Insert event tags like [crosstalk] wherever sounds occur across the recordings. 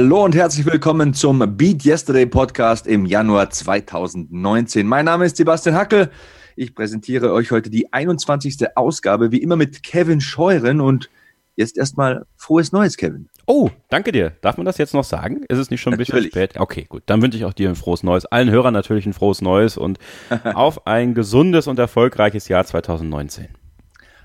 Hallo und herzlich willkommen zum Beat Yesterday Podcast im Januar 2019. Mein Name ist Sebastian Hackel. Ich präsentiere euch heute die 21. Ausgabe, wie immer mit Kevin Scheuren und jetzt erstmal frohes Neues, Kevin. Oh, danke dir. Darf man das jetzt noch sagen? Ist es nicht schon ein natürlich. bisschen spät? Okay, gut. Dann wünsche ich auch dir ein frohes Neues. Allen Hörern natürlich ein frohes Neues und [laughs] auf ein gesundes und erfolgreiches Jahr 2019.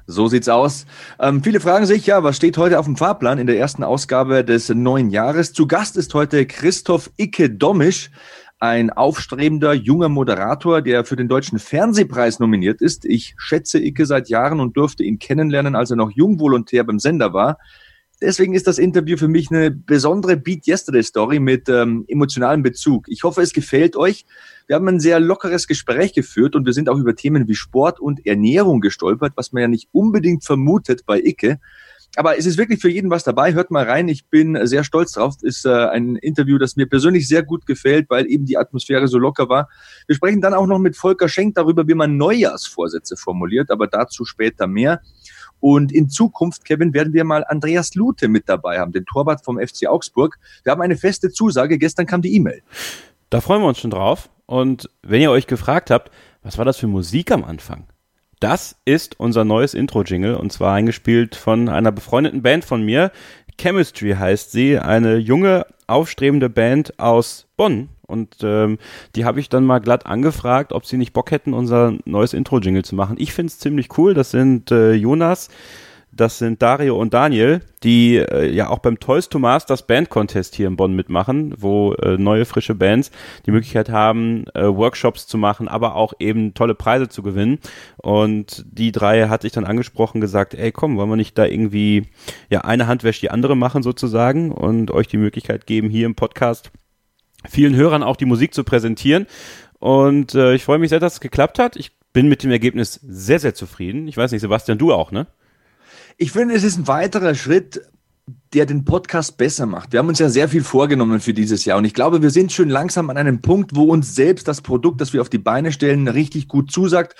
So sieht's aus. Ähm, viele fragen sich ja, was steht heute auf dem Fahrplan in der ersten Ausgabe des neuen Jahres? Zu Gast ist heute Christoph Icke Domisch, ein aufstrebender junger Moderator, der für den Deutschen Fernsehpreis nominiert ist. Ich schätze Icke seit Jahren und durfte ihn kennenlernen, als er noch Jungvolontär beim Sender war. Deswegen ist das Interview für mich eine besondere Beat Yesterday Story mit ähm, emotionalem Bezug. Ich hoffe, es gefällt euch. Wir haben ein sehr lockeres Gespräch geführt und wir sind auch über Themen wie Sport und Ernährung gestolpert, was man ja nicht unbedingt vermutet bei Icke. Aber es ist wirklich für jeden was dabei. Hört mal rein. Ich bin sehr stolz drauf. Ist äh, ein Interview, das mir persönlich sehr gut gefällt, weil eben die Atmosphäre so locker war. Wir sprechen dann auch noch mit Volker Schenk darüber, wie man Neujahrsvorsätze formuliert, aber dazu später mehr. Und in Zukunft, Kevin, werden wir mal Andreas Lute mit dabei haben, den Torwart vom FC Augsburg. Wir haben eine feste Zusage. Gestern kam die E-Mail. Da freuen wir uns schon drauf. Und wenn ihr euch gefragt habt, was war das für Musik am Anfang? Das ist unser neues Intro-Jingle und zwar eingespielt von einer befreundeten Band von mir. Chemistry heißt sie, eine junge, aufstrebende Band aus Bonn. Und ähm, die habe ich dann mal glatt angefragt, ob sie nicht Bock hätten, unser neues Intro-Jingle zu machen. Ich finde es ziemlich cool. Das sind äh, Jonas, das sind Dario und Daniel, die äh, ja auch beim Toys to Masters Band Contest hier in Bonn mitmachen, wo äh, neue frische Bands die Möglichkeit haben, äh, Workshops zu machen, aber auch eben tolle Preise zu gewinnen. Und die drei hat sich dann angesprochen, gesagt, ey komm, wollen wir nicht da irgendwie ja eine Hand wäscht die andere machen sozusagen und euch die Möglichkeit geben, hier im Podcast vielen Hörern auch die Musik zu präsentieren. Und äh, ich freue mich sehr, dass es geklappt hat. Ich bin mit dem Ergebnis sehr, sehr zufrieden. Ich weiß nicht, Sebastian, du auch, ne? Ich finde, es ist ein weiterer Schritt, der den Podcast besser macht. Wir haben uns ja sehr viel vorgenommen für dieses Jahr und ich glaube, wir sind schon langsam an einem Punkt, wo uns selbst das Produkt, das wir auf die Beine stellen, richtig gut zusagt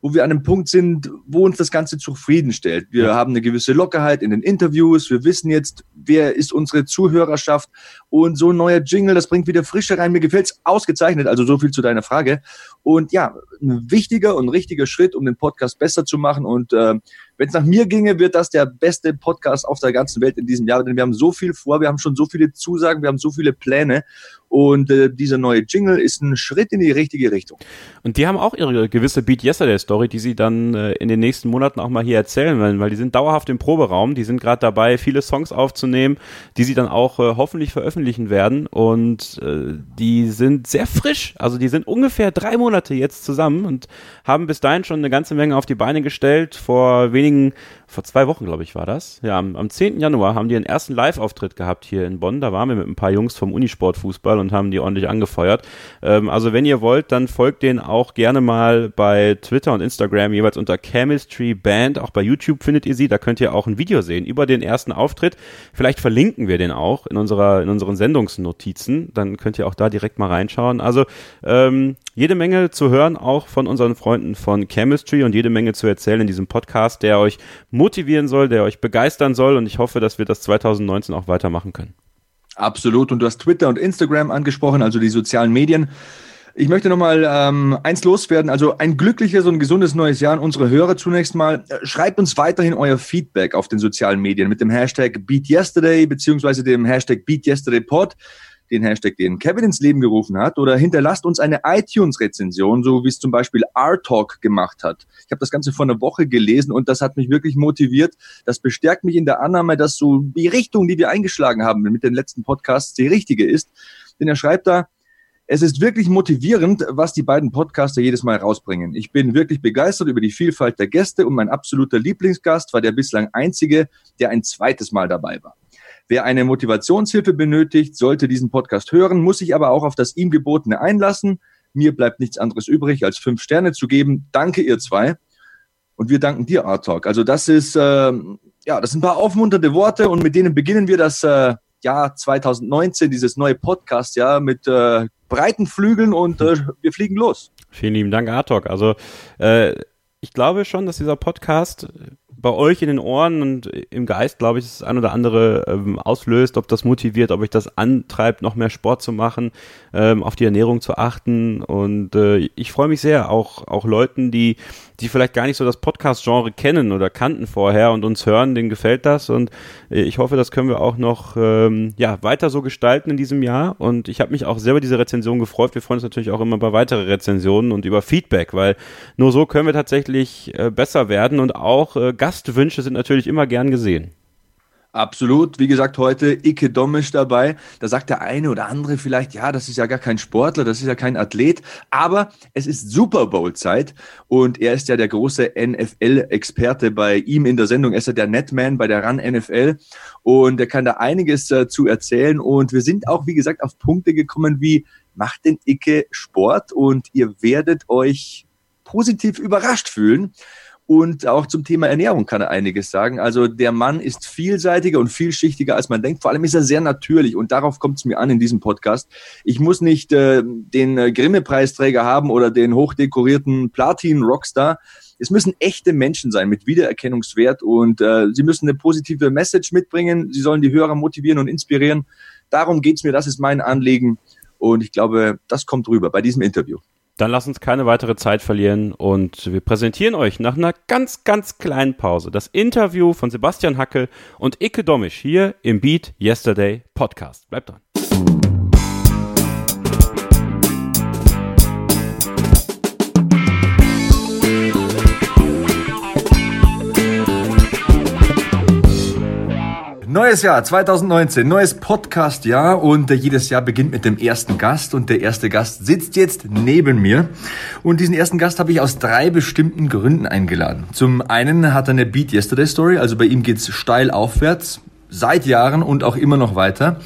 wo wir an einem Punkt sind, wo uns das Ganze zufriedenstellt. Wir haben eine gewisse Lockerheit in den Interviews. Wir wissen jetzt, wer ist unsere Zuhörerschaft. Und so ein neuer Jingle, das bringt wieder Frische rein. Mir gefällt's ausgezeichnet. Also so viel zu deiner Frage. Und ja, ein wichtiger und richtiger Schritt, um den Podcast besser zu machen. Und äh, wenn es nach mir ginge, wird das der beste Podcast auf der ganzen Welt in diesem Jahr. Denn wir haben so viel vor, wir haben schon so viele Zusagen, wir haben so viele Pläne. Und äh, dieser neue Jingle ist ein Schritt in die richtige Richtung. Und die haben auch ihre gewisse Beat Yesterday Story, die sie dann äh, in den nächsten Monaten auch mal hier erzählen wollen, weil die sind dauerhaft im Proberaum, die sind gerade dabei, viele Songs aufzunehmen, die sie dann auch äh, hoffentlich veröffentlichen werden. Und äh, die sind sehr frisch, also die sind ungefähr drei Monate jetzt zusammen und haben bis dahin schon eine ganze Menge auf die Beine gestellt. Vor wenigen vor zwei Wochen, glaube ich, war das. Ja, am, am 10. Januar haben die einen ersten Live-Auftritt gehabt hier in Bonn. Da waren wir mit ein paar Jungs vom Unisportfußball und haben die ordentlich angefeuert. Ähm, also wenn ihr wollt, dann folgt denen auch gerne mal bei Twitter und Instagram jeweils unter Chemistry Band. Auch bei YouTube findet ihr sie. Da könnt ihr auch ein Video sehen über den ersten Auftritt. Vielleicht verlinken wir den auch in unserer in unseren Sendungsnotizen. Dann könnt ihr auch da direkt mal reinschauen. Also ähm, jede Menge zu hören, auch von unseren Freunden von Chemistry und jede Menge zu erzählen in diesem Podcast, der euch motivieren soll, der euch begeistern soll. Und ich hoffe, dass wir das 2019 auch weitermachen können. Absolut. Und du hast Twitter und Instagram angesprochen, also die sozialen Medien. Ich möchte nochmal ähm, eins loswerden. Also ein glückliches und gesundes neues Jahr an unsere Hörer zunächst mal. Schreibt uns weiterhin euer Feedback auf den sozialen Medien mit dem Hashtag BeatYesterday beziehungsweise dem Hashtag BeatYesterdayPod den Hashtag, den Kevin ins Leben gerufen hat, oder hinterlasst uns eine iTunes-Rezension, so wie es zum Beispiel R-Talk gemacht hat. Ich habe das Ganze vor einer Woche gelesen und das hat mich wirklich motiviert. Das bestärkt mich in der Annahme, dass so die Richtung, die wir eingeschlagen haben mit den letzten Podcasts, die richtige ist. Denn er schreibt da, es ist wirklich motivierend, was die beiden Podcaster jedes Mal rausbringen. Ich bin wirklich begeistert über die Vielfalt der Gäste und mein absoluter Lieblingsgast war der bislang einzige, der ein zweites Mal dabei war. Wer eine Motivationshilfe benötigt, sollte diesen Podcast hören, muss sich aber auch auf das ihm gebotene einlassen. Mir bleibt nichts anderes übrig, als fünf Sterne zu geben. Danke, ihr zwei. Und wir danken dir, Art Talk. Also das ist, äh, ja, das sind ein paar aufmunternde Worte und mit denen beginnen wir das äh, Jahr 2019, dieses neue Podcast, ja, mit äh, breiten Flügeln und äh, wir fliegen los. Vielen lieben Dank, Artok. Also äh, ich glaube schon, dass dieser Podcast bei euch in den Ohren und im Geist, glaube ich, das ein oder andere ähm, auslöst, ob das motiviert, ob euch das antreibt, noch mehr Sport zu machen, ähm, auf die Ernährung zu achten. Und äh, ich freue mich sehr, auch, auch Leuten, die, die vielleicht gar nicht so das Podcast-Genre kennen oder kannten vorher und uns hören, denen gefällt das. Und äh, ich hoffe, das können wir auch noch ähm, ja, weiter so gestalten in diesem Jahr. Und ich habe mich auch selber diese Rezension gefreut. Wir freuen uns natürlich auch immer bei weiteren Rezensionen und über Feedback, weil nur so können wir tatsächlich äh, besser werden und auch äh, Gastwünsche sind natürlich immer gern gesehen. Absolut. Wie gesagt, heute Ike Domisch dabei. Da sagt der eine oder andere vielleicht, ja, das ist ja gar kein Sportler, das ist ja kein Athlet. Aber es ist Super Bowl-Zeit und er ist ja der große NFL-Experte bei ihm in der Sendung. Er ist ja der Netman bei der Run NFL und er kann da einiges äh, zu erzählen. Und wir sind auch, wie gesagt, auf Punkte gekommen wie, macht den Icke Sport und ihr werdet euch positiv überrascht fühlen. Und auch zum Thema Ernährung kann er einiges sagen. Also der Mann ist vielseitiger und vielschichtiger, als man denkt. Vor allem ist er sehr natürlich und darauf kommt es mir an in diesem Podcast. Ich muss nicht äh, den äh, Grimme-Preisträger haben oder den hochdekorierten Platin-Rockstar. Es müssen echte Menschen sein mit Wiedererkennungswert und äh, sie müssen eine positive Message mitbringen. Sie sollen die Hörer motivieren und inspirieren. Darum geht's mir, das ist mein Anliegen. Und ich glaube, das kommt rüber bei diesem Interview. Dann lasst uns keine weitere Zeit verlieren und wir präsentieren euch nach einer ganz, ganz kleinen Pause das Interview von Sebastian Hackel und Icke Domisch hier im Beat Yesterday Podcast. Bleibt dran. Neues Jahr 2019, neues Podcast-Jahr. Und äh, jedes Jahr beginnt mit dem ersten Gast. Und der erste Gast sitzt jetzt neben mir. Und diesen ersten Gast habe ich aus drei bestimmten Gründen eingeladen. Zum einen hat er eine Beat Yesterday Story, also bei ihm geht's steil aufwärts seit Jahren und auch immer noch weiter.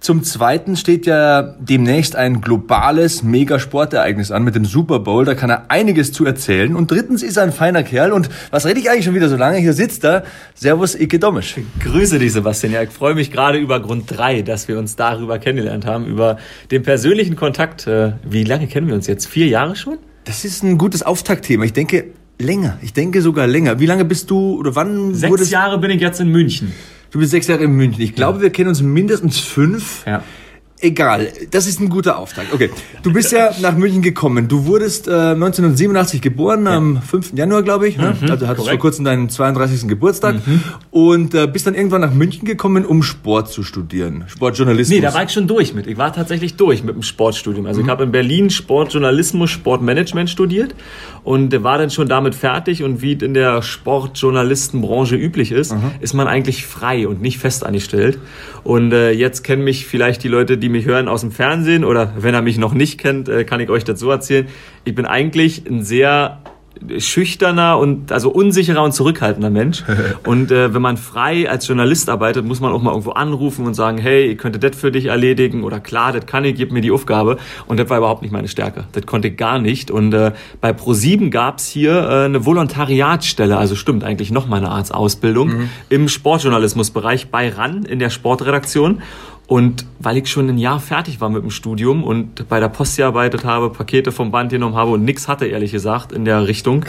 Zum Zweiten steht ja demnächst ein globales Megasportereignis an mit dem Super Bowl. Da kann er einiges zu erzählen. Und drittens ist er ein feiner Kerl. Und was rede ich eigentlich schon wieder so lange? Hier sitzt er. Servus, Ike Domisch. Grüße dich, Sebastian. Ja, ich freue mich gerade über Grund drei, dass wir uns darüber kennengelernt haben, über den persönlichen Kontakt. Äh, wie lange kennen wir uns jetzt? Vier Jahre schon? Das ist ein gutes Auftaktthema. Ich denke, länger. Ich denke sogar länger. Wie lange bist du oder wann? Sechs Jahre bin ich jetzt in München. Du bist sechs Jahre in München. Ich glaube, wir kennen uns mindestens fünf. Ja. Egal, das ist ein guter Auftakt. Okay, du bist ja nach München gekommen. Du wurdest äh, 1987 geboren, ja. am 5. Januar, glaube ich. Ne? Mhm, also hattest vor kurzem deinen 32. Geburtstag mhm. und äh, bist dann irgendwann nach München gekommen, um Sport zu studieren, Sportjournalismus. Nee, da war ich schon durch mit. Ich war tatsächlich durch mit dem Sportstudium. Also mhm. ich habe in Berlin Sportjournalismus, Sportmanagement studiert und war dann schon damit fertig. Und wie in der Sportjournalistenbranche üblich ist, mhm. ist man eigentlich frei und nicht festangestellt. Und äh, jetzt kennen mich vielleicht die Leute, die mich hören aus dem Fernsehen oder wenn er mich noch nicht kennt, äh, kann ich euch dazu erzählen. Ich bin eigentlich ein sehr schüchterner und also unsicherer und zurückhaltender Mensch. [laughs] und äh, wenn man frei als Journalist arbeitet, muss man auch mal irgendwo anrufen und sagen, hey, ich könnte das für dich erledigen oder klar, das kann ich, gib mir die Aufgabe. Und das war überhaupt nicht meine Stärke. Das konnte ich gar nicht. Und äh, bei Pro7 gab's hier äh, eine Volontariatsstelle, also stimmt eigentlich noch mal eine Art Ausbildung mhm. im Sportjournalismusbereich bei RAN in der Sportredaktion. Und weil ich schon ein Jahr fertig war mit dem Studium und bei der Post gearbeitet habe, Pakete vom Band genommen habe und nichts hatte, ehrlich gesagt, in der Richtung,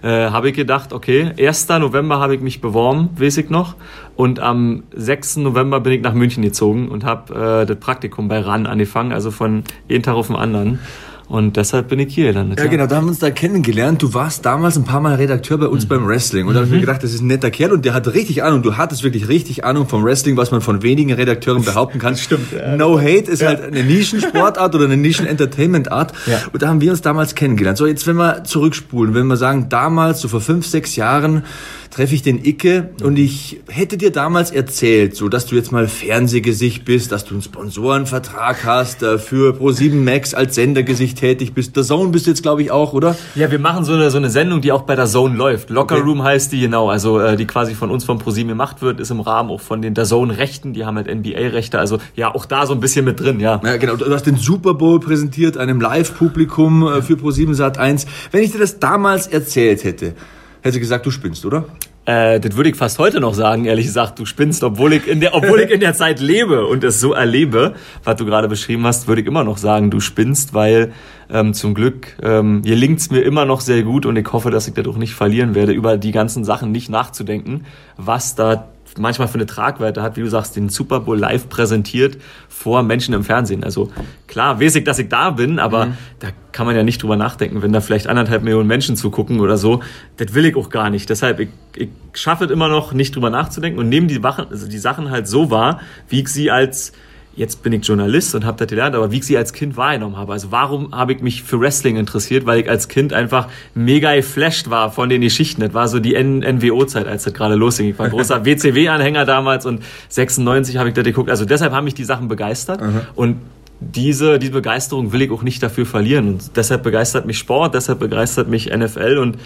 äh, habe ich gedacht, okay, 1. November habe ich mich beworben, weiß ich noch. Und am 6. November bin ich nach München gezogen und habe äh, das Praktikum bei RAN angefangen, also von jeden Tag auf den anderen. Und deshalb bin ich hier gelandet. Ja, ja, genau, da haben wir uns da kennengelernt. Du warst damals ein paar Mal Redakteur bei uns mhm. beim Wrestling. Und da habe ich mir mhm. gedacht, das ist ein netter Kerl und der hat richtig Ahnung. Du hattest wirklich richtig Ahnung vom Wrestling, was man von wenigen Redakteuren [laughs] behaupten kann. Stimmt. Ja. No Hate ist ja. halt eine Nischensportart oder eine Nischen-Entertainment-Art. Und da haben wir uns damals kennengelernt. So, jetzt wenn wir zurückspulen, wenn wir sagen, damals, so vor fünf, sechs Jahren, treffe ich den Icke und ich hätte dir damals erzählt, so dass du jetzt mal Fernsehgesicht bist, dass du einen Sponsorenvertrag hast, äh, für Pro7 Max als Sendergesicht tätig bist. Der Zone bist du jetzt, glaube ich, auch, oder? Ja, wir machen so eine, so eine Sendung, die auch bei der Zone läuft. Locker Room okay. heißt die, genau, also äh, die quasi von uns von Pro7 gemacht wird, ist im Rahmen auch von den der Zone-Rechten, die haben halt NBA-Rechte, also ja, auch da so ein bisschen mit drin, ja. Ja, genau, du hast den Super Bowl präsentiert, einem Live-Publikum äh, für Pro7 Sat 1. Wenn ich dir das damals erzählt hätte, hätte gesagt, du spinnst, oder? Äh, das würde ich fast heute noch sagen, ehrlich gesagt, du spinnst, obwohl ich in der, obwohl ich in der Zeit lebe und es so erlebe, was du gerade beschrieben hast, würde ich immer noch sagen, du spinnst, weil ähm, zum Glück ähm, gelingt's mir immer noch sehr gut und ich hoffe, dass ich dadurch nicht verlieren werde, über die ganzen Sachen nicht nachzudenken, was da manchmal für eine Tragweite hat, wie du sagst, den Super Bowl live präsentiert vor Menschen im Fernsehen. Also klar, weiß ich, dass ich da bin, aber mhm. da kann man ja nicht drüber nachdenken, wenn da vielleicht anderthalb Millionen Menschen zugucken oder so. Das will ich auch gar nicht. Deshalb, ich, ich schaffe es immer noch, nicht drüber nachzudenken und nehme die, Wachen, also die Sachen halt so wahr, wie ich sie als jetzt bin ich Journalist und habe das gelernt, aber wie ich sie als Kind wahrgenommen habe. Also warum habe ich mich für Wrestling interessiert? Weil ich als Kind einfach mega geflasht war von den Geschichten. Das war so die NWO-Zeit, als das gerade losging. Ich war großer [laughs] WCW-Anhänger damals und 96 habe ich das geguckt. Also deshalb haben mich die Sachen begeistert. Mhm. Und diese, diese Begeisterung will ich auch nicht dafür verlieren. Und deshalb begeistert mich Sport, deshalb begeistert mich NFL. Und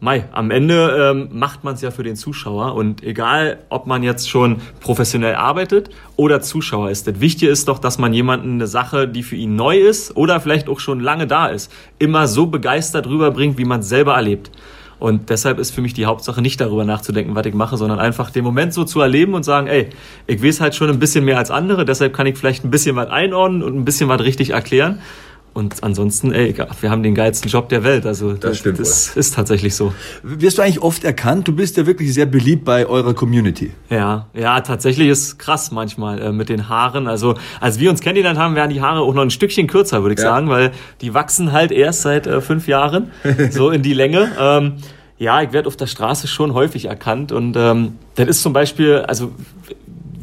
Mai, am Ende ähm, macht man es ja für den Zuschauer. Und egal, ob man jetzt schon professionell arbeitet oder Zuschauer ist, das Wichtige ist doch, dass man jemanden eine Sache, die für ihn neu ist oder vielleicht auch schon lange da ist, immer so begeistert rüberbringt, wie man es selber erlebt. Und deshalb ist für mich die Hauptsache nicht darüber nachzudenken, was ich mache, sondern einfach den Moment so zu erleben und sagen, ey, ich weiß halt schon ein bisschen mehr als andere, deshalb kann ich vielleicht ein bisschen was einordnen und ein bisschen was richtig erklären. Und ansonsten, ey, wir haben den geilsten Job der Welt. Also das, das stimmt. Das wohl. ist tatsächlich so. Wirst du eigentlich oft erkannt? Du bist ja wirklich sehr beliebt bei eurer Community. Ja, ja, tatsächlich ist krass manchmal äh, mit den Haaren. Also als wir uns kennengelernt haben, werden die Haare auch noch ein Stückchen kürzer, würde ich ja. sagen, weil die wachsen halt erst seit äh, fünf Jahren [laughs] so in die Länge. Ähm, ja, ich werde auf der Straße schon häufig erkannt und ähm, das ist zum Beispiel, also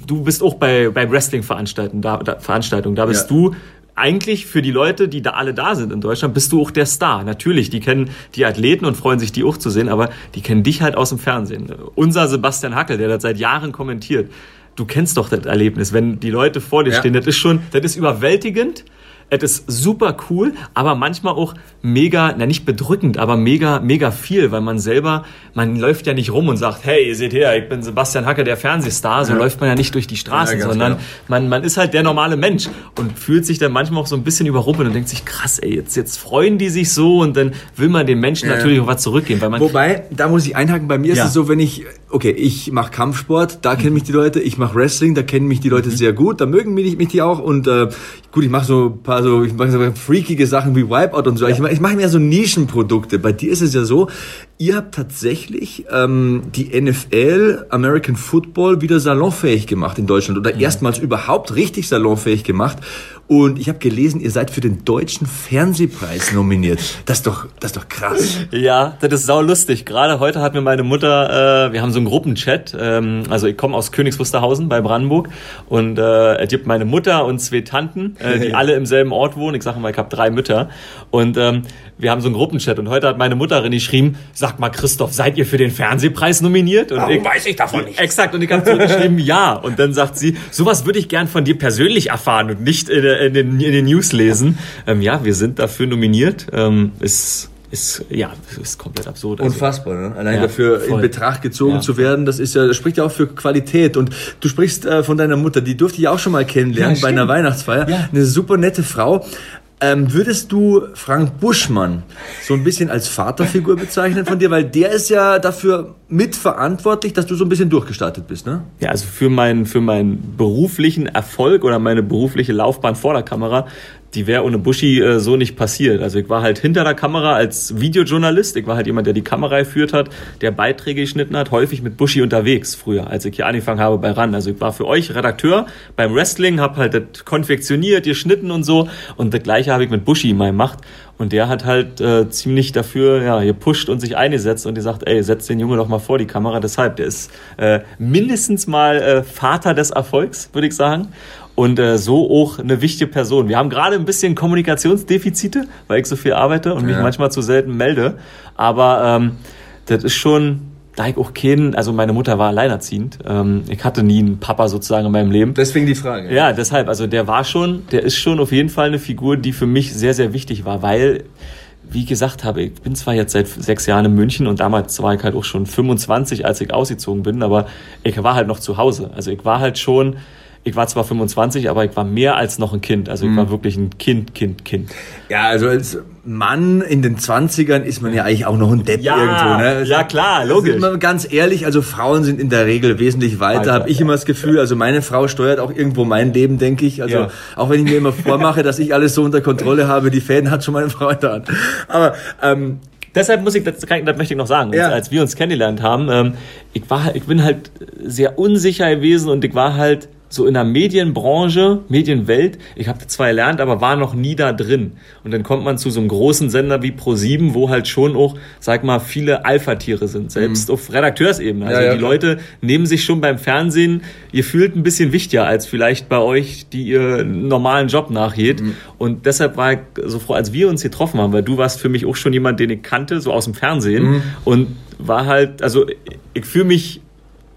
du bist auch bei, bei Wrestling-Veranstaltungen, da, da, Veranstaltungen, da bist ja. du eigentlich für die Leute, die da alle da sind in Deutschland, bist du auch der Star. Natürlich, die kennen die Athleten und freuen sich, die auch zu sehen, aber die kennen dich halt aus dem Fernsehen. Unser Sebastian Hackel, der das seit Jahren kommentiert, du kennst doch das Erlebnis, wenn die Leute vor dir ja. stehen, das ist schon, das ist überwältigend es ist super cool, aber manchmal auch mega, na nicht bedrückend, aber mega, mega viel, weil man selber, man läuft ja nicht rum und sagt, hey, ihr seht her, ich bin Sebastian Hacke, der Fernsehstar, so ja. läuft man ja nicht durch die Straßen, ja, sondern genau. man, man ist halt der normale Mensch und fühlt sich dann manchmal auch so ein bisschen überrumpelt und denkt sich, krass, ey, jetzt, jetzt freuen die sich so und dann will man den Menschen ja. natürlich auch was zurückgeben. Weil man Wobei, da muss ich einhaken, bei mir ist es so, wenn ich, okay, ich mache Kampfsport, da kennen mich die Leute, ich mache Wrestling, da kennen mich die Leute mhm. sehr gut, da mögen mich, mich die auch und äh, gut, ich mache so ein paar so, ich mache so freakige Sachen wie Wipeout und so. Ja. Ich, ich mache mehr so Nischenprodukte. Bei dir ist es ja so, ihr habt tatsächlich ähm, die NFL, American Football, wieder salonfähig gemacht in Deutschland oder ja. erstmals überhaupt richtig salonfähig gemacht. Und ich habe gelesen, ihr seid für den Deutschen Fernsehpreis nominiert. Das ist doch, das ist doch krass. Ja, das ist sau lustig. Gerade heute hat mir meine Mutter, äh, wir haben so einen Gruppenchat. Ähm, also ich komme aus Königs Wusterhausen bei Brandenburg und äh, es gibt meine Mutter und zwei Tanten, äh, die [laughs] alle im selben Ort wohnen. Ich sage mal, ich habe drei Mütter und ähm, wir haben so einen Gruppenchat und heute hat meine Mutterin geschrieben, sag mal Christoph, seid ihr für den Fernsehpreis nominiert? Und Warum ich, weiß ich davon nicht? Exakt, und ich habe zurückgeschrieben, [laughs] ja. Und dann sagt sie, sowas würde ich gern von dir persönlich erfahren und nicht in, in, den, in den, News lesen. Ähm, ja, wir sind dafür nominiert. Ähm, ist ist ja ist komplett absurd. Also, Unfassbar, ne? allein ja, dafür voll. in Betracht gezogen ja. zu werden, das ist ja, das spricht ja auch für Qualität. Und du sprichst äh, von deiner Mutter, die durfte ich auch schon mal kennenlernen ja, bei einer Weihnachtsfeier. Eine super nette Frau. Ähm, würdest du Frank Buschmann so ein bisschen als Vaterfigur bezeichnen von dir? Weil der ist ja dafür mitverantwortlich, dass du so ein bisschen durchgestartet bist, ne? Ja, also für meinen, für meinen beruflichen Erfolg oder meine berufliche Laufbahn vor der Kamera die wäre ohne Buschi äh, so nicht passiert. Also ich war halt hinter der Kamera als Videojournalist. Ich war halt jemand, der die Kamera geführt hat, der Beiträge geschnitten hat, häufig mit Buschi unterwegs früher, als ich hier angefangen habe bei RAN. Also ich war für euch Redakteur beim Wrestling, habe halt das konfektioniert, geschnitten und so. Und das gleiche habe ich mit Buschi mal gemacht. Und der hat halt äh, ziemlich dafür ja, gepusht und sich eingesetzt und gesagt, ey, setz den Junge doch mal vor die Kamera. Deshalb, der ist äh, mindestens mal äh, Vater des Erfolgs, würde ich sagen und äh, so auch eine wichtige Person. Wir haben gerade ein bisschen Kommunikationsdefizite, weil ich so viel arbeite und mich manchmal zu selten melde. Aber ähm, das ist schon, da ich auch keinen, also meine Mutter war alleinerziehend. Ähm, ich hatte nie einen Papa sozusagen in meinem Leben. Deswegen die Frage. Ja, deshalb, also der war schon, der ist schon auf jeden Fall eine Figur, die für mich sehr, sehr wichtig war, weil wie gesagt habe, ich bin zwar jetzt seit sechs Jahren in München und damals war ich halt auch schon 25, als ich ausgezogen bin, aber ich war halt noch zu Hause. Also ich war halt schon ich war zwar 25, aber ich war mehr als noch ein Kind. Also ich war wirklich ein Kind, Kind, Kind. Ja, also als Mann in den 20ern ist man ja eigentlich auch noch ein Depp Ja, irgendwo. Ne? ja, klar, logisch. Also, ganz ehrlich, also Frauen sind in der Regel wesentlich weiter, habe ich immer das Gefühl. Also meine Frau steuert auch irgendwo mein Leben, denke ich. Also Ja. auch wenn ich mir immer vormache, dass ich alles so unter Kontrolle habe, die Fäden hat schon meine Frau in der Hand. Aber ähm, Deshalb muss ich, das, kann das möchte ich noch sagen, Ja. als, wir uns kennengelernt haben, ähm, ich war ich bin halt sehr unsicher gewesen und ich war halt so in der Medienbranche, Medienwelt, ich habe zwar gelernt, aber war noch nie da drin. Und dann kommt man zu so einem großen Sender wie Pro7, wo halt schon auch, sag mal, viele Alpha-Tiere sind, selbst auf Redakteursebene. Also Mhm. Ja, ja, die klar. Leute nehmen sich schon beim Fernsehen, ihr fühlt ein bisschen wichtiger als vielleicht bei euch, die ihr normalen Job nachgeht. Mhm. Und deshalb war ich so froh, als wir uns getroffen haben, weil du warst für mich auch schon jemand, den ich kannte, so aus dem Fernsehen. Mhm. Und war halt, also ich fühle mich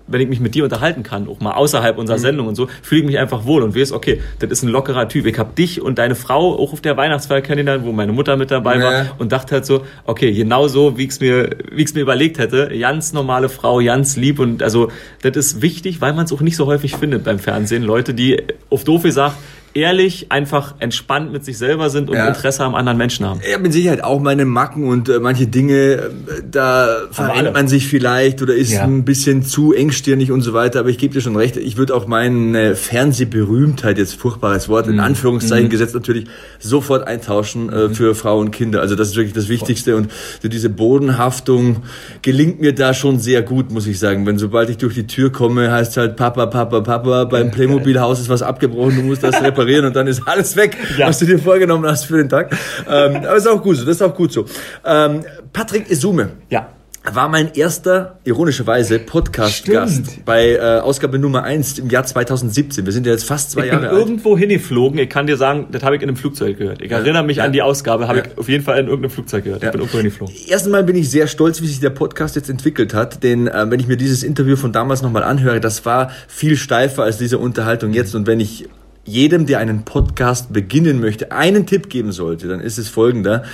wenn ich mich mit dir unterhalten kann, auch mal außerhalb Mhm. unserer Sendung und so, fühle ich mich einfach wohl und weiß, okay, das ist ein lockerer Typ. Ich habe dich und deine Frau auch auf der Weihnachtsfeier kennengelernt, wo meine Mutter mit dabei war und dachte halt so, okay, genau so, wie ich es mir, wie ich's mir überlegt hätte, ganz normale Frau, ganz lieb und also das ist wichtig, weil man es auch nicht so häufig findet beim Fernsehen. Leute, die auf doof gesagt ehrlich, einfach entspannt mit sich selber sind und Ja. Interesse am anderen Menschen haben. Ich habe mit Sicherheit auch meine Macken und äh, manche Dinge, äh, da alle. verrennt man sich vielleicht oder ist Ja. ein bisschen zu engstirnig und so weiter. Aber ich gebe dir schon recht, ich würde auch meine Fernsehberühmtheit, jetzt furchtbares Wort, Mhm. in Anführungszeichen gesetzt natürlich, sofort eintauschen äh, für Frau und Kinder. Also das ist wirklich das Wichtigste. Und so diese Bodenhaftung gelingt mir da schon sehr gut, muss ich sagen. Wenn sobald ich durch die Tür komme, heißt es halt Papa, Papa, Papa, beim Playmobil-Haus ist was abgebrochen, du musst das reparieren [laughs] und dann ist alles weg, Ja. was du dir vorgenommen hast für den Tag. Ähm, aber ist auch gut so, das ist auch gut so. Ähm, Patrick Isume Ja. war mein erster, ironischerweise, Podcast-Gast bei äh, Ausgabe Nummer 1 im Jahr 2017. Wir sind ja jetzt fast zwei Ich bin Jahre alt. irgendwo hingeflogen. Ich kann dir sagen, das habe ich in einem Flugzeug gehört. Ich erinnere mich Ja. an die Ausgabe, habe Ja. ich auf jeden Fall in irgendeinem Flugzeug gehört. Ja. Ich bin irgendwo hingeflogen. Erstens mal bin ich sehr stolz, wie sich der Podcast jetzt entwickelt hat, denn äh, wenn ich mir dieses Interview von damals nochmal anhöre, das war viel steifer als diese Unterhaltung jetzt und wenn ich jedem, der einen Podcast beginnen möchte, einen Tipp geben sollte, dann ist es folgender.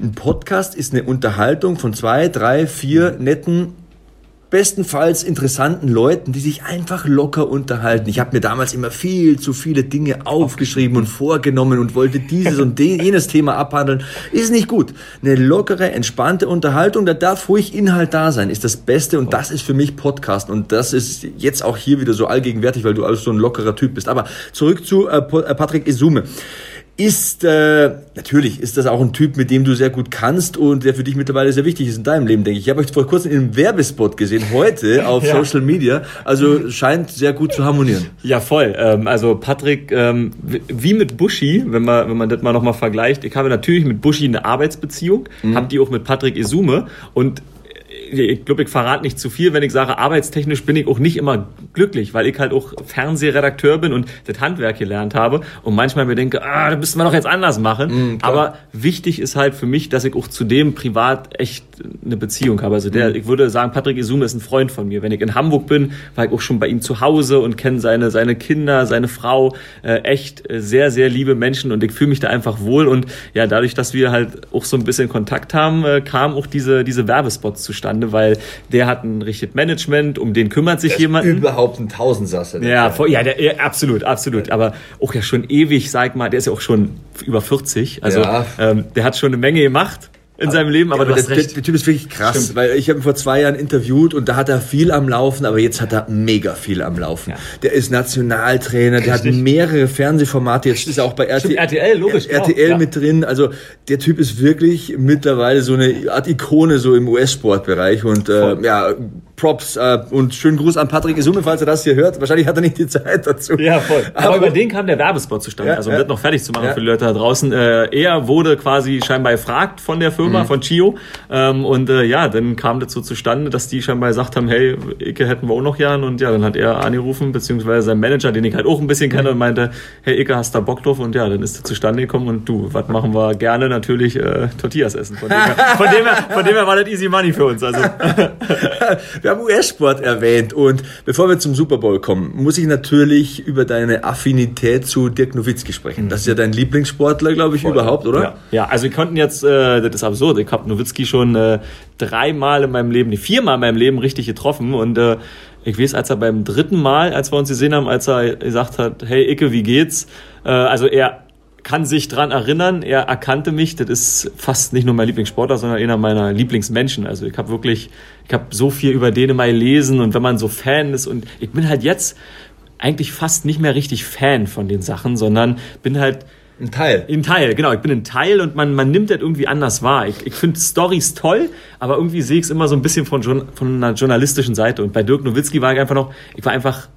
Ein Podcast ist eine Unterhaltung von zwei, drei, vier netten bestenfalls interessanten Leuten, die sich einfach locker unterhalten. Ich habe mir damals immer viel zu viele Dinge aufgeschrieben und vorgenommen und wollte dieses und jenes Thema abhandeln. Ist nicht gut. Eine lockere, entspannte Unterhaltung, da darf ruhig Inhalt da sein, ist das Beste und das ist für mich Podcast und das ist jetzt auch hier wieder so allgegenwärtig, weil du also so ein lockerer Typ bist. Aber zurück zu äh, äh, Patrick Isume ist, äh, natürlich ist das auch ein Typ, mit dem du sehr gut kannst und der für dich mittlerweile sehr wichtig ist in deinem Leben, denke ich. Ich habe euch vor kurzem in einem Werbespot gesehen, heute [laughs] auf Ja. Social Media, also scheint sehr gut zu harmonieren. Ja, voll. Ähm, also Patrick, ähm, wie mit Buschi, wenn man, wenn man das mal nochmal vergleicht, ich habe natürlich mit Buschi eine Arbeitsbeziehung, Mhm. habe die auch mit Patrick Isume und ich glaube, ich verrate nicht zu viel, wenn ich sage, arbeitstechnisch bin ich auch nicht immer glücklich, weil ich halt auch Fernsehredakteur bin und das Handwerk gelernt habe und manchmal mir denke, ah, das müssten wir doch jetzt anders machen. Mhm. Aber wichtig ist halt für mich, dass ich auch zu dem privat echt eine Beziehung habe. Also Mhm. der, ich würde sagen, Patrick Isume ist ein Freund von mir. Wenn ich in Hamburg bin, war ich auch schon bei ihm zu Hause und kenne seine, seine Kinder, seine Frau, äh, echt äh, sehr, sehr liebe Menschen und ich fühle mich da einfach wohl und ja, dadurch, dass wir halt auch so ein bisschen Kontakt haben, äh, kamen auch diese, diese Werbespots zustande, weil der hat ein richtiges Management, um den kümmert sich jemand. Überhaupt ein Tausendsasser. Ja, voll, ja, der, ja, absolut, absolut. Aber auch ja schon ewig, sag mal, der ist ja auch schon über 40. Also Ja. ähm, der hat schon eine Menge gemacht in seinem Leben, aber, hast der, der, der Typ ist wirklich krass, Stimmt. weil ich habe ihn vor zwei Jahren interviewt und da hat er viel am Laufen, aber jetzt hat er mega viel am Laufen. Ja. Der ist Nationaltrainer, der hat Richtig. mehrere Fernsehformate, jetzt ist er auch bei RTL, Stimmt, RTL, logisch, RTL ja. mit drin. Also der Typ ist wirklich mittlerweile so eine Art Ikone so im US-Sportbereich und äh, ja, Props äh, und schönen Gruß an Patrick Isume, falls er das hier hört. Wahrscheinlich hat er nicht die Zeit dazu. Ja, voll. [laughs] Aber, über den kam der Werbespot zustande. Ja, also um ja. das noch fertig zu machen Ja. für die Leute da draußen. Äh, er wurde quasi scheinbar gefragt von der Firma, Mhm. von Chio. Ähm, und äh, ja, dann kam dazu zustande, dass die scheinbar gesagt haben, hey, Icke hätten wir auch noch gern. Und ja, dann hat er angerufen, beziehungsweise sein Manager, den ich halt auch ein bisschen kenne, und meinte, hey Icke, hast da Bock drauf? Und ja, dann ist er zustande gekommen. Und du, was machen wir gerne? Natürlich äh, Tortillas essen. Von dem, her, [laughs] von, dem her, von dem her war das easy money für uns. Also [laughs] Wir haben US-Sport erwähnt und bevor wir zum Super Bowl kommen, muss ich natürlich über deine Affinität zu Dirk Nowitzki sprechen. Das ist ja dein Lieblingssportler, glaube ich, überhaupt, oder? Ja, ja also wir konnten jetzt, äh, das ist absurd, ich habe Nowitzki schon äh, dreimal in meinem Leben, nee, viermal in meinem Leben richtig getroffen und äh, Ich weiß, als er beim dritten Mal, als wir uns gesehen haben, als er gesagt hat, hey Icke, wie geht's? Äh, also er kann sich dran erinnern, er erkannte mich, das ist fast nicht nur mein Lieblingssportler, sondern einer meiner Lieblingsmenschen. Also ich habe wirklich, ich habe so viel über den mal gelesen und wenn man so Fan ist und ich bin halt jetzt eigentlich fast nicht mehr richtig Fan von den Sachen, sondern bin halt ein Teil. Ein Teil, genau. Ich bin ein Teil und man, man nimmt das irgendwie anders wahr. Ich, ich finde Stories toll, aber irgendwie sehe ich es immer so ein bisschen von, von einer journalistischen Seite. Und bei Dirk Nowitzki war ich einfach noch, ich war einfach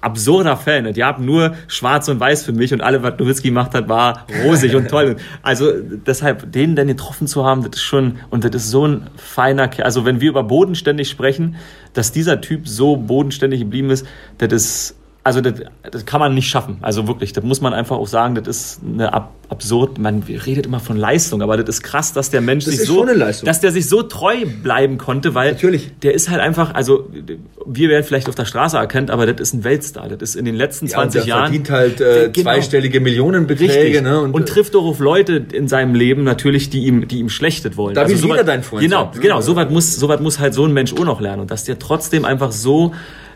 absurder Fan. Die haben nur schwarz und weiß für mich und alle, was Nowitzki gemacht hat, war rosig und toll. [laughs] Also deshalb, den dann getroffen zu haben, das ist schon, und das ist so ein feiner Kerl. Also wenn wir über bodenständig sprechen, dass dieser Typ so bodenständig geblieben ist, das ist also das, das kann man nicht schaffen. Also wirklich, das muss man einfach auch sagen, das ist eine ab, absurd, man redet immer von Leistung, aber das ist krass, dass der Mensch das sich so, dass der sich so treu bleiben konnte, weil Natürlich. der ist halt einfach, also wir werden vielleicht auf der Straße erkannt, aber das ist ein Weltstar. Das ist in den letzten ja, 20 Jahren. verdient halt äh, genau. zweistellige Millionenbeträge. Ne? Und, und, trifft auch auf Leute in seinem Leben natürlich, die ihm, die ihm schlechtet wollen. Da also will so wieder dein Freund Genau, sein. genau. So was muss, so was muss halt so ein Mensch auch noch lernen und dass der trotzdem einfach so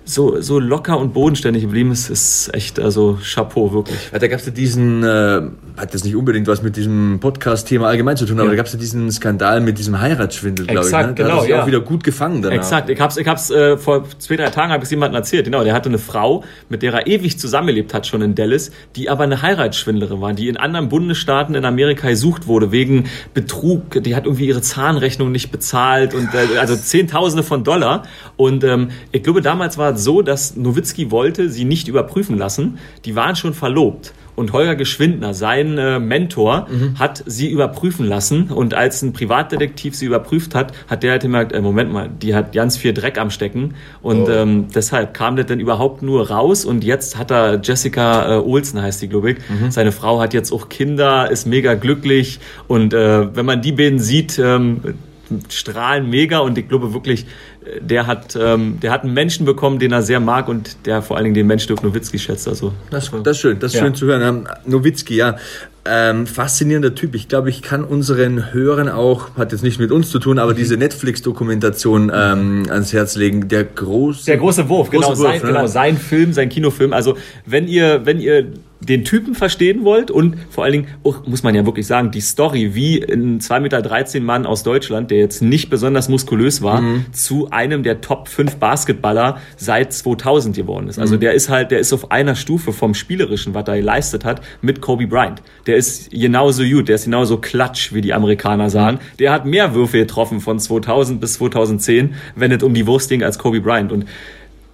so, so locker und bodenständig geblieben ist, ist echt, also Chapeau, wirklich. Ja, da gab es ja diesen, äh, hat jetzt nicht unbedingt was mit diesem Podcast-Thema allgemein zu tun, ja. aber da gab es ja diesen Skandal mit diesem Heiratsschwindel, glaube ich. Ne? Da genau, hat ja. auch wieder gut gefangen danach. Exakt, ich hab's, ich hab's äh, vor zwei, drei Tagen habe ich jemandem erzählt, genau, der hatte eine Frau, mit der er ewig zusammengelebt hat, schon in Dallas, die aber eine Heiratsschwindlerin war, die in anderen Bundesstaaten in Amerika gesucht wurde, wegen Betrug, die hat irgendwie ihre Zahnrechnung nicht bezahlt und äh, also Zehntausende von Dollar und ähm, ich glaube, damals war so, dass Nowitzki wollte sie nicht überprüfen lassen. Die waren schon verlobt. Und Holger Geschwindner, sein äh, Mentor, mhm. hat sie überprüfen lassen. Und als ein Privatdetektiv sie überprüft hat, hat der halt gemerkt, äh, Moment mal, die hat ganz viel Dreck am Stecken. Und oh. ähm, deshalb kam das dann überhaupt nur raus. Und jetzt hat er Jessica äh, Olsen, heißt die, glaube ich. Mhm. Seine Frau hat jetzt auch Kinder, ist mega glücklich. Und äh, wenn man die beiden sieht, ähm, strahlen mega. Und ich glaube wirklich, der hat, ähm, der hat einen Menschen bekommen, den er sehr mag und der vor allen Dingen den Mensch Dirk Nowitzki schätzt. Also, das, das ist schön, das ist ja. schön zu hören. Ähm, Nowitzki, ja. Ähm, faszinierender Typ. Ich glaube, ich kann unseren Hörern auch, hat jetzt nicht mit uns zu tun, aber mhm. diese Netflix-Dokumentation ähm, ans Herz legen. Der große, der große Wurf, große genau, Wurf, sein, ne? genau, sein Film, sein Kinofilm. Also wenn ihr, wenn ihr den Typen verstehen wollt und vor allen Dingen, oh, muss man ja wirklich sagen, die Story, wie ein 2,13 Meter Mann aus Deutschland, der jetzt nicht besonders muskulös war, mhm. zu einem der Top 5 Basketballer seit 2000 geworden ist. Also mhm. der ist halt, der ist auf einer Stufe vom Spielerischen, was er geleistet hat, mit Kobe Bryant. Der ist genauso gut, der ist genauso klatsch, wie die Amerikaner sagen. Mhm. Der hat mehr Würfe getroffen von 2000 bis 2010, wenn es um die Wurst ging, als Kobe Bryant. Und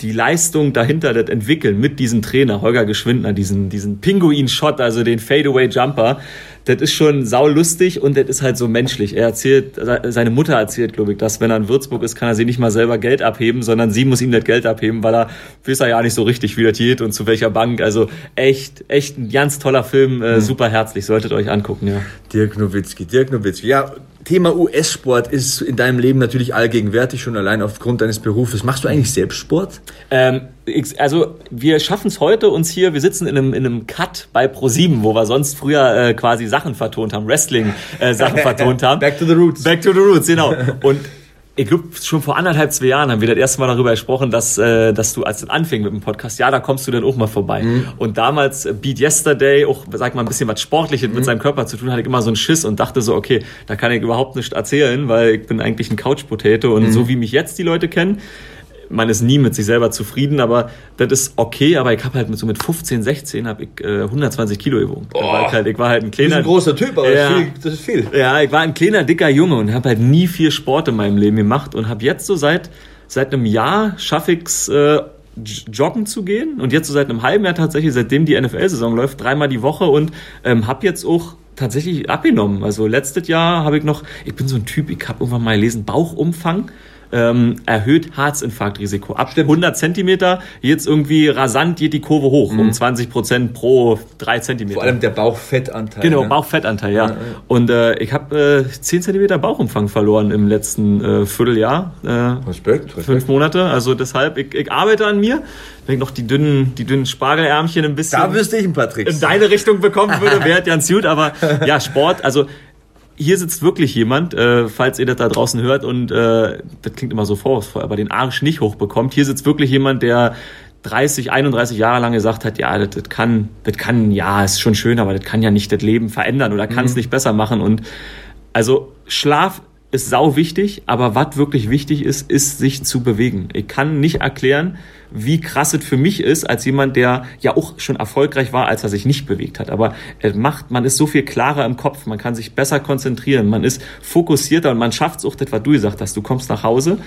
die Leistung dahinter, das Entwickeln mit diesem Trainer, Holger Geschwindner, diesen, diesen Pinguin-Shot, also den Fadeaway-Jumper, das ist schon saulustig und das ist halt so menschlich. Er erzählt, seine Mutter erzählt, glaube ich, dass wenn er in Würzburg ist, kann er sich nicht mal selber Geld abheben, sondern sie muss ihm das Geld abheben, weil er weiß er ja nicht so richtig, wie das geht und zu welcher Bank. Also echt, echt ein ganz toller Film, äh, mhm. super herzlich, solltet euch angucken, ja. Dirk Nowitzki, Dirk Nowitzki. Ja, Thema US-Sport ist in deinem Leben natürlich allgegenwärtig, schon allein aufgrund deines Berufes. Machst du eigentlich selbst Sport? Ähm, also wir schaffen es heute uns hier, wir sitzen in einem, in einem Cut bei Pro7, wo wir sonst früher äh, quasi Sachen vertont haben, Wrestling-Sachen äh, [laughs] vertont haben. Back to the Roots. Back to the Roots, genau. Und ich glaube, schon vor anderthalb, zwei Jahren haben wir das erste Mal darüber gesprochen, dass, äh, dass du, als es anfing mit dem Podcast, ja, da kommst du dann auch mal vorbei. Mhm. Und damals äh, Beat Yesterday, auch, sag mal, ein bisschen was Sportliches mhm. mit seinem Körper zu tun, hatte ich immer so einen Schiss und dachte so, okay, da kann ich überhaupt nicht erzählen, weil ich bin eigentlich ein Couch-Potato und mhm. so wie mich jetzt die Leute kennen, man ist nie mit sich selber zufrieden, aber das ist okay. Aber ich habe halt mit so mit 15, 16 habe ich äh, 120 Kilo gewogen. War ich, halt, ich war halt ein kleiner, ein großer Typ, aber ja, das ist viel. Ja, ich war ein kleiner dicker Junge und habe halt nie viel Sport in meinem Leben gemacht und habe jetzt so seit seit einem Jahr schaffe ich's äh, joggen zu gehen und jetzt so seit einem halben Jahr tatsächlich, seitdem die NFL-Saison läuft, dreimal die Woche und ähm, habe jetzt auch tatsächlich abgenommen. Also letztes Jahr habe ich noch, ich bin so ein Typ, ich habe irgendwann mal gelesen, Bauchumfang ähm, erhöht Herzinfarktrisiko. Ab Stimmt. 100 Zentimeter jetzt irgendwie rasant geht die Kurve hoch mhm. um 20 Prozent pro 3 Zentimeter. Vor allem der Bauchfettanteil. Genau, ne? Bauchfettanteil, ja. ja, ja. Und äh, ich habe äh, 10 Zentimeter Bauchumfang verloren im letzten äh, Vierteljahr. Äh, Respekt, Respekt. Fünf Monate. Also deshalb, ich, ich arbeite an mir. Wenn ich noch die dünnen, die dünnen Spargelärmchen ein bisschen da wüsste ich ein paar Tricks. in deine Richtung bekommen würde, [laughs] wäre ganz gut. Aber ja, Sport, also hier sitzt wirklich jemand, äh, falls ihr das da draußen hört und äh, das klingt immer so vorwurfsvoll, aber den Arsch nicht hochbekommt. Hier sitzt wirklich jemand, der 30, 31 Jahre lang gesagt hat, ja, das, das kann, das kann, ja, ist schon schön, aber das kann ja nicht das Leben verändern oder kann es mhm. nicht besser machen. Und also Schlaf ist sau wichtig, aber was wirklich wichtig ist, ist sich zu bewegen. Ich kann nicht erklären, wie krass es für mich ist, als jemand, der ja auch schon erfolgreich war, als er sich nicht bewegt hat. Aber er macht, man ist so viel klarer im Kopf, man kann sich besser konzentrieren, man ist fokussierter und man schafft es auch, das, was du gesagt hast. Du kommst nach Hause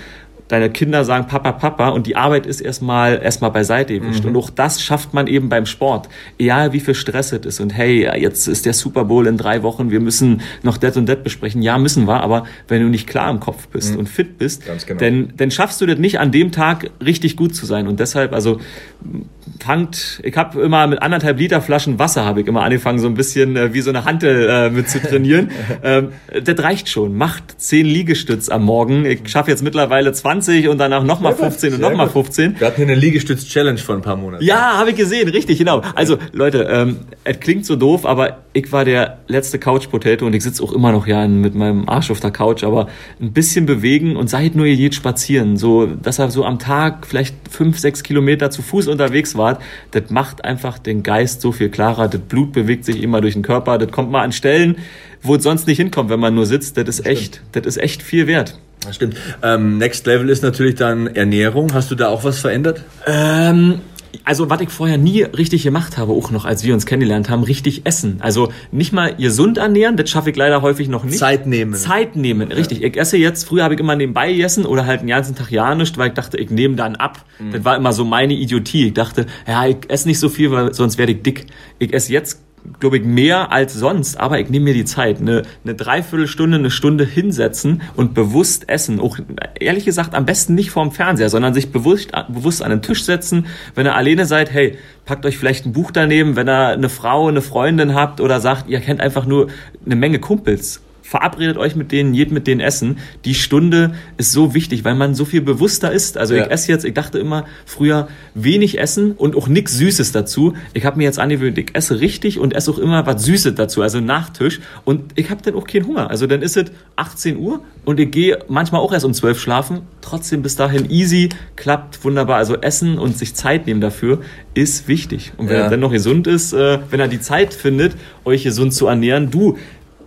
deine Kinder sagen Papa, Papa und die Arbeit ist erstmal erstmal beiseite gewischt. Mhm. Und auch das schafft man eben beim Sport. Egal wie viel Stress es ist und hey, jetzt ist der Super Bowl in drei Wochen, wir müssen noch das und das besprechen. Ja, müssen wir, aber wenn du nicht klar im Kopf bist mhm. und fit bist, genau. dann, dann schaffst du das nicht an dem Tag richtig gut zu sein. Und deshalb, also fangt, ich habe immer mit anderthalb Liter Flaschen Wasser habe ich immer angefangen, so ein bisschen äh, wie so eine Hantel äh, mit zu trainieren. [laughs] ähm, das reicht schon. Macht zehn Liegestütz am Morgen. Ich schaffe jetzt mittlerweile 20 und danach nochmal 15 und nochmal 15. Wir hatten hier eine Liegestütz-Challenge vor ein paar Monaten. Ja, habe ich gesehen, richtig, genau. Also Leute, ähm, es klingt so doof, aber ich war der letzte Couch-Potato und ich sitze auch immer noch ja mit meinem Arsch auf der Couch, aber ein bisschen bewegen und seid nur ihr geht spazieren. So, dass er so am Tag vielleicht fünf, sechs Kilometer zu Fuß unterwegs war, das macht einfach den Geist so viel klarer. Das Blut bewegt sich immer durch den Körper. Das kommt mal an Stellen, wo es sonst nicht hinkommt, wenn man nur sitzt. Das ist das echt, das ist echt viel wert. Das stimmt. Ähm, Next Level ist natürlich dann Ernährung. Hast du da auch was verändert? Ähm, also was ich vorher nie richtig gemacht habe, auch noch als wir uns kennengelernt haben, richtig essen. Also nicht mal gesund ernähren, das schaffe ich leider häufig noch nicht. Zeit nehmen. Zeit nehmen, ja. richtig. Ich esse jetzt, früher habe ich immer nebenbei gegessen oder halt den ganzen Tag ja nicht, weil ich dachte, ich nehme dann ab. Mhm. Das war immer so meine Idiotie. Ich dachte, ja, ich esse nicht so viel, weil sonst werde ich dick. Ich esse jetzt glaube ich, mehr als sonst, aber ich nehme mir die Zeit, eine, eine Dreiviertelstunde, eine Stunde hinsetzen und bewusst essen. Auch ehrlich gesagt, am besten nicht vorm Fernseher, sondern sich bewusst, bewusst an den Tisch setzen. Wenn ihr alleine seid, hey, packt euch vielleicht ein Buch daneben, wenn ihr eine Frau, eine Freundin habt oder sagt, ihr kennt einfach nur eine Menge Kumpels verabredet euch mit denen, geht mit denen essen. Die Stunde ist so wichtig, weil man so viel bewusster ist. Also ja. ich esse jetzt, ich dachte immer früher wenig essen und auch nichts Süßes dazu. Ich habe mir jetzt angewöhnt, ich esse richtig und esse auch immer was Süßes dazu, also Nachtisch. Und ich habe dann auch keinen Hunger. Also dann ist es 18 Uhr und ich gehe manchmal auch erst um 12 schlafen. Trotzdem bis dahin easy, klappt wunderbar. Also Essen und sich Zeit nehmen dafür ist wichtig. Und wenn ja. er dann noch gesund ist, äh, wenn er die Zeit findet, euch gesund zu ernähren, du,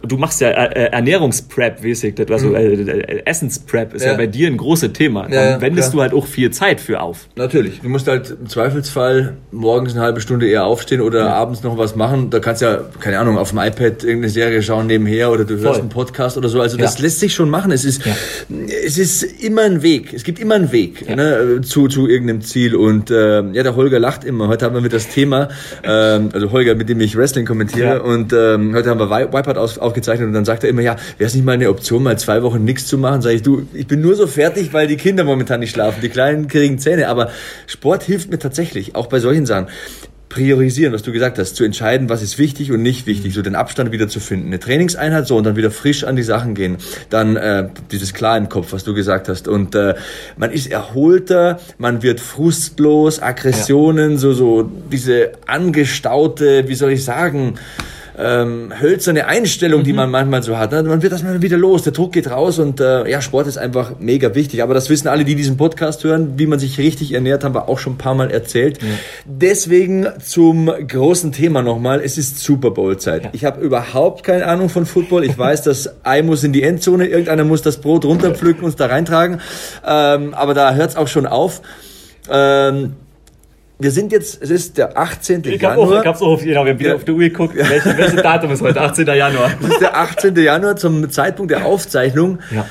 du machst ja äh, äh Ernährungsprep, mäßig, also mhm. äh, äh, Essensprep ist ja. ja. bei dir ein großes Thema. Dann ja, wendest klar. du halt auch viel Zeit für auf. Natürlich. Du musst halt im Zweifelsfall morgens eine halbe Stunde eher aufstehen oder ja. abends noch was machen. Da kannst du ja, keine Ahnung, auf dem iPad irgendeine Serie schauen nebenher oder du hörst Voll. einen Podcast oder so. Also das lässt sich schon machen. Es ist, es ist immer ein Weg. Es gibt immer einen Weg ne, zu, zu irgendeinem Ziel. Und äh, ja, der Holger lacht immer. Heute haben wir mit das Thema, ähm, also Holger, mit dem ich Wrestling kommentiere. Und ähm, heute haben wir Wipeout aus aufgezeichnet und dann sagt er immer, ja, wäre es nicht mal eine Option, mal zwei Wochen nichts zu machen? Sag ich, du, ich bin nur so fertig, weil die Kinder momentan nicht schlafen, die Kleinen kriegen Zähne, aber Sport hilft mir tatsächlich, auch bei solchen Sachen priorisieren, was du gesagt hast, zu entscheiden, was ist wichtig und nicht wichtig, so den Abstand wieder zu finden. Eine Trainingseinheit so und dann wieder frisch an die Sachen gehen. Dann äh, dieses klar im Kopf, was du gesagt hast. Und äh, man ist erholter, man wird frustlos, Aggressionen, ja. so so diese angestaute, wie soll ich sagen, ähm, hölzerne Einstellung, mhm. die man manchmal so hat. Ne? Man wird das mal wieder los, der Druck geht raus und äh, ja, Sport ist einfach mega wichtig. Aber das wissen alle, die diesen Podcast hören, wie man sich richtig ernährt, haben wir auch schon ein paar Mal erzählt. Ja. Deswegen zum großen Thema nochmal, es ist Super Bowl-Zeit. Ja. Ich habe überhaupt keine Ahnung von Football. Ich weiß, dass Ei muss in die Endzone, irgendeiner muss das Brot runterpflücken und es da reintragen. Ähm, aber da hört es auch schon auf. Ähm, wir sind jetzt, es ist der 18. Ich Januar. Auch, ich hab's auch, genau, wir haben wieder ja. auf die Uhr geguckt. Welches, welches Datum ist heute? 18. Januar. [laughs] Das ist der 18. Januar zum Zeitpunkt der Aufzeichnung. Ja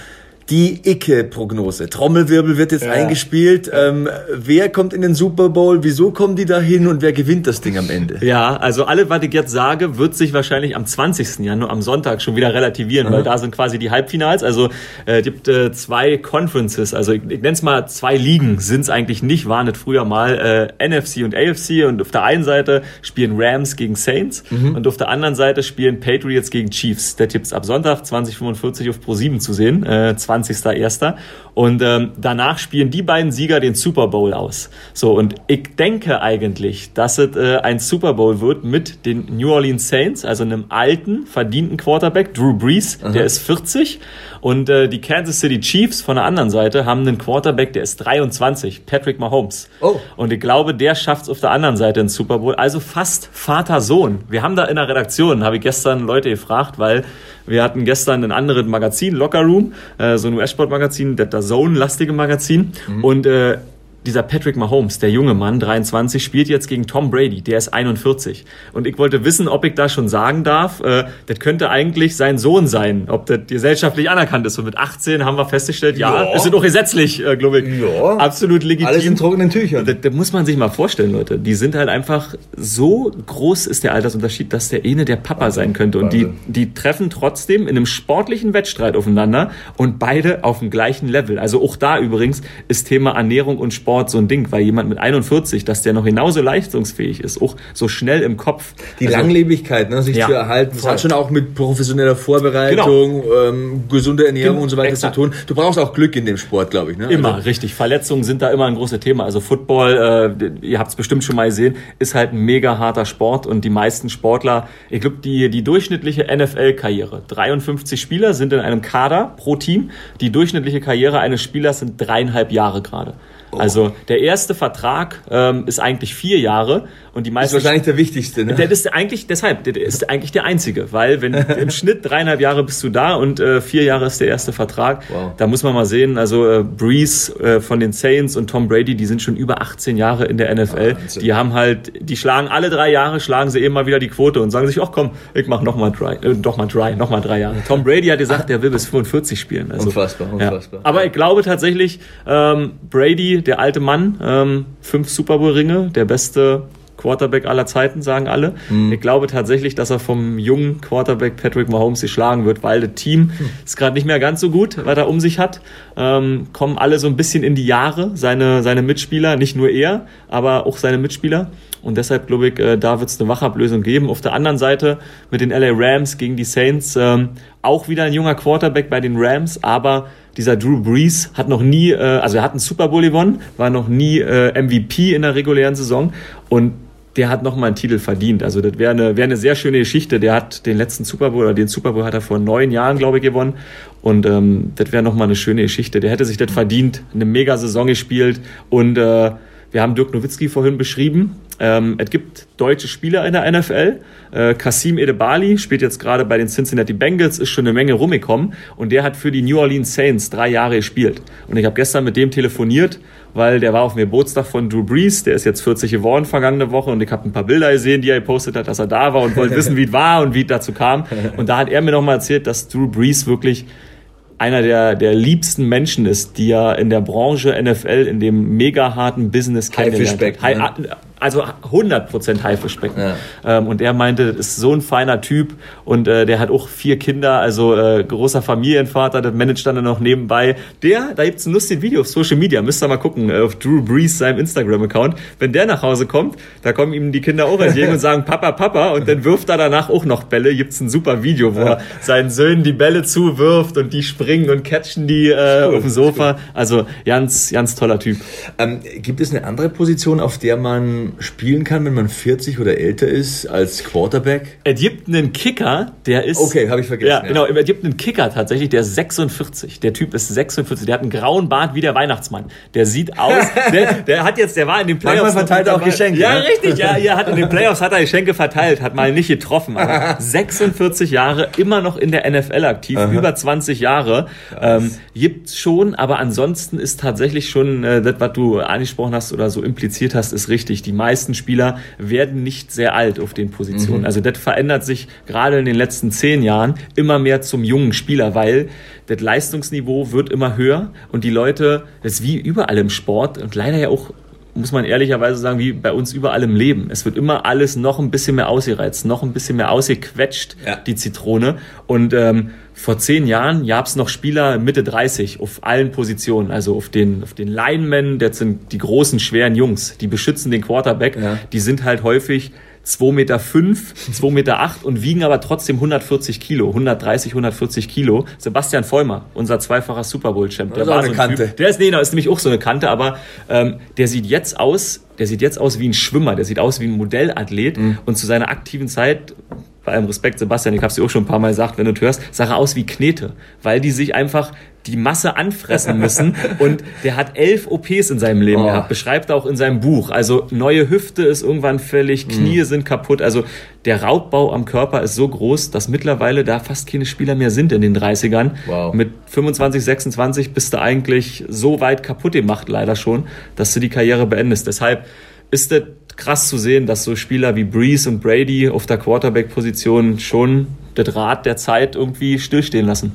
die Icke-Prognose. Trommelwirbel wird jetzt ja. eingespielt. Ähm, wer kommt in den Super Bowl? Wieso kommen die da hin und wer gewinnt das Ding am Ende? Ja, also alle, was ich jetzt sage, wird sich wahrscheinlich am 20. Januar, am Sonntag schon wieder relativieren, mhm. weil da sind quasi die Halbfinals. Also äh, gibt äh, zwei Conferences, also ich, ich nenne es mal zwei Ligen, sind es eigentlich nicht, waren es früher mal äh, NFC und AFC und auf der einen Seite spielen Rams gegen Saints mhm. und auf der anderen Seite spielen Patriots gegen Chiefs. Der Tipps ab Sonntag 2045 auf Pro 7 zu sehen. Äh, 28.01. Und ähm, danach spielen die beiden Sieger den Super Bowl aus. So, und ich denke eigentlich, dass es äh, ein Super Bowl wird mit den New Orleans Saints, also einem alten, verdienten Quarterback, Drew Brees, Aha. der ist 40. Und äh, die Kansas City Chiefs von der anderen Seite haben einen Quarterback, der ist 23, Patrick Mahomes. Oh. Und ich glaube, der schafft es auf der anderen Seite ins Super Bowl. Also fast Vater-Sohn. Wir haben da in der Redaktion, habe ich gestern Leute gefragt, weil wir hatten gestern ein anderes Magazin, Locker Room, äh, so ein US-Sport-Magazin, das Zone-lastige Magazin. Mhm. Und äh, dieser Patrick Mahomes, der junge Mann, 23, spielt jetzt gegen Tom Brady, der ist 41. Und ich wollte wissen, ob ich da schon sagen darf, äh, das könnte eigentlich sein Sohn sein, ob das gesellschaftlich anerkannt ist. Und mit 18 haben wir festgestellt, ja, ja. ist doch gesetzlich, äh, glaube ich, ja. absolut legitim. Alles in trockenen Tüchern. Das, das, muss man sich mal vorstellen, Leute. Die sind halt einfach, so groß ist der Altersunterschied, dass der eine der Papa Wahnsinn. sein könnte. Und die, die treffen trotzdem in einem sportlichen Wettstreit aufeinander und beide auf dem gleichen Level. Also auch da übrigens ist Thema Ernährung und Sport Sport so ein Ding, weil jemand mit 41, dass der noch genauso leistungsfähig ist, auch so schnell im Kopf. Die also, Langlebigkeit, ne, sich ja, zu erhalten, das hat schon auch mit professioneller Vorbereitung, genau. ähm, gesunde Ernährung Gen und so weiter exakt. zu tun. Du brauchst auch Glück in dem Sport, glaube ich. Ne? Immer, also, richtig. Verletzungen sind da immer ein großes Thema. Also Football, äh, ihr habt es bestimmt schon mal gesehen, ist halt ein mega harter Sport und die meisten Sportler, ich glaube, die, die durchschnittliche NFL-Karriere, 53 Spieler sind in einem Kader pro Team. Die durchschnittliche Karriere eines Spielers sind dreieinhalb Jahre gerade. Oh. Also der erste Vertrag ähm, ist eigentlich vier Jahre und die meisten. Ist wahrscheinlich der wichtigste, ne? Der ist eigentlich, deshalb, der ist eigentlich der einzige, weil wenn [laughs] im Schnitt dreieinhalb Jahre bist du da und äh, vier Jahre ist der erste Vertrag. Wow. Da muss man mal sehen, also äh, Breeze äh, von den Saints und Tom Brady, die sind schon über 18 Jahre in der NFL. Wahnsinn. Die haben halt, die schlagen alle drei Jahre, schlagen sie eben mal wieder die Quote und sagen sich, ach komm, ich mach noch mal dry, äh, doch mal dry, noch mal drei Jahre. Tom Brady hat gesagt, der will bis 45 spielen. Also, unfassbar, unfassbar. Ja. Aber ich glaube tatsächlich, ähm, Brady, der alte Mann, ähm, fünf Super Bowl Ringe, der beste Quarterback aller Zeiten, sagen alle. Mhm. Ich glaube tatsächlich, dass er vom jungen Quarterback Patrick Mahomes sich schlagen wird, weil das Team mhm. ist gerade nicht mehr ganz so gut, was er um sich hat. Ähm, kommen alle so ein bisschen in die Jahre, seine, seine Mitspieler, nicht nur er, aber auch seine Mitspieler. Und deshalb glaube ich, äh, da wird es eine Wachablösung geben. Auf der anderen Seite mit den LA Rams gegen die Saints ähm, auch wieder ein junger Quarterback bei den Rams, aber dieser Drew Brees hat noch nie, äh, also er hat einen Super Bowl gewonnen, war noch nie äh, MVP in der regulären Saison und der hat nochmal einen Titel verdient. Also das wäre eine, wär eine sehr schöne Geschichte. Der hat den letzten Super Bowl, oder den Super Bowl hat er vor neun Jahren, glaube ich, gewonnen. Und ähm, das wäre nochmal eine schöne Geschichte. Der hätte sich das verdient, eine mega Saison gespielt. Und äh, wir haben Dirk Nowitzki vorhin beschrieben. Ähm, es gibt deutsche Spieler in der NFL. Äh, Kasim Edebali spielt jetzt gerade bei den Cincinnati Bengals, ist schon eine Menge rumgekommen und der hat für die New Orleans Saints drei Jahre gespielt. Und ich habe gestern mit dem telefoniert weil der war auf dem Geburtstag von Drew Brees, der ist jetzt 40 geworden vergangene Woche und ich habe ein paar Bilder gesehen, die er gepostet hat, dass er da war und wollte [laughs] wissen, wie es war und wie es dazu kam. Und da hat er mir nochmal erzählt, dass Drew Brees wirklich einer der, der liebsten Menschen ist, die er in der Branche NFL, in dem mega harten Business kennengelernt hat. Ne? Also 100% Haifischbecken. Ja. Ähm, und er meinte, das ist so ein feiner Typ und äh, der hat auch vier Kinder, also äh, großer Familienvater, der managt dann noch nebenbei. Der, da gibt's ein lustiges Video auf Social Media, müsst ihr mal gucken, äh, auf Drew Brees, seinem Instagram-Account. Wenn der nach Hause kommt, da kommen ihm die Kinder auch entgegen [laughs] und sagen, Papa, Papa, und dann wirft er danach auch noch Bälle. Gibt's ein super Video, wo ja. er seinen Söhnen die Bälle zuwirft und die springen und catchen die äh, cool, auf dem Sofa. Cool. Also ganz, ganz toller Typ. Ähm, gibt es eine andere Position, auf der man spielen kann, wenn man 40 oder älter ist, als Quarterback? Er gibt einen Kicker, der ist. Okay, habe ich vergessen. Ja, ja, genau. Er gibt einen Kicker tatsächlich, der ist 46. Der Typ ist 46. Der hat einen grauen Bart wie der Weihnachtsmann. Der sieht aus. [laughs] der, der hat jetzt, der war in den Playoffs. Manchmal verteilt er auch Geschenke. Ja, ne? richtig. Ja, er hat in den [laughs] Playoffs hat er Geschenke verteilt, hat mal nicht getroffen. Aber [laughs] 46 Jahre immer noch in der NFL aktiv, Aha. über 20 Jahre. Ähm, gibt's schon, aber ansonsten ist tatsächlich schon äh, das, was du angesprochen hast oder so impliziert hast, ist richtig. Die meisten Spieler werden nicht sehr alt auf den Positionen. Mhm. Also das verändert sich gerade in den letzten zehn Jahren immer mehr zum jungen Spieler, weil das Leistungsniveau wird immer höher und die Leute, das ist wie überall im Sport und leider ja auch muss man ehrlicherweise sagen, wie bei uns überall im Leben. Es wird immer alles noch ein bisschen mehr ausgereizt, noch ein bisschen mehr ausgequetscht, ja. die Zitrone. Und ähm, vor zehn Jahren gab es noch Spieler Mitte 30 auf allen Positionen, also auf den, auf den Linemen, das sind die großen, schweren Jungs, die beschützen den Quarterback, ja. die sind halt häufig 2,5 Meter, 2,8 Meter acht und wiegen aber trotzdem 140 Kilo, 130, 140 Kilo. Sebastian Vollmer, unser zweifacher Super Bowl-Champ. Der war so eine Kante. Typ. Der ist, nee, ist nämlich auch so eine Kante, aber ähm, der sieht jetzt aus, der sieht jetzt aus wie ein Schwimmer, der sieht aus wie ein Modellathlet mhm. und zu seiner aktiven Zeit bei allem Respekt, Sebastian, ich habe es dir auch schon ein paar Mal gesagt, wenn du hörst, sah er aus wie Knete, weil die sich einfach die Masse anfressen müssen. [laughs] und der hat elf OPs in seinem Leben oh. gehabt, beschreibt er auch in seinem Buch. Also neue Hüfte ist irgendwann fällig, mhm. Knie mm. sind kaputt. Also der Raubbau am Körper ist so groß, dass mittlerweile da fast keine Spieler mehr sind in den 30ern. Wow. Mit 25, 26 bist du eigentlich so weit kaputt gemacht, leider schon, dass du die Karriere beendest. Deshalb ist das krass zu sehen, dass so Spieler wie Breeze und Brady auf der Quarterback-Position schon das Rad der Zeit irgendwie stillstehen lassen.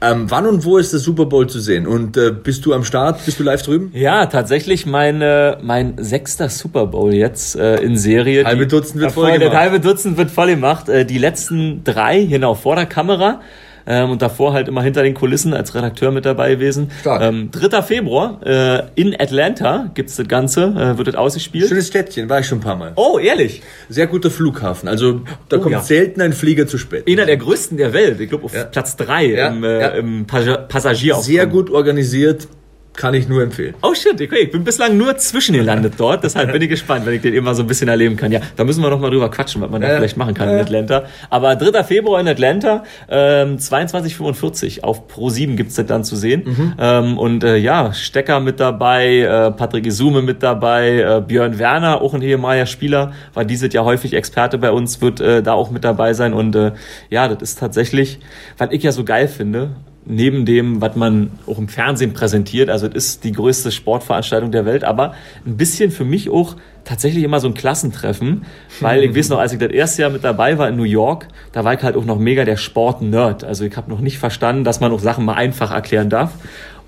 Ähm, wann und wo ist der Super Bowl zu sehen? Und äh, bist du am Start? Bist du live drüben? Ja, tatsächlich meine, mein sechster Super Bowl jetzt äh, in Serie. Halbe Dutzend wird voll gemacht. Halbe Dutzend wird voll gemacht. Äh, die letzten drei, genau, vor der Kamera ähm, und davor halt immer hinter den Kulissen als Redakteur mit dabei gewesen. Stark. Ähm, 3. Februar äh, in Atlanta gibt's das Ganze, äh, wird das ausgespielt. Schönes Städtchen, war ich schon ein paar Mal. Oh, ehrlich? Sehr guter Flughafen, also da oh, kommt ja. selten ein Flieger zu spät. Einer der größten der Welt, ich glaube auf ja. Platz 3 ja. im, äh, im Passagieraufkommen. Sehr gut organisiert, kann ich nur empfehlen. Oh shit, okay. Ich bin bislang nur zwischen gelandet dort, deshalb bin ich gespannt, wenn ich den immer so ein bisschen erleben kann. Ja, da müssen wir noch mal drüber quatschen, was man da vielleicht machen kann in Atlanta. Aber 3. Februar in Atlanta, ähm, 22.45 auf Pro 7 gibt's das dann zu sehen. Mhm. Ähm, und äh, ja, Stecker mit dabei, äh, Patrick Isume mit dabei, äh, Björn Werner, auch ein ehemaliger Spieler, war dieses Jahr häufig Experte bei uns, wird äh, da auch mit dabei sein. Und äh, ja, das ist tatsächlich, was ich ja so geil finde, neben dem, was man auch im Fernsehen präsentiert, also es ist die größte Sportveranstaltung der Welt, aber ein bisschen für mich auch tatsächlich immer so ein Klassentreffen, weil ich weiß noch, als ich das erste Jahr mit dabei war in New York, da war ich halt auch noch mega der Sport-Nerd. Also ich habe noch nicht verstanden, dass man auch Sachen mal einfach erklären darf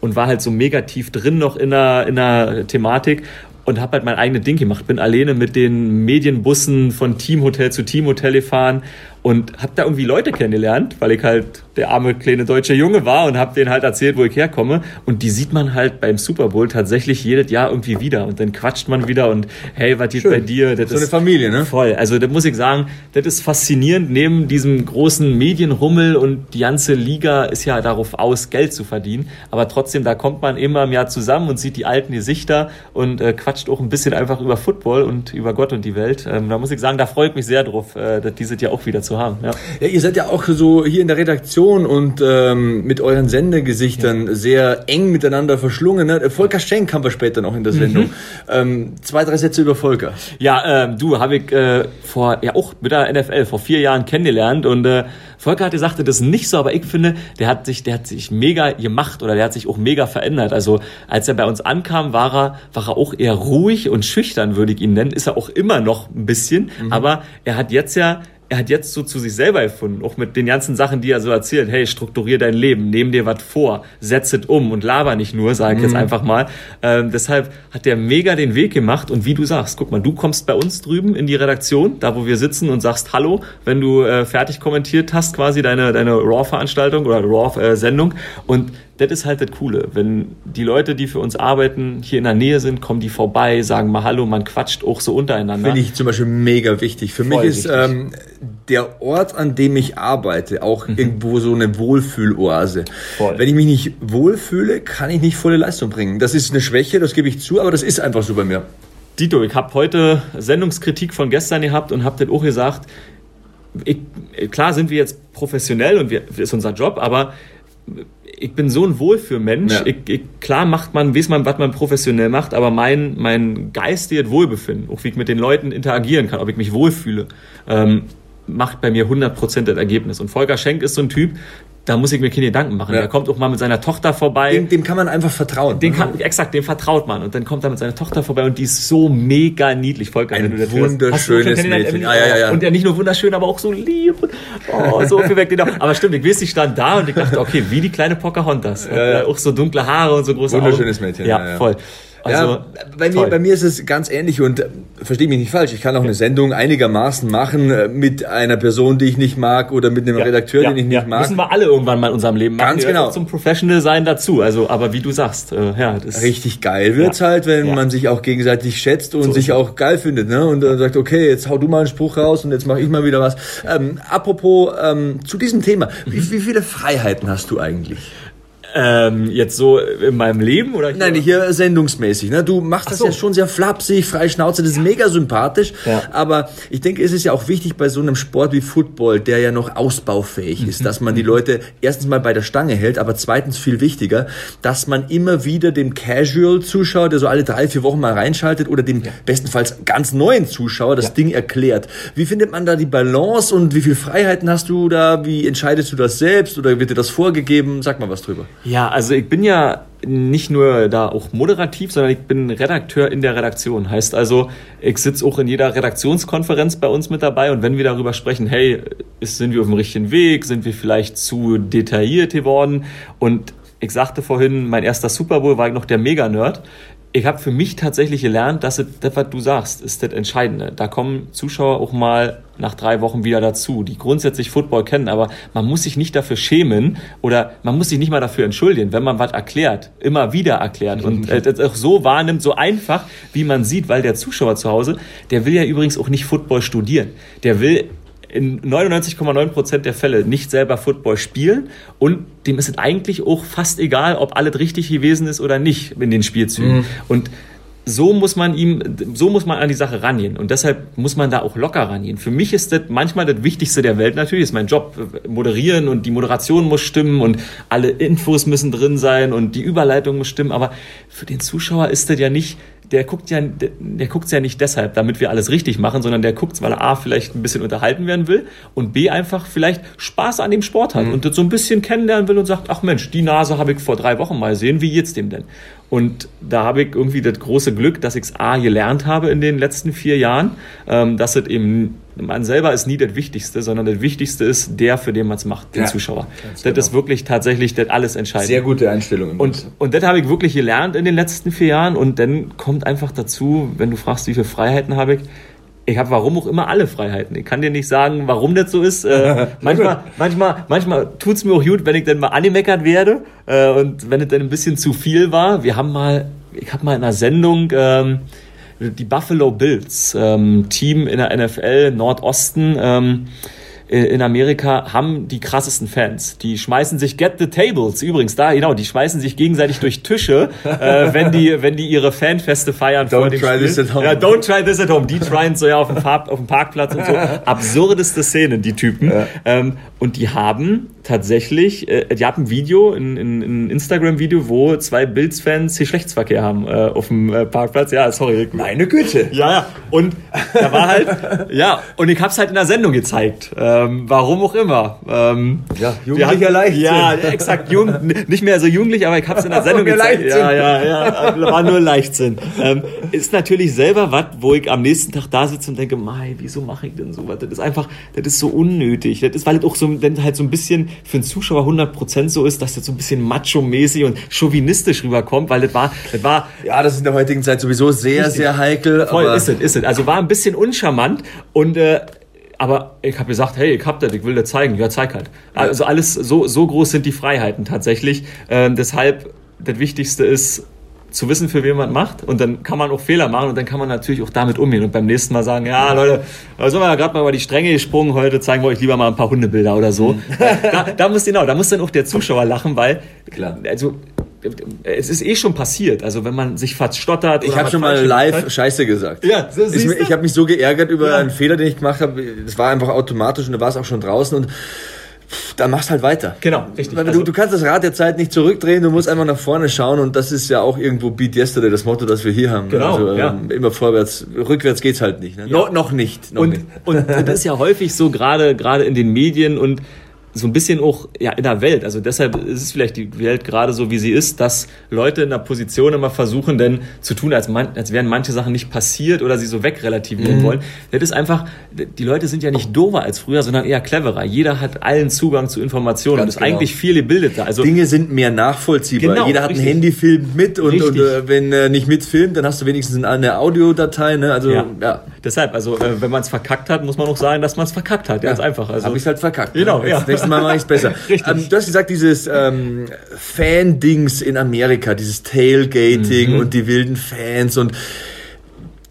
und war halt so mega tief drin noch in der, in der Thematik und habe halt mein eigenes Ding gemacht. Bin alleine mit den Medienbussen von Teamhotel zu Teamhotel gefahren und habe da irgendwie Leute kennengelernt, weil ich halt der arme kleine deutsche Junge war und habe denen halt erzählt, wo ich herkomme und die sieht man halt beim Super Bowl tatsächlich jedes Jahr irgendwie wieder und dann quatscht man wieder und hey, was geht bei dir? Das so ist eine Familie, ne? Voll. Also da muss ich sagen, das ist faszinierend neben diesem großen Medienrummel und die ganze Liga ist ja darauf aus, Geld zu verdienen, aber trotzdem da kommt man immer im Jahr zusammen und sieht die alten Gesichter und äh, quatscht auch ein bisschen einfach über Football und über Gott und die Welt. Ähm, da muss ich sagen, da freue ich mich sehr drauf, äh, dass dieses Jahr auch wieder zu zu haben. Ja. ja, ihr seid ja auch so hier in der Redaktion und ähm, mit euren Sendegesichtern ja. sehr eng miteinander verschlungen. Ne? Volker Schenk haben wir später noch in der Sendung. Mhm. Ähm, zwei, drei Sätze über Volker. Ja, ähm, du habe ich äh, vor ja auch mit der NFL vor vier Jahren kennengelernt und äh, Volker hat gesagt, das ist nicht so, aber ich finde, der hat sich, der hat sich mega gemacht oder der hat sich auch mega verändert. Also als er bei uns ankam, war er, war er auch eher ruhig und schüchtern, würde ich ihn nennen. Ist er auch immer noch ein bisschen, mhm. aber er hat jetzt ja er hat jetzt so zu sich selber erfunden, auch mit den ganzen Sachen, die er so erzählt. Hey, strukturier dein Leben, nehm dir was vor, setz es um und laber nicht nur, sage ich mhm. jetzt einfach mal. Ähm, deshalb hat der mega den Weg gemacht und wie du sagst, guck mal, du kommst bei uns drüben in die Redaktion, da wo wir sitzen und sagst Hallo, wenn du äh, fertig kommentiert hast, quasi deine, deine Raw-Veranstaltung oder Raw-Sendung und das ist halt das Coole. Wenn die Leute, die für uns arbeiten, hier in der Nähe sind, kommen die vorbei, sagen mal Hallo, man quatscht auch so untereinander. Finde ich zum Beispiel mega wichtig. Für Voll mich ist ähm, der Ort, an dem ich arbeite, auch mhm. irgendwo so eine Wohlfühloase. Voll. Wenn ich mich nicht wohlfühle, kann ich nicht volle Leistung bringen. Das ist eine Schwäche, das gebe ich zu, aber das ist einfach so bei mir. Dito, ich habe heute Sendungskritik von gestern gehabt und habe das auch gesagt, ich, klar sind wir jetzt professionell und wir, das ist unser Job, aber ich bin so ein Wohlfühlmensch. Ja. Ich, ich, klar macht man, weiß man, was man professionell macht, aber mein, mein geistiges Wohlbefinden, auch wie ich mit den Leuten interagieren kann, ob ich mich wohlfühle, ähm, macht bei mir 100% das Ergebnis. Und Volker Schenk ist so ein Typ, da muss ich mir keine Gedanken machen. Ja. Der kommt auch mal mit seiner Tochter vorbei. Dem, dem kann man einfach vertrauen. Dem kann, exakt, dem vertraut man. Und dann kommt er mit seiner Tochter vorbei und die ist so mega niedlich. Volker, Ein wunderschönes Mädchen. Ah, ja, ja, ja. Und er nicht nur wunderschön, aber auch so lieb. Und, oh, so viel weg. Aber stimmt, ich weiß, ich stand da und ich dachte, okay, wie die kleine Pocahontas. Ja, ja. Auch so dunkle Haare und so große Wunderschönes Augen. Mädchen. Ja, ja, voll. Also, ja, bei mir, bei mir ist es ganz ähnlich und äh, verstehe mich nicht falsch. Ich kann auch eine Sendung einigermaßen machen äh, mit einer Person, die ich nicht mag oder mit einem ja, Redakteur, ja, den ich nicht mag. Müssen wir alle irgendwann mal in unserem Leben machen. Ganz genau. Zum Professional sein dazu. Also, aber wie du sagst, äh, ja, das richtig geil wird's halt, wenn man sich auch gegenseitig schätzt und so sich auch geil findet, ne? Und dann sagt, okay, jetzt hau du mal einen Spruch raus und jetzt mache ich mal wieder was. Ähm, apropos ähm, zu diesem Thema, wie, wie viele Freiheiten hast du eigentlich? Ähm, jetzt so in meinem Leben oder? Nein, hier sendungsmäßig. Ne? Du machst das so. ja schon sehr flapsig, frei Schnauze, das ist mega sympathisch. Ja. Aber ich denke, es ist ja auch wichtig bei so einem Sport wie Football, der ja noch ausbaufähig ist, dass man die Leute erstens mal bei der Stange hält, aber zweitens viel wichtiger, dass man immer wieder dem Casual-Zuschauer, der so alle drei, vier Wochen mal reinschaltet, oder dem ja. bestenfalls ganz neuen Zuschauer das ja. Ding erklärt. Wie findet man da die Balance und wie viel Freiheiten hast du da? Wie entscheidest du das selbst oder wird dir das vorgegeben? Sag mal was drüber. Ja, also ich bin ja nicht nur da auch moderativ, sondern ich bin Redakteur in der Redaktion. Heißt also, ich sitze auch in jeder Redaktionskonferenz bei uns mit dabei. Und wenn wir darüber sprechen, hey, sind wir auf dem richtigen Weg, sind wir vielleicht zu detailliert geworden? Und ich sagte vorhin, mein erster Super Bowl war ich noch der Mega-Nerd ich habe für mich tatsächlich gelernt, dass das, was du sagst, ist das Entscheidende. Da kommen Zuschauer auch mal nach drei Wochen wieder dazu, die grundsätzlich Football kennen, aber man muss sich nicht dafür schämen oder man muss sich nicht mal dafür entschuldigen, wenn man was erklärt, immer wieder erklärt und äh, das auch so wahrnimmt, so einfach, wie man sieht, weil der Zuschauer zu Hause, der will ja übrigens auch nicht Football studieren. Der will in 99,9 Prozent der Fälle nicht selber Football spielen und dem ist es eigentlich auch fast egal, ob alles richtig gewesen ist oder nicht in den Spielzügen. Mhm. Und so muss man ihm, so muss man an die Sache rangehen. Und deshalb muss man da auch locker rangehen. Für mich ist das manchmal das Wichtigste der Welt natürlich, ist mein Job. Moderieren und die Moderation muss stimmen und alle Infos müssen drin sein und die Überleitung muss stimmen. Aber für den Zuschauer ist das ja nicht der guckt ja, der, der guckt's ja nicht deshalb, damit wir alles richtig machen, sondern der guckt's, weil er A, vielleicht ein bisschen unterhalten werden will und B, einfach vielleicht Spaß an dem Sport hat mhm. und das so ein bisschen kennenlernen will und sagt, ach Mensch, die Nase habe ich vor drei Wochen mal gesehen, wie geht's dem denn? Und da habe ich irgendwie das große Glück, dass ich es A gelernt habe in den letzten vier Jahren, ähm, dass es eben man selber ist nie das Wichtigste, sondern das Wichtigste ist der, für den man es macht, den ja, Zuschauer. Das genau. ist wirklich tatsächlich das alles entscheidend. Sehr gute Einstellung. Und, und das habe ich wirklich gelernt in den letzten vier Jahren. Und dann kommt einfach dazu, wenn du fragst, wie viele Freiheiten habe ich, ich habe warum auch immer alle Freiheiten. Ich kann dir nicht sagen, warum das so ist. Äh, [laughs] manchmal manchmal, manchmal tut es mir auch gut, wenn ich dann mal angemeckert werde äh, und wenn es dann ein bisschen zu viel war. Wir haben mal, ich habe mal in einer Sendung ähm, die Buffalo Bills, ähm, Team in der NFL Nordosten. Ähm, in Amerika haben die krassesten Fans. Die schmeißen sich Get the Tables, übrigens da, genau, die schmeißen sich gegenseitig durch Tische, äh, wenn die, wenn die ihre Fanfeste feiern don't try Spiel. This at home. Ja, don't try this at home. Die tryen so ja auf dem, Park, auf dem Parkplatz und so. [laughs] Absurdeste Szenen, die Typen. Ja. Ähm, und die haben tatsächlich, äh, die haben ein Video, ein, ein, Instagram-Video, wo zwei Bills-Fans Geschlechtsverkehr haben äh, auf dem äh, Parkplatz. Ja, sorry. Meine Güte. Ja, ja. Und da war halt, [laughs] ja, und ich hab's halt in der Sendung gezeigt. Ähm, warum auch immer. Ähm, ja, jugendlicher Leichtsinn. Ja, exakt, jung, nicht mehr so jugendlich, aber ich hab's in der [laughs] Sendung gezeigt. Ja, ja, ja, [laughs] war nur Leichtsinn. Ähm, ist natürlich selber was, wo ich am nächsten Tag da sitze und denke, Mai, wieso mache ich denn sowas? Das ist einfach, das ist so unnötig. Das ist, weil es auch so, dann halt so ein bisschen für den Zuschauer 100% so ist, dass das so ein bisschen macho-mäßig und chauvinistisch rüberkommt, weil das war, das war... Ja, das ist in der heutigen Zeit sowieso sehr, richtig. sehr heikel. Voll, ist es, ist es. Also war ein bisschen uncharmant und... Äh, aber ich habe gesagt, hey, ich hab das, ich will das zeigen. Ja, zeig halt. Also alles, so, so groß sind die Freiheiten tatsächlich. Äh, deshalb, das Wichtigste ist, zu wissen, für wen man macht. Und dann kann man auch Fehler machen und dann kann man natürlich auch damit umgehen und beim nächsten Mal sagen, ja Leute, da sind wir ja gerade mal über die Stränge gesprungen, heute zeigen wir euch lieber mal ein paar Hundebilder oder so. Mhm. [laughs] da, da muss genau, da muss dann auch der Zuschauer lachen, weil Klar. also es ist eh schon passiert. Also wenn man sich fast stottert. Ich habe schon mal live Scheiße gesagt. Ja, ich, ich habe mich so geärgert über ja. einen Fehler, den ich gemacht habe. Das war einfach automatisch und da war es auch schon draußen und dann machst halt weiter. Genau, richtig. Weil du, also, du kannst das Rad der Zeit nicht zurückdrehen, du musst einfach nach vorne schauen und das ist ja auch irgendwo Beat Yesterday, das Motto, das wir hier haben. Genau, also, ja. ähm, immer vorwärts, rückwärts geht's halt nicht. Ne? Ja. No, noch nicht. Noch und, nicht. und [laughs] das ist ja häufig so, gerade gerade in den Medien und so ein bisschen auch ja, in der Welt. Also deshalb ist es vielleicht die Welt gerade so, wie sie ist, dass Leute in der Position immer versuchen, denn zu tun, als, man, als wären manche Sachen nicht passiert oder sie so wegrelativieren mhm. wollen. Das ist einfach, die Leute sind ja nicht dover als früher, sondern eher cleverer. Jeder hat allen Zugang zu Informationen Ganz und ist genau. eigentlich viel gebildeter. Also Dinge sind mehr nachvollziehbar. Genau, Jeder hat richtig. ein Handy, filmt mit und, und äh, wenn äh, nicht mitfilmt, dann hast du wenigstens eine Audiodatei. Ne? Also ja. ja. Deshalb, also äh, wenn man es verkackt hat, muss man auch sagen, dass man es verkackt hat. Ganz ja. einfach. Also, Habe ich halt verkackt. Genau, ne? ja. Nächstes Mal mache ich es besser. [laughs] ähm, du hast gesagt, dieses ähm, Fan-Dings in Amerika, dieses Tailgating mhm. und die wilden Fans und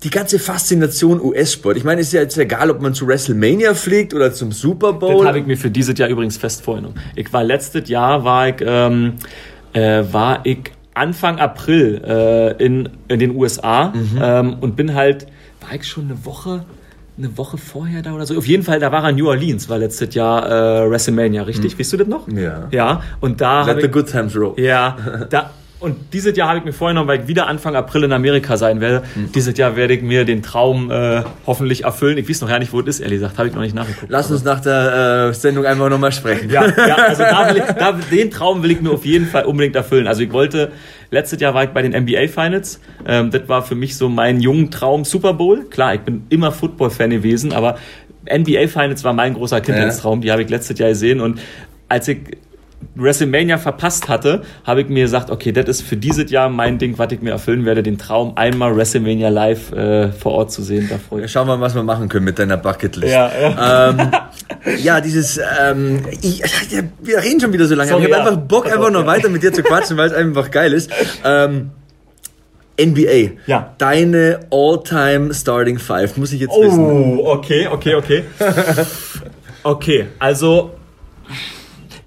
die ganze Faszination US-Sport. Ich meine, es ist ja jetzt egal, ob man zu WrestleMania fliegt oder zum Super Bowl. Das habe ich mir für dieses Jahr übrigens fest vorgenommen. Ich war letztes Jahr, war ich, ähm, äh, war ich Anfang April äh, in, in den USA mhm. ähm, und bin halt, war ich schon eine Woche eine Woche vorher da oder so. Auf jeden Fall, da war er New Orleans, war letztes Jahr äh, WrestleMania, richtig? Mhm. Weißt du das noch? Ja. Ja, und da. Let the ich, good times roll. Ja, [laughs] da, und dieses Jahr habe ich mir vorgenommen, weil ich wieder Anfang April in Amerika sein werde. Mhm. Dieses Jahr werde ich mir den Traum äh, hoffentlich erfüllen. Ich weiß noch gar nicht, wo es ist, ehrlich gesagt. Habe ich noch nicht nachgeguckt. Lass uns nach der äh, Sendung einfach nochmal sprechen. Ja, ja also da ich, da, [laughs] den Traum will ich mir auf jeden Fall unbedingt erfüllen. Also ich wollte, letztes Jahr war ich bei den NBA Finals. Ähm, das war für mich so mein jungen Traum Super Bowl. Klar, ich bin immer Football-Fan gewesen, aber NBA Finals war mein großer Kindheitstraum. Die habe ich letztes Jahr gesehen und als ich WrestleMania verpasst hatte, habe ich mir gesagt, okay, das ist für dieses Jahr mein Ding, was ich mir erfüllen werde, den Traum, einmal WrestleMania live äh, vor Ort zu sehen. Da freue ich Schauen wir mal, was wir machen können mit deiner Bucketlist. Ja, ja. Ähm, ja dieses, ähm, ich, [laughs] wir reden schon wieder so lange. Sorry, ich habe ja. einfach Bock, einfach noch weiter mit dir zu quatschen, weil es einfach geil ist. Ähm, NBA. Ja. Deine All-Time Starting Five, muss ich jetzt oh, wissen. Oh, okay, okay, okay. [laughs] okay, also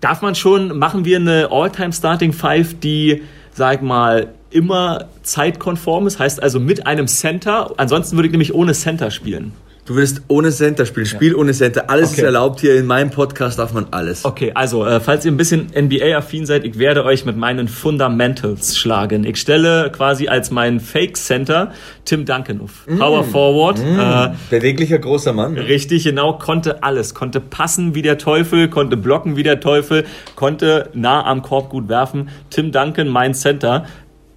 darf man schon, machen wir eine All-Time Starting Five, die, sag mal, immer zeitkonform ist, heißt also mit einem Center. Ansonsten würde ich nämlich ohne Center spielen. Du willst ohne Center spielen, Spiel ja. ohne Center. Alles okay. ist erlaubt hier. In meinem Podcast darf man alles. Okay, also, äh, falls ihr ein bisschen NBA-affin seid, ich werde euch mit meinen Fundamentals schlagen. Ich stelle quasi als mein Fake-Center Tim Duncan auf. Mm. Power Forward. Mm. Äh, Beweglicher großer Mann. Richtig, genau. Konnte alles. Konnte passen wie der Teufel, konnte blocken wie der Teufel, konnte nah am Korb gut werfen. Tim Duncan, mein Center.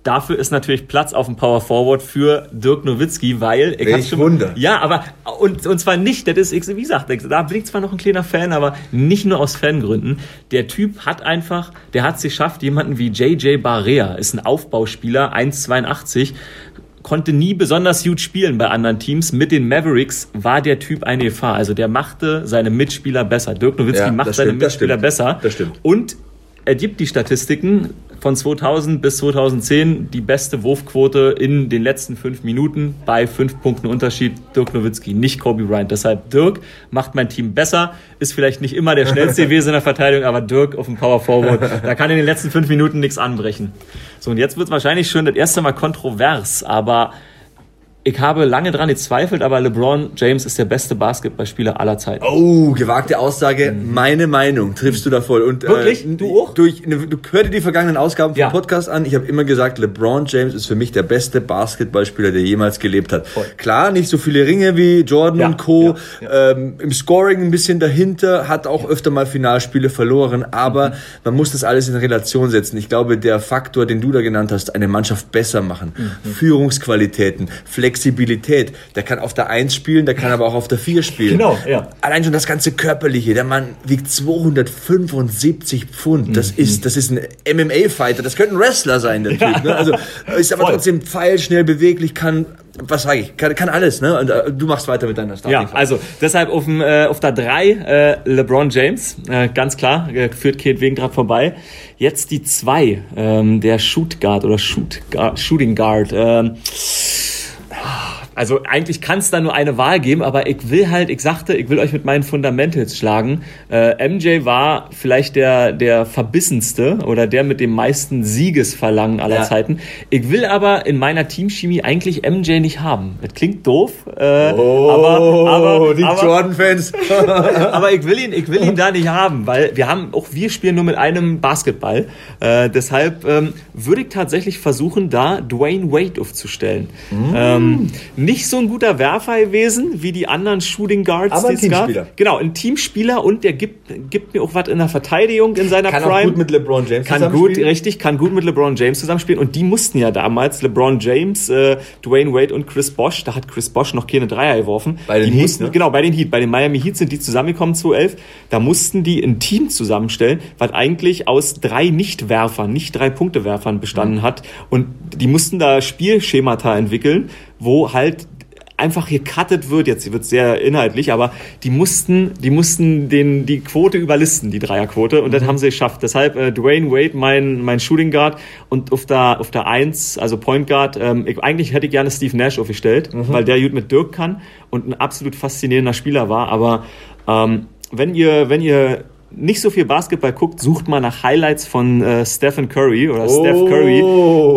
Dafür ist natürlich Platz auf dem Power Forward für Dirk Nowitzki, weil ich Welch schon, Wunder. Ja, aber und, und zwar nicht, das ist wie gesagt, da bin ich zwar noch ein kleiner Fan, aber nicht nur aus Fangründen. Der Typ hat einfach, der hat es geschafft, jemanden wie JJ Barea, ist ein Aufbauspieler, 1,82 konnte nie besonders gut spielen bei anderen Teams. Mit den Mavericks war der Typ eine Gefahr. Also der machte seine Mitspieler besser. Dirk Nowitzki ja, macht seine Mitspieler das besser. Das stimmt. Und er gibt die Statistiken von 2000 bis 2010 die beste Wurfquote in den letzten fünf Minuten bei fünf Punkten Unterschied. Dirk Nowitzki, nicht Kobe Bryant. Deshalb Dirk macht mein Team besser, ist vielleicht nicht immer der schnellste [laughs] gewesen in der Verteidigung, aber Dirk auf dem Power Forward, da kann in den letzten fünf Minuten nichts anbrechen. So, und jetzt wird es wahrscheinlich schon das erste Mal kontrovers, aber ich habe lange dran gezweifelt, aber LeBron James ist der beste Basketballspieler aller Zeiten. Oh, gewagte Aussage. Mhm. Meine Meinung triffst du da voll. Und, äh, Wirklich? Äh, du auch? Durch, ne, du hörte die vergangenen Ausgaben vom ja. Podcast an. Ich habe immer gesagt, LeBron James ist für mich der beste Basketballspieler, der jemals gelebt hat. Voll. Klar, nicht so viele Ringe wie Jordan ja, und Co. Ja, ähm, Im Scoring ein bisschen dahinter, hat auch öfter mal Finalspiele verloren, aber mhm. man muss das alles in Relation setzen. Ich glaube, der Faktor, den du da genannt hast, eine Mannschaft besser machen, mhm. Führungsqualitäten, Flexibilität, Flexibilität. Der kann auf der 1 spielen, der kann aber auch auf der 4 spielen. Genau, ja. Allein schon das ganze Körperliche. Der Mann wiegt 275 Pfund. Das mhm. ist, das ist ein MMA-Fighter. Das könnte ein Wrestler sein, der ja. Typ. Ne? Also [laughs] ist aber Voll. trotzdem pfeilschnell beweglich, kann was sage ich, kann, kann alles, ne? Und äh, du machst weiter mit deiner Starting. Ja, also deshalb auf, dem, äh, auf der 3 äh, LeBron James, äh, ganz klar, äh, führt Kate Wegen gerade vorbei. Jetzt die 2, ähm, der Shoot Guard oder Shoot Guard, Shooting Guard. Ähm, [sighs] Oh, also eigentlich kann es da nur eine Wahl geben, aber ich will halt, ich sagte, ich will euch mit meinen Fundamentals schlagen. Äh, MJ war vielleicht der, der verbissenste oder der mit dem meisten Siegesverlangen aller ja. Zeiten. Ich will aber in meiner Teamchemie eigentlich MJ nicht haben. Das klingt doof, äh, oh, aber, aber die Jordan-Fans. [laughs] aber ich will ihn, ich will ihn da nicht haben, weil wir haben auch wir spielen nur mit einem Basketball. Äh, deshalb ähm, würde ich tatsächlich versuchen, da Dwayne Wade aufzustellen. Mm. Ähm, nicht so ein guter Werfer gewesen wie die anderen Shooting Guards. Aber ein es gab. Teamspieler. Genau, ein Teamspieler und der gibt, gibt mir auch was in der Verteidigung in seiner Kann Prime. auch gut mit LeBron James Kann gut, richtig, kann gut mit LeBron James zusammenspielen. Und die mussten ja damals, LeBron James, äh, Dwayne Wade und Chris Bosh, da hat Chris Bosh noch keine Dreier geworfen. Bei den die Heat, mussten, ne? Genau, bei den Heat. Bei den Miami Heat sind die zusammengekommen 2011. Da mussten die ein Team zusammenstellen, was eigentlich aus drei Nichtwerfern, nicht drei Punktewerfern bestanden hat. Und die mussten da Spielschemata entwickeln, wo halt einfach gecuttet wird, jetzt wird sehr inhaltlich, aber die mussten, die mussten den, die Quote überlisten, die Dreierquote, und das haben sie geschafft. Deshalb äh, Dwayne Wade, mein, mein Shooting Guard, und auf der, auf der Eins, also Point Guard, ähm, ich, eigentlich hätte ich gerne Steve Nash aufgestellt, weil der gut mit Dirk kann und ein absolut faszinierender Spieler war, aber ähm, wenn ihr, wenn ihr nicht so viel Basketball guckt, sucht mal nach Highlights von äh, Stephen Curry oder Steph Curry.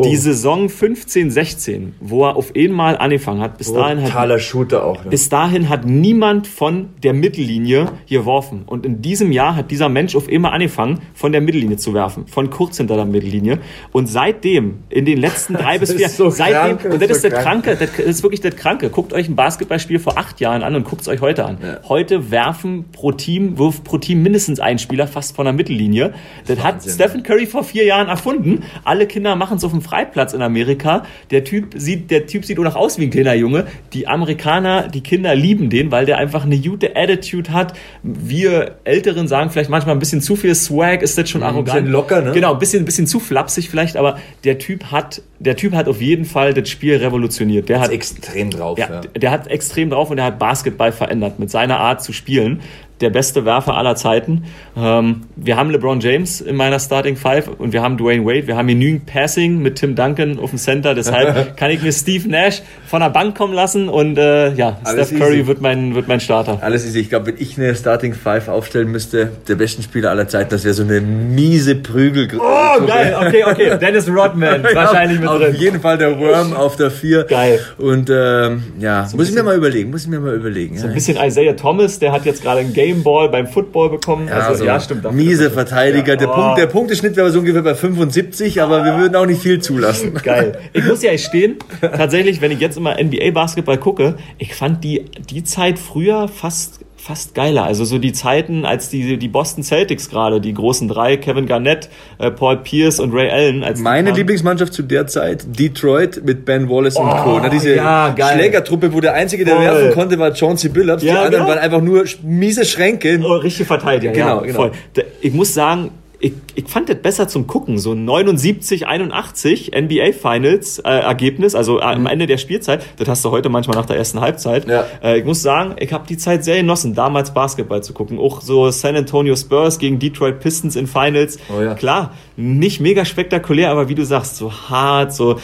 Die Saison 15, 16, wo er auf einmal angefangen hat. Bis dahin hat Shooter auch. Ne? bis dahin hat niemand von der Mittellinie geworfen. Und in diesem Jahr hat dieser Mensch auf immer angefangen, von der Mittellinie zu werfen. Von kurz hinter der Mittellinie. Und seitdem, in den letzten [laughs] drei bis ist vier, so seitdem, krank, das und das ist ist so das krank. Kranke, das ist wirklich das Kranke. Guckt euch ein Basketballspiel vor acht Jahren an und guckt es euch heute an. Heute werfen pro Team, wirft pro Team mindestens ein Spieler fast von der Mittellinie. Das hat Wahnsinn. Stephen Curry vor vier Jahren erfunden. Alle Kinder machen es auf dem Freiplatz in Amerika. Der Typ sieht, der Typ sieht auch noch aus wie ein kleiner Junge. Die Amerikaner, die Kinder lieben den, weil der einfach eine gute Attitude hat. Wir Älteren sagen vielleicht manchmal ein bisschen zu viel Swag, ist das schon arrogant. bisschen locker, ne? Genau, ein bisschen, ein bisschen zu flapsig vielleicht, aber der Typ hat, der Typ hat auf jeden Fall das Spiel revolutioniert. Der hat extrem drauf. ja, der hat extrem drauf und der hat Basketball verändert mit seiner Art zu spielen. Der beste Werfer aller Zeiten. Ähm, wir haben LeBron James in meiner Starting Five und wir haben Dwayne Wade. Wir haben genügend Passing mit Tim Duncan auf dem Center. Deshalb [laughs] kann ich mir Steve Nash von der Bank kommen lassen und äh, ja, Alles Steph Curry easy. wird mein, wird mein Starter. Alles ist, ich glaube, wenn ich eine Starting Five aufstellen müsste, der besten Spieler aller Zeiten, das wäre so eine miese Prügel. Oh, geil. Okay, okay. [laughs] Dennis Rodman wahrscheinlich mit auf drin. jeden Fall der Worm auf der Vier. Geil. Und ähm, ja, muss ich mir mal überlegen, muss ich mir mal überlegen. Ein bisschen Isaiah Thomas, der hat jetzt gerade einen Game Ball beim Football bekommen. also, ja, stimmt. dafür- Miese Verteidiger. Der, Ja. Punkt, der Punkteschnitt wäre so ungefähr bei 75, aber wir würden auch nicht viel zulassen. Geil. Ich muss ja gestehen, [laughs] tatsächlich, wenn ich jetzt immer NBA-Basketball gucke, ich fand die, die Zeit früher fast, fast geiler. Also so die Zeiten, als die, die Boston Celtics gerade, die großen drei, Kevin Garnett, äh, Paul Pierce und Ray Allen. Als Meine. Lieblingsmannschaft zu der Zeit, Detroit mit Ben Wallace und Oh, Co. Na, diese ja, geil. Schlägertruppe, wo der Einzige, der Voll. werfen konnte, war Chauncey Billups. Ja, die anderen genau. waren einfach nur miese Schränke. Oh, richtig Verteidiger, Genau, ja, genau. voll. Ich muss sagen, ich, ich fand das besser zum Gucken. So 79, 81 NBA Finals äh, Ergebnis, also äh, am Ende der Spielzeit. Das hast du heute manchmal nach der ersten Halbzeit. Mhm. Ja. Äh, ich muss sagen, ich habe die Zeit sehr genossen, damals Basketball zu gucken. Auch so San Antonio Spurs gegen Detroit Pistons in Finals. Oh ja. Klar, nicht mega spektakulär, aber wie du sagst, so hart, so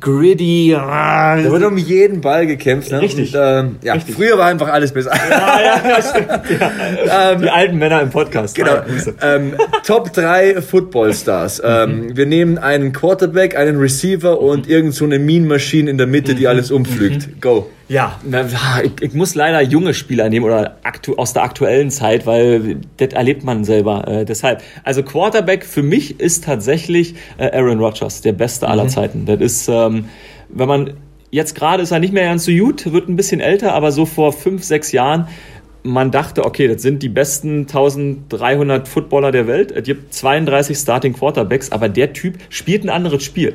gritty. Da wird um jeden Ball gekämpft. Ne? Richtig. Und, ähm, ja, Richtig. früher war einfach alles besser. Ja, ja, ja, [laughs] stimmt, ja. Die alten Männer im Podcast. Genau. Ähm, Top 3 Footballstars. Ähm, wir nehmen einen Quarterback, einen Receiver und irgend so eine Mean Machine in der Mitte, die alles umflügt. Go. Ja, ich, ich muss leider junge Spieler nehmen oder aus der aktuellen Zeit, weil das erlebt man selber. Äh, deshalb, also Quarterback für mich ist tatsächlich äh, Aaron Rodgers, der beste aller Zeiten. Das ist, ähm, wenn man jetzt gerade ist er nicht mehr ganz so gut, wird ein bisschen älter, aber so vor fünf, sechs Jahren man dachte, okay, das sind die besten 1300 Footballer der Welt. Es gibt 32 Starting Quarterbacks, aber der Typ spielt ein anderes Spiel.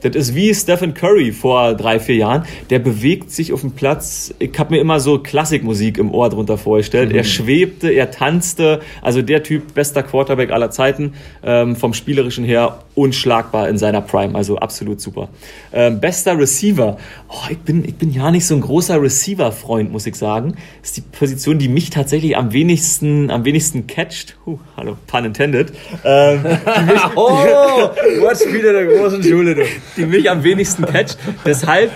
Das ist wie Stephen Curry vor drei, vier Jahren. Der bewegt sich auf dem Platz. Ich habe mir immer so Klassikmusik im Ohr drunter vorgestellt. Er schwebte, er tanzte. Also der Typ, bester Quarterback aller Zeiten. Ähm, vom Spielerischen her unschlagbar in seiner Prime. Also absolut super. Ähm, bester Receiver. Oh, ich, bin, ich bin ja nicht so ein großer Receiver-Freund, muss ich sagen. Das ist die Position, die mich tatsächlich am wenigsten, am wenigsten catcht. Huh, hallo, pun intended. Ähm, [laughs] Oh, [laughs] Wortspieler der großen Schule, du. Die mich am wenigsten catcht. Deshalb,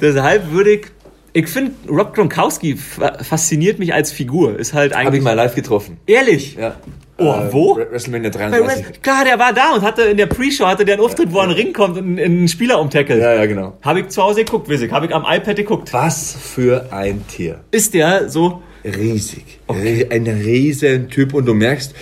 deshalb würde ich. Ich finde, Rob Gronkowski fa- fasziniert mich als Figur. Ist halt Hab ich eigentlich. mal live getroffen. Ehrlich? Ja. Oh, Äh, wo? WrestleMania Bei 33. Red- Klar, der war da und hatte in der Pre-Show hatte der einen Auftritt, wo er in den Ring kommt und einen Spieler umtackelt. Ja, ja, genau. Habe ich zu Hause geguckt, ich. Habe ich am iPad geguckt. Was für ein Tier. Ist der so. Riesig. Rie- Ein riesen Typ und du merkst,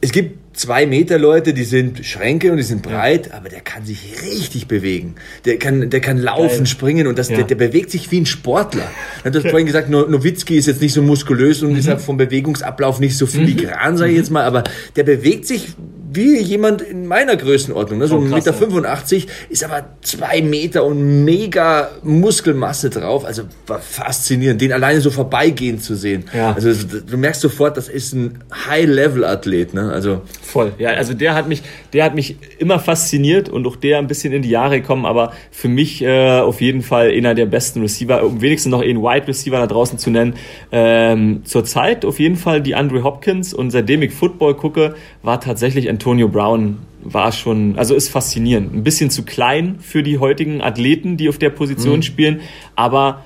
es gibt zwei Meter Leute, die sind Schränke und die sind breit, aber der kann sich richtig bewegen. Der kann, der kann laufen, Geil. springen und das, ja. der, der, bewegt sich wie ein Sportler. Du hast vorhin gesagt, Nowitzki ist jetzt nicht so muskulös und mhm. ist vom Bewegungsablauf nicht so filigran, mhm. sage ich jetzt mal, aber der bewegt sich wie jemand in meiner Größenordnung. Ne? So oh, krass, Meter 85 ist aber zwei Meter und mega Muskelmasse drauf. Also war faszinierend, den alleine so vorbeigehen zu sehen. Ja. Also du merkst sofort, das ist ein High-Level-Athlet. Ne? Also voll. Ja, also der hat mich, der hat mich immer fasziniert und auch der ein bisschen in die Jahre gekommen. Aber für mich äh, auf jeden Fall einer der besten Receiver, um wenigstens noch einen Wide Receiver da draußen zu nennen. Ähm, Zurzeit auf jeden Fall die Andre Hopkins und seitdem ich Football gucke, war tatsächlich ein Antonio Brown war schon, also ist faszinierend. Ein bisschen zu klein für die heutigen Athleten, die auf der Position mhm. spielen, aber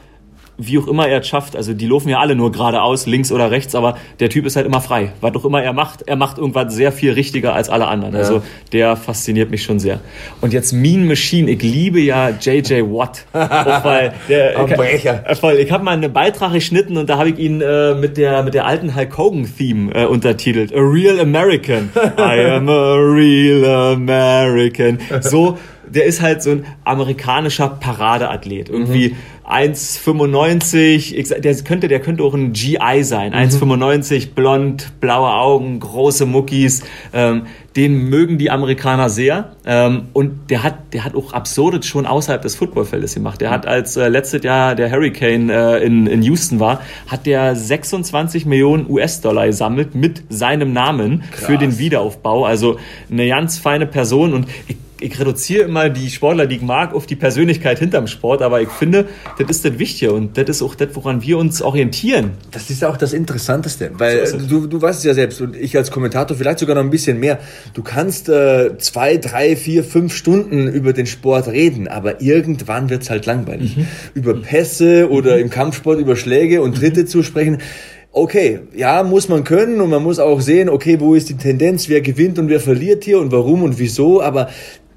wie auch immer er es schafft, also die laufen ja alle nur geradeaus, links oder rechts, aber der Typ ist halt immer frei. Was auch immer er macht, er macht irgendwas sehr viel richtiger als alle anderen. Ja. Also der fasziniert mich schon sehr. Und jetzt Mean Machine, ich liebe ja JJ Watt. auch weil [laughs] der, Brecher. Ich, voll, ich habe mal einen Beitrag geschnitten und da habe ich ihn äh, mit, der, mit der alten Hulk Hogan-Theme äh, untertitelt. A Real American. [laughs] I am a real American. So, der ist halt so ein amerikanischer Paradeathlet. Irgendwie mhm 1,95, der könnte, der könnte auch ein GI sein. Mhm. 1,95, blond, blaue Augen, große Muckis. Ähm, den mögen die Amerikaner sehr. Ähm, und der hat, der hat auch Absurdes schon außerhalb des Footballfeldes gemacht. Der hat als äh, letztes Jahr der Hurricane äh, in, in Houston war, hat der 26 Millionen US-Dollar gesammelt mit seinem Namen Krass. für den Wiederaufbau. Also eine ganz feine Person und ich ich reduziere immer die Sportler, die ich mag, auf die Persönlichkeit hinterm Sport, aber ich finde, das ist das Wichtige und das ist auch das, woran wir uns orientieren. Das ist auch das Interessanteste, weil so du, du weißt es ja selbst und ich als Kommentator vielleicht sogar noch ein bisschen mehr. Du kannst äh, zwei, drei, vier, fünf Stunden über den Sport reden, aber irgendwann wird es halt langweilig. Mhm. Über Pässe oder mhm. im Kampfsport über Schläge und Tritte mhm. zu sprechen okay, ja, muss man können und man muss auch sehen, okay, wo ist die Tendenz, wer gewinnt und wer verliert hier und warum und wieso, aber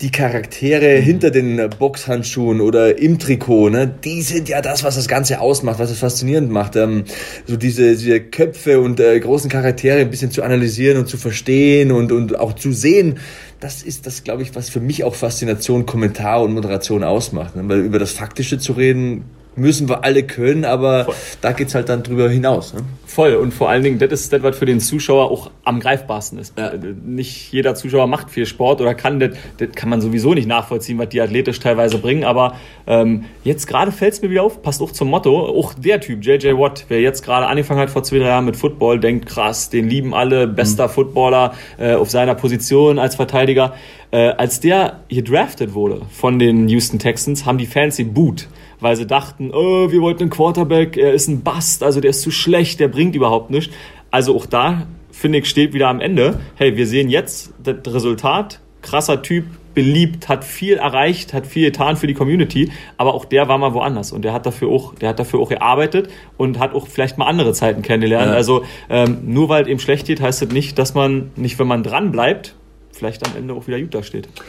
die Charaktere mhm. hinter den Boxhandschuhen oder im Trikot, ne, die sind ja das, was das Ganze ausmacht, was es faszinierend macht. Ähm, so diese, diese Köpfe und äh, großen Charaktere ein bisschen zu analysieren und zu verstehen und, und auch zu sehen, das ist das, glaube ich, was für mich auch Faszination, Kommentar und Moderation ausmacht. Ne? Weil über das Faktische zu reden, müssen wir alle können, aber Voll. da geht's halt dann drüber hinaus. Ne? Voll und vor allen Dingen, das ist das, was für den Zuschauer auch am greifbarsten ist. Ja. Nicht jeder Zuschauer macht viel Sport oder kann das, das kann man sowieso nicht nachvollziehen, was die athletisch teilweise bringen, aber ähm, jetzt gerade fällt es mir wieder auf, passt auch zum Motto, auch der Typ, JJ Watt, wer jetzt gerade angefangen hat vor zwei, drei Jahren mit Football, denkt krass, den lieben alle, bester mhm. Footballer äh, auf seiner Position als Verteidiger. Äh, als der gedraftet wurde von den Houston Texans, haben die Fans ihn boot weil sie dachten, oh, wir wollten einen Quarterback, er ist ein Bast, also der ist zu schlecht, der bringt überhaupt nichts. Also auch da, finde ich, steht wieder am Ende, hey, wir sehen jetzt das Resultat, krasser Typ, beliebt, hat viel erreicht, hat viel getan für die Community, aber auch der war mal woanders und der hat dafür auch, der hat dafür auch gearbeitet und hat auch vielleicht mal andere Zeiten kennengelernt. Ja. Also ähm, nur weil es eben schlecht geht, heißt das nicht, dass man nicht, wenn man dran bleibt, vielleicht am Ende auch wieder gut dasteht. steht.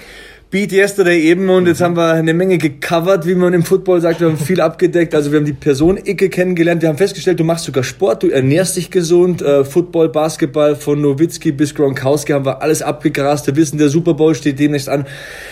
Beat Yesterday eben und jetzt haben wir eine Menge gecovert, wie man im Football sagt. Wir haben viel abgedeckt. Also wir haben die Person Icke kennengelernt. Wir haben festgestellt, du machst sogar Sport, du ernährst dich gesund. Äh, Football, Basketball, von Nowitzki bis Gronkowski haben wir alles abgegrast. Wir wissen, der Super Bowl steht demnächst an.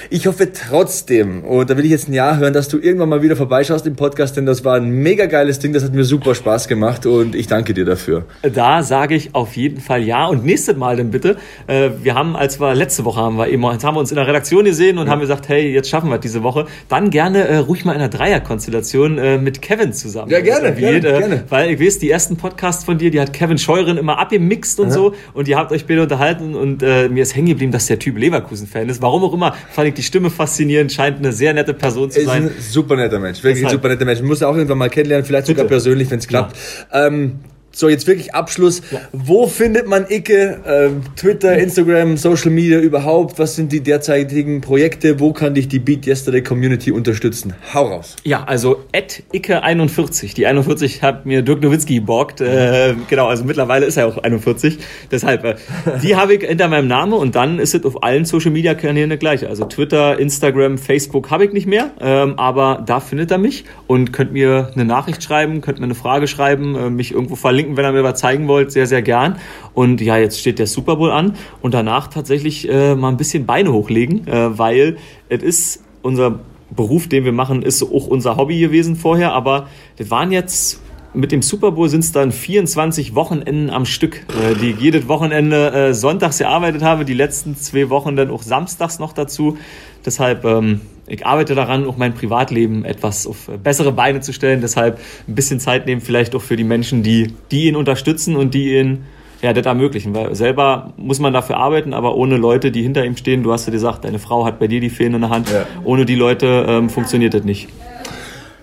Ich hoffe trotzdem, und da will ich jetzt ein Jahr hören, dass du irgendwann mal wieder vorbeischaust im Podcast, denn das war ein mega geiles Ding. Das hat mir super Spaß gemacht und ich danke dir dafür. Da sage ich auf jeden Fall ja. Und nächstes Mal dann bitte. Äh, wir haben, als wir letzte Woche haben wir eben, haben wir uns in der Redaktion gesehen gesehen und ja. haben gesagt, hey, jetzt schaffen wir diese Woche. Dann gerne äh, ruhig mal in einer Dreierkonstellation äh, mit Kevin zusammen. Ja, gerne, gerne, äh, gerne. Weil ich weiß, die ersten Podcasts von dir, die hat Kevin Scheuren immer abgemixt und Aha. so und ihr habt euch beide unterhalten und äh, mir ist hängen geblieben, dass der Typ Leverkusen-Fan ist. Warum auch immer, fand ich die Stimme faszinierend, scheint eine sehr nette Person zu sein. Ist ein super netter Mensch, wirklich ein super netter Mensch. Muss auch irgendwann mal kennenlernen, vielleicht Bitte. sogar persönlich, wenn es klappt. Ja. Ähm, so, jetzt wirklich Abschluss. Ja. Wo findet man Icke? Ähm, Twitter, Instagram, Social Media überhaupt? Was sind die derzeitigen Projekte? Wo kann dich die Beat Yesterday Community unterstützen? Hau raus. Ja, also at Icke41. Die 41 hat mir Dirk Nowitzki geborgt. Äh, genau, also mittlerweile ist er auch 41. Deshalb, äh, die [laughs] habe ich hinter meinem Namen und dann ist es auf allen Social Media Kanälen das gleiche. Also Twitter, Instagram, Facebook habe ich nicht mehr, ähm, aber da findet er mich und könnt mir eine Nachricht schreiben, könnt mir eine Frage schreiben, äh, mich irgendwo verlinken verlinken, wenn ihr mir was zeigen wollt, sehr, sehr gern. Und ja, jetzt steht der Super Bowl an und danach tatsächlich äh, mal ein bisschen Beine hochlegen, äh, weil es ist unser Beruf, den wir machen, ist auch unser Hobby gewesen vorher, aber das waren jetzt mit dem Super Bowl sind es dann 24 Wochenenden am Stück, äh, die jedes Wochenende äh, sonntags gearbeitet habe, die letzten zwei Wochen dann auch samstags noch dazu. Deshalb, ähm, ich arbeite daran, auch mein Privatleben etwas auf bessere Beine zu stellen. Deshalb ein bisschen Zeit nehmen, vielleicht auch für die Menschen, die, die ihn unterstützen und die ihn ja, das ermöglichen. Weil selber muss man dafür arbeiten, aber ohne Leute, die hinter ihm stehen, du hast ja gesagt, deine Frau hat bei dir die Fäden in der Hand. Ja. Ohne die Leute ähm, funktioniert das nicht.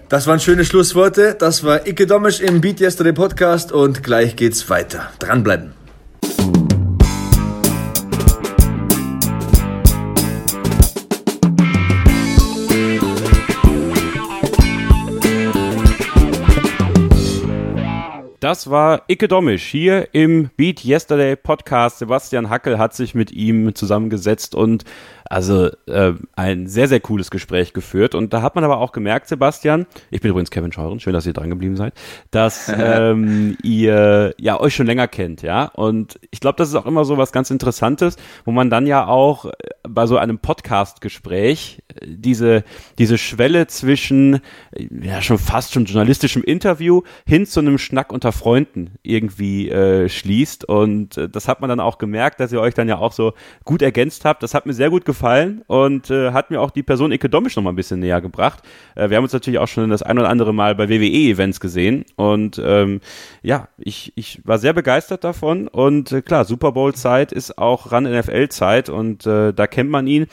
Das waren schöne Schlussworte. Das war Icke Domisch im Beat Yesterday Podcast und gleich geht's weiter. Dranbleiben. Das war Icke Domisch hier im Beat Yesterday Podcast. Sebastian Hackel hat sich mit ihm zusammengesetzt und also äh, ein sehr, sehr cooles Gespräch geführt. Und da hat man aber auch gemerkt, Sebastian, ich bin übrigens Kevin Scheuren, schön, dass ihr dran geblieben seid, dass [laughs] ähm, ihr ja euch schon länger kennt, ja. Und ich glaube, das ist auch immer so was ganz Interessantes, wo man dann ja auch äh, bei so einem Podcast-Gespräch diese, diese Schwelle zwischen ja schon fast schon journalistischem Interview hin zu einem Schnack unter Freunden irgendwie äh, schließt. Und äh, das hat man dann auch gemerkt, dass ihr euch dann ja auch so gut ergänzt habt. Das hat mir sehr gut gefallen und äh, hat mir auch die Person Ike Domisch noch mal ein bisschen näher gebracht. Äh, wir haben uns natürlich auch schon das ein oder andere Mal bei WWE-Events gesehen und ähm, ja, ich, ich war sehr begeistert davon und äh, klar, Super Bowl-Zeit ist auch ran NFL-Zeit und äh, da kennt man ihn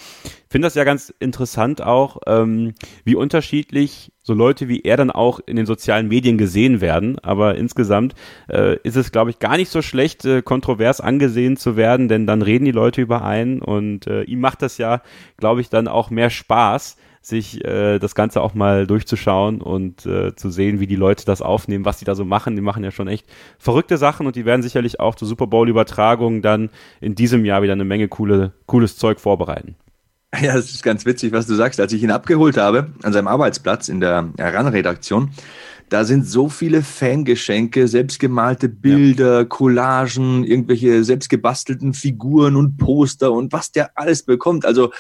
finde das ja ganz interessant auch, ähm, wie unterschiedlich so Leute wie er dann auch in den sozialen Medien gesehen werden. Aber insgesamt äh, ist es, glaube ich, gar nicht so schlecht, äh, kontrovers angesehen zu werden, denn dann reden die Leute über einen und äh, ihm macht das ja, glaube ich, dann auch mehr Spaß sich äh, das Ganze auch mal durchzuschauen und äh, zu sehen, wie die Leute das aufnehmen, was die da so machen. Die machen ja schon echt verrückte Sachen und die werden sicherlich auch zur Super Bowl-Übertragung dann in diesem Jahr wieder eine Menge coole, cooles Zeug vorbereiten. Ja, das ist ganz witzig, was du sagst. Als ich ihn abgeholt habe an seinem Arbeitsplatz in der RAN-Redaktion, da sind so viele Fangeschenke, selbstgemalte Bilder, ja. Collagen, irgendwelche selbstgebastelten Figuren und Poster und was der alles bekommt. Also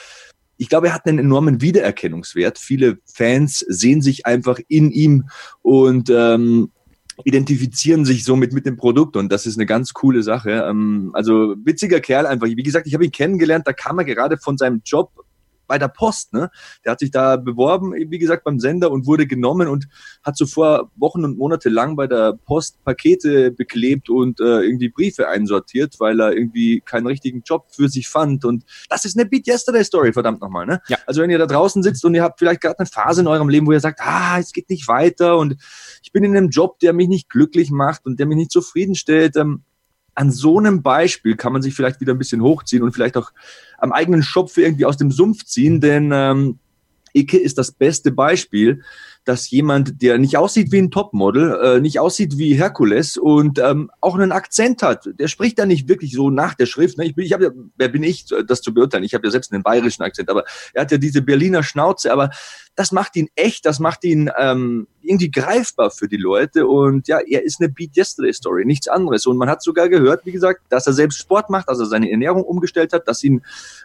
ich glaube, er hat einen enormen Wiedererkennungswert. Viele Fans sehen sich einfach in ihm und ähm, identifizieren sich somit mit dem Produkt und das ist eine ganz coole Sache. Ähm, also witziger Kerl einfach. Wie gesagt, ich habe ihn kennengelernt, da kam er gerade von seinem Job bei der Post. Ne? Der hat sich da beworben, wie gesagt, beim Sender und wurde genommen und hat zuvor Wochen und Monate lang bei der Post Pakete beklebt und äh, irgendwie Briefe einsortiert, weil er irgendwie keinen richtigen Job für sich fand. Und das ist eine Beat Yesterday Story, verdammt nochmal. Ne? Ja. Also wenn ihr da draußen sitzt und ihr habt vielleicht gerade eine Phase in eurem Leben, wo ihr sagt, ah, es geht nicht weiter und ich bin in einem Job, der mich nicht glücklich macht und der mich nicht zufriedenstellt, ähm, an so einem Beispiel kann man sich vielleicht wieder ein bisschen hochziehen und vielleicht auch am eigenen Schopf irgendwie aus dem Sumpf ziehen, denn ähm, Icke ist das beste Beispiel, dass jemand, der nicht aussieht wie ein Topmodel, äh, nicht aussieht wie Herkules und ähm, auch einen Akzent hat. Der spricht da nicht wirklich so nach der Schrift. Ne? Ich, bin, ich hab ja, wer bin ich, das zu beurteilen? Ich habe ja selbst einen bayerischen Akzent, aber er hat ja diese Berliner Schnauze. Aber das macht ihn echt, das macht ihn ähm, irgendwie greifbar für die Leute. Und ja, er ist eine Beat Yesterday Story, nichts anderes. Und man hat sogar gehört, wie gesagt, dass er selbst Sport macht, dass er seine Ernährung umgestellt hat, dass ihn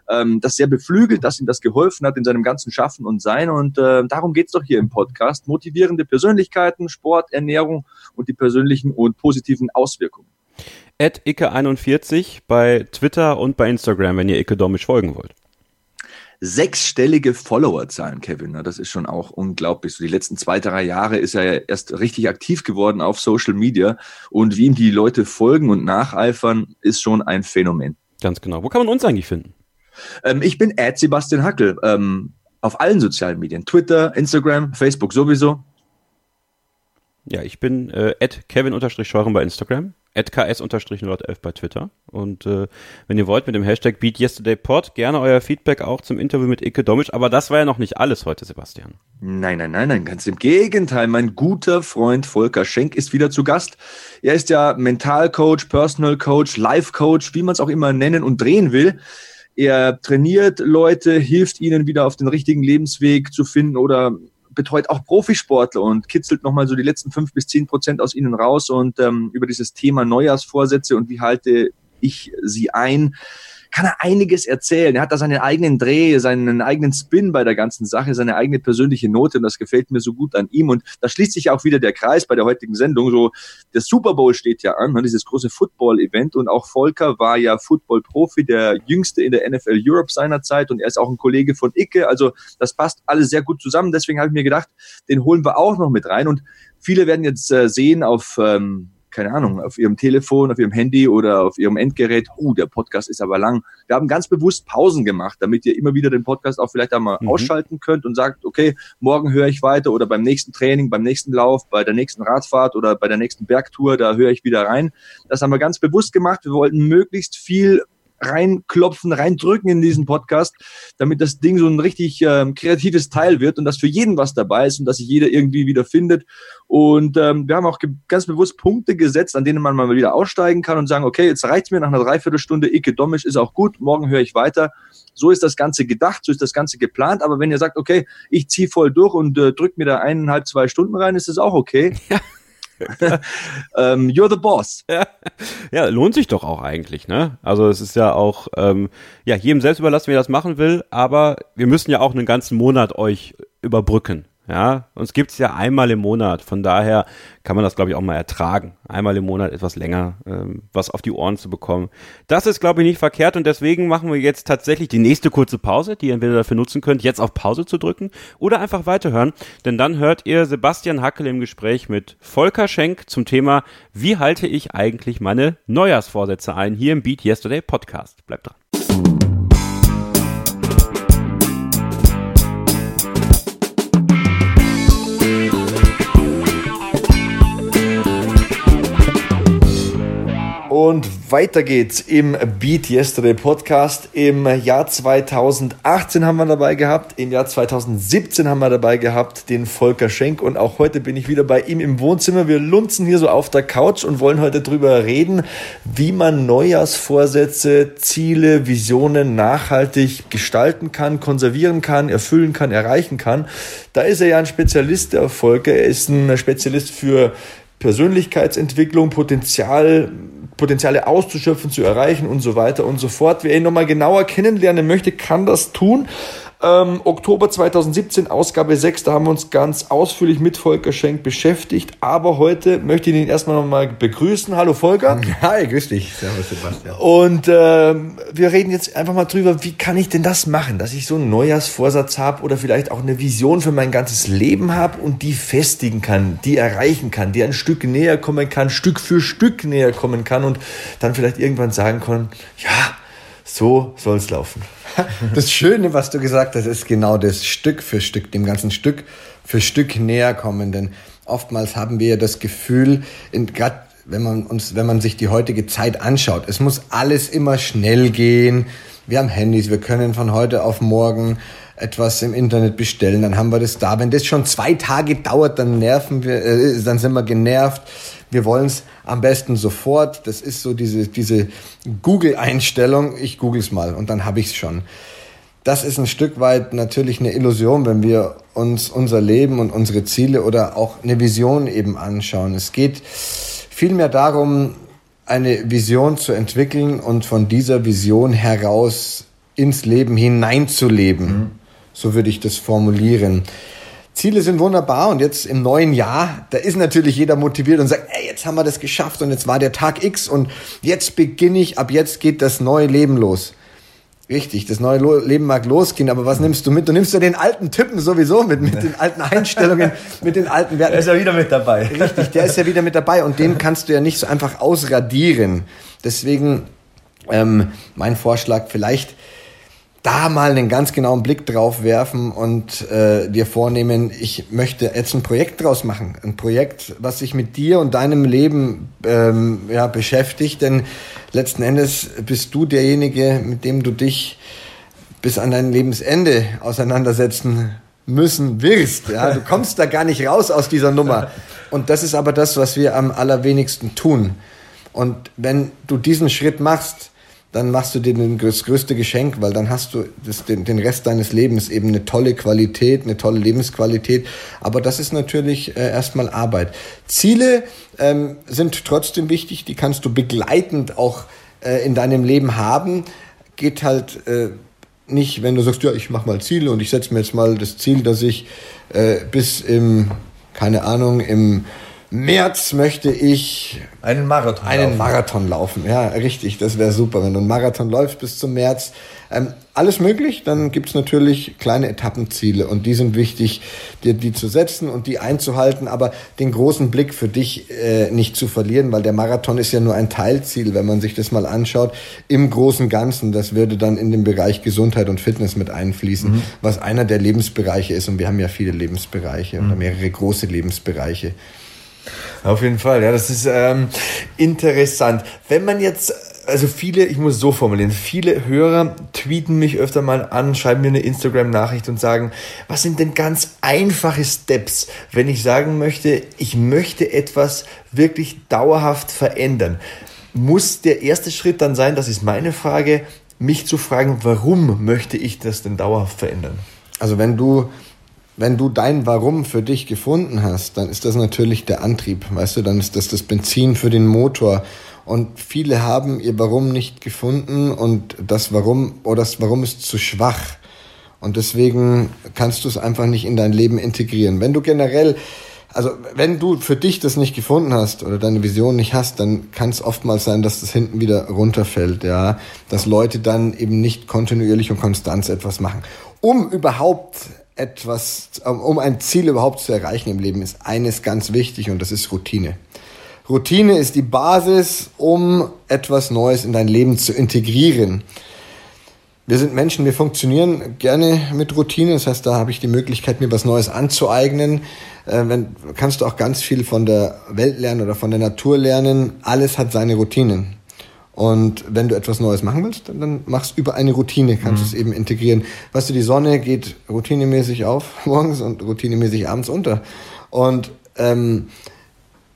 ähm, das sehr beflügelt, dass ihm das geholfen hat in seinem ganzen Schaffen und Sein. Und äh, darum geht's doch hier im Podcast. Motivierende Persönlichkeiten, Sport, Ernährung und die persönlichen und positiven Auswirkungen. At Icke41 bei Twitter und bei Instagram, wenn ihr Icke Domisch folgen wollt sechsstellige Followerzahlen, Kevin. Das ist schon auch unglaublich. So die letzten zwei, drei Jahre ist er ja erst richtig aktiv geworden auf Social Media und wie ihm die Leute folgen und nacheifern, ist schon ein Phänomen. Ganz genau. Wo kann man uns eigentlich finden? Ähm, ich bin Ad Sebastian Hackel. Ähm, auf allen sozialen Medien. Twitter, Instagram, Facebook sowieso. Ja, ich bin äh, Kevin-Scheuren bei Instagram ks-nord11 bei Twitter. Und äh, wenn ihr wollt, mit dem Hashtag BeatYesterdayPod gerne euer Feedback auch zum Interview mit Ike Domic. Aber das war ja noch nicht alles heute, Sebastian. Nein, nein, nein, nein, ganz im Gegenteil. Mein guter Freund Volker Schenk ist wieder zu Gast. Er ist ja Mentalcoach, Personal Coach, Life Coach, wie man es auch immer nennen und drehen will. Er trainiert Leute, hilft ihnen wieder auf den richtigen Lebensweg zu finden oder betreut auch Profisportler und kitzelt nochmal so die letzten fünf bis zehn Prozent aus ihnen raus und ähm, über dieses Thema Neujahrsvorsätze und wie halte ich sie ein kann er einiges erzählen. Er hat da seinen eigenen Dreh, seinen eigenen Spin bei der ganzen Sache, seine eigene persönliche Note und das gefällt mir so gut an ihm. Und da schließt sich auch wieder der Kreis bei der heutigen Sendung. So, der Super Bowl steht ja an, ne, dieses große Football-Event und auch Volker war ja Football-Profi, der jüngste in der NFL Europe seiner Zeit und er ist auch ein Kollege von Icke. Also das passt alles sehr gut zusammen. Deswegen habe ich mir gedacht, den holen wir auch noch mit rein und Viele werden jetzt äh, sehen auf ähm, keine Ahnung, auf ihrem Telefon, auf ihrem Handy oder auf ihrem Endgerät, uh, der Podcast ist aber lang. Wir haben ganz bewusst Pausen gemacht, damit ihr immer wieder den Podcast auch vielleicht einmal mhm. ausschalten könnt und sagt, okay, morgen höre ich weiter oder beim nächsten Training, beim nächsten Lauf, bei der nächsten Radfahrt oder bei der nächsten Bergtour, da höre ich wieder rein. Das haben wir ganz bewusst gemacht. Wir wollten möglichst viel reinklopfen, reindrücken in diesen Podcast, damit das Ding so ein richtig ähm, kreatives Teil wird und dass für jeden was dabei ist und dass sich jeder irgendwie wieder findet. Und ähm, wir haben auch ganz bewusst Punkte gesetzt, an denen man mal wieder aussteigen kann und sagen, okay, jetzt reicht's mir nach einer Dreiviertelstunde, Icke Domisch ist auch gut, morgen höre ich weiter. So ist das Ganze gedacht, so ist das Ganze geplant. Aber wenn ihr sagt, okay, ich ziehe voll durch und äh, drückt mir da eineinhalb, zwei Stunden rein, ist das auch okay. Ja. [laughs] ähm, you're the boss. Ja. ja, lohnt sich doch auch eigentlich, ne? Also es ist ja auch, ähm, ja, jedem selbst überlassen, wer das machen will, aber wir müssen ja auch einen ganzen Monat euch überbrücken. Ja, uns gibt's ja einmal im Monat. Von daher kann man das, glaube ich, auch mal ertragen. Einmal im Monat etwas länger ähm, was auf die Ohren zu bekommen. Das ist, glaube ich, nicht verkehrt und deswegen machen wir jetzt tatsächlich die nächste kurze Pause, die ihr entweder dafür nutzen könnt, jetzt auf Pause zu drücken oder einfach weiterhören. Denn dann hört ihr Sebastian Hackel im Gespräch mit Volker Schenk zum Thema, wie halte ich eigentlich meine Neujahrsvorsätze ein, hier im Beat Yesterday Podcast. Bleibt dran. Und weiter geht's im Beat Yesterday Podcast. Im Jahr 2018 haben wir dabei gehabt, im Jahr 2017 haben wir dabei gehabt den Volker Schenk und auch heute bin ich wieder bei ihm im Wohnzimmer. Wir lunzen hier so auf der Couch und wollen heute drüber reden, wie man Neujahrsvorsätze, Ziele, Visionen nachhaltig gestalten kann, konservieren kann, erfüllen kann, erreichen kann. Da ist er ja ein Spezialist, der Volker. Er ist ein Spezialist für Persönlichkeitsentwicklung, Potenzial, Potenziale auszuschöpfen, zu erreichen und so weiter und so fort. Wer ihn nochmal genauer kennenlernen möchte, kann das tun. Ähm, Oktober 2017, Ausgabe 6, da haben wir uns ganz ausführlich mit Volker Schenk beschäftigt. Aber heute möchte ich ihn erstmal nochmal begrüßen. Hallo Volker. [laughs] Hi, grüß dich. Servus Sebastian. Und ähm, wir reden jetzt einfach mal drüber, wie kann ich denn das machen, dass ich so einen Neujahrsvorsatz habe oder vielleicht auch eine Vision für mein ganzes Leben habe und die festigen kann, die erreichen kann, die ein Stück näher kommen kann, Stück für Stück näher kommen kann und dann vielleicht irgendwann sagen kann, ja, so soll es laufen. [laughs] Das Schöne, was du gesagt hast, ist genau das Stück für Stück, dem ganzen Stück für Stück näher kommen. Denn oftmals haben wir ja das Gefühl, gerade wenn man uns, wenn man sich die heutige Zeit anschaut, es muss alles immer schnell gehen. Wir haben Handys, wir können von heute auf morgen etwas im Internet bestellen, dann haben wir das da. Wenn das schon zwei Tage dauert, dann nerven wir, äh, dann sind wir genervt. Wir wollen es am besten sofort. Das ist so diese, diese Google-Einstellung. Ich google es mal und dann habe ich es schon. Das ist ein Stück weit natürlich eine Illusion, wenn wir uns unser Leben und unsere Ziele oder auch eine Vision eben anschauen. Es geht vielmehr darum, eine Vision zu entwickeln und von dieser Vision heraus ins Leben hineinzuleben. Mhm. So würde ich das formulieren. Ziele sind wunderbar und jetzt im neuen Jahr, da ist natürlich jeder motiviert und sagt, ey, jetzt haben wir das geschafft und jetzt war der Tag X und jetzt beginne ich, ab jetzt geht das neue Leben los. Richtig, das neue Leben mag losgehen, aber was nimmst du mit? Du nimmst ja den alten Typen sowieso mit, mit den alten Einstellungen, mit den alten Werten. Der ist ja wieder mit dabei. Richtig, der ist ja wieder mit dabei und den kannst du ja nicht so einfach ausradieren. Deswegen ähm, mein Vorschlag, vielleicht da mal einen ganz genauen Blick drauf werfen und äh, dir vornehmen, ich möchte jetzt ein Projekt draus machen. Ein Projekt, was sich mit dir und deinem Leben ähm, ja, beschäftigt. Denn letzten Endes bist du derjenige, mit dem du dich bis an dein Lebensende auseinandersetzen müssen wirst. Ja? Du kommst da gar nicht raus aus dieser Nummer. Und das ist aber das, was wir am allerwenigsten tun. Und wenn du diesen Schritt machst, dann machst du dir das größte Geschenk, weil dann hast du das, den, den Rest deines Lebens eben eine tolle Qualität, eine tolle Lebensqualität. Aber das ist natürlich äh, erstmal Arbeit. Ziele ähm, sind trotzdem wichtig, die kannst du begleitend auch äh, in deinem Leben haben. Geht halt äh, nicht, wenn du sagst, ja, ich mache mal Ziele und ich setze mir jetzt mal das Ziel, dass ich äh, bis im, keine Ahnung, im März möchte ich einen Marathon einen laufen. Marathon laufen. Ja, richtig, das wäre super, wenn du einen Marathon läufst bis zum März. Ähm, alles möglich, dann gibt's natürlich kleine Etappenziele und die sind wichtig, dir die zu setzen und die einzuhalten, aber den großen Blick für dich äh, nicht zu verlieren, weil der Marathon ist ja nur ein Teilziel, wenn man sich das mal anschaut, im großen Ganzen. Das würde dann in den Bereich Gesundheit und Fitness mit einfließen, mhm. was einer der Lebensbereiche ist und wir haben ja viele Lebensbereiche mhm. oder mehrere große Lebensbereiche. Auf jeden Fall, ja, das ist ähm, interessant. Wenn man jetzt, also viele, ich muss so formulieren, viele Hörer tweeten mich öfter mal an, schreiben mir eine Instagram-Nachricht und sagen, was sind denn ganz einfache Steps, wenn ich sagen möchte, ich möchte etwas wirklich dauerhaft verändern? Muss der erste Schritt dann sein, das ist meine Frage, mich zu fragen, warum möchte ich das denn dauerhaft verändern? Also wenn du wenn du dein Warum für dich gefunden hast, dann ist das natürlich der Antrieb, weißt du, dann ist das das Benzin für den Motor. Und viele haben ihr Warum nicht gefunden und das Warum oder das Warum ist zu schwach. Und deswegen kannst du es einfach nicht in dein Leben integrieren. Wenn du generell, also wenn du für dich das nicht gefunden hast oder deine Vision nicht hast, dann kann es oftmals sein, dass das hinten wieder runterfällt, ja, dass Leute dann eben nicht kontinuierlich und konstant etwas machen. Um überhaupt etwas, um ein Ziel überhaupt zu erreichen im Leben, ist eines ganz wichtig und das ist Routine. Routine ist die Basis, um etwas Neues in dein Leben zu integrieren. Wir sind Menschen, wir funktionieren gerne mit Routine. Das heißt, da habe ich die Möglichkeit, mir was Neues anzueignen. Äh, wenn, kannst du auch ganz viel von der Welt lernen oder von der Natur lernen. Alles hat seine Routinen. Und wenn du etwas Neues machen willst, dann machst du über eine Routine, kannst du mhm. es eben integrieren. Weißt du, die Sonne geht routinemäßig auf [laughs] morgens und routinemäßig abends unter. Und ähm,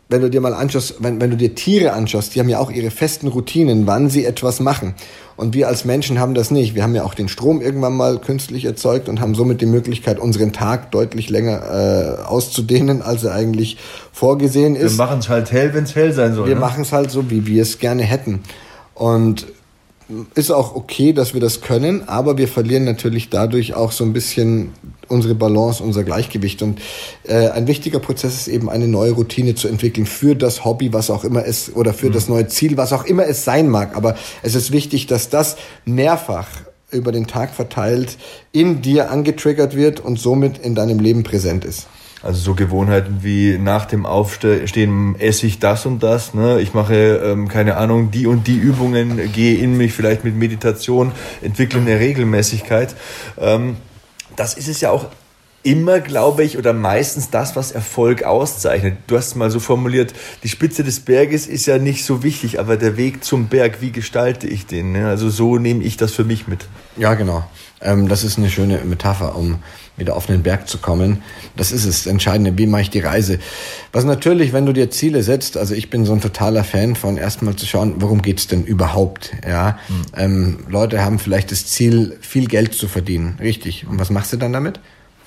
wenn du dir mal anschaust, wenn, wenn du dir Tiere anschaust, die haben ja auch ihre festen Routinen, wann sie etwas machen. Und wir als Menschen haben das nicht. Wir haben ja auch den Strom irgendwann mal künstlich erzeugt und haben somit die Möglichkeit, unseren Tag deutlich länger äh, auszudehnen, als er eigentlich vorgesehen ist. Wir machen es halt hell, wenn es hell sein soll. Wir ne? machen es halt so, wie wir es gerne hätten. Und ist auch okay, dass wir das können, aber wir verlieren natürlich dadurch auch so ein bisschen unsere Balance, unser Gleichgewicht. Und äh, ein wichtiger Prozess ist eben eine neue Routine zu entwickeln für das Hobby, was auch immer es oder für mhm. das neue Ziel, was auch immer es sein mag. Aber es ist wichtig, dass das mehrfach über den Tag verteilt in dir angetriggert wird und somit in deinem Leben präsent ist. Also so Gewohnheiten wie nach dem Aufstehen esse ich das und das. Ne? Ich mache, ähm, keine Ahnung, die und die Übungen, gehe in mich vielleicht mit Meditation, entwickle eine Regelmäßigkeit. Ähm, das ist es ja auch immer, glaube ich, oder meistens das, was Erfolg auszeichnet. Du hast es mal so formuliert, die Spitze des Berges ist ja nicht so wichtig, aber der Weg zum Berg, wie gestalte ich den? Ne? Also so nehme ich das für mich mit. Ja, genau. Ähm, das ist eine schöne Metapher, um wieder auf den Berg zu kommen. Das ist es, das Entscheidende, wie mache ich die Reise. Was natürlich, wenn du dir Ziele setzt, also ich bin so ein totaler Fan von erstmal zu schauen, worum geht's denn überhaupt? Ja, mhm. ähm, Leute haben vielleicht das Ziel, viel Geld zu verdienen, richtig. Und was machst du dann damit?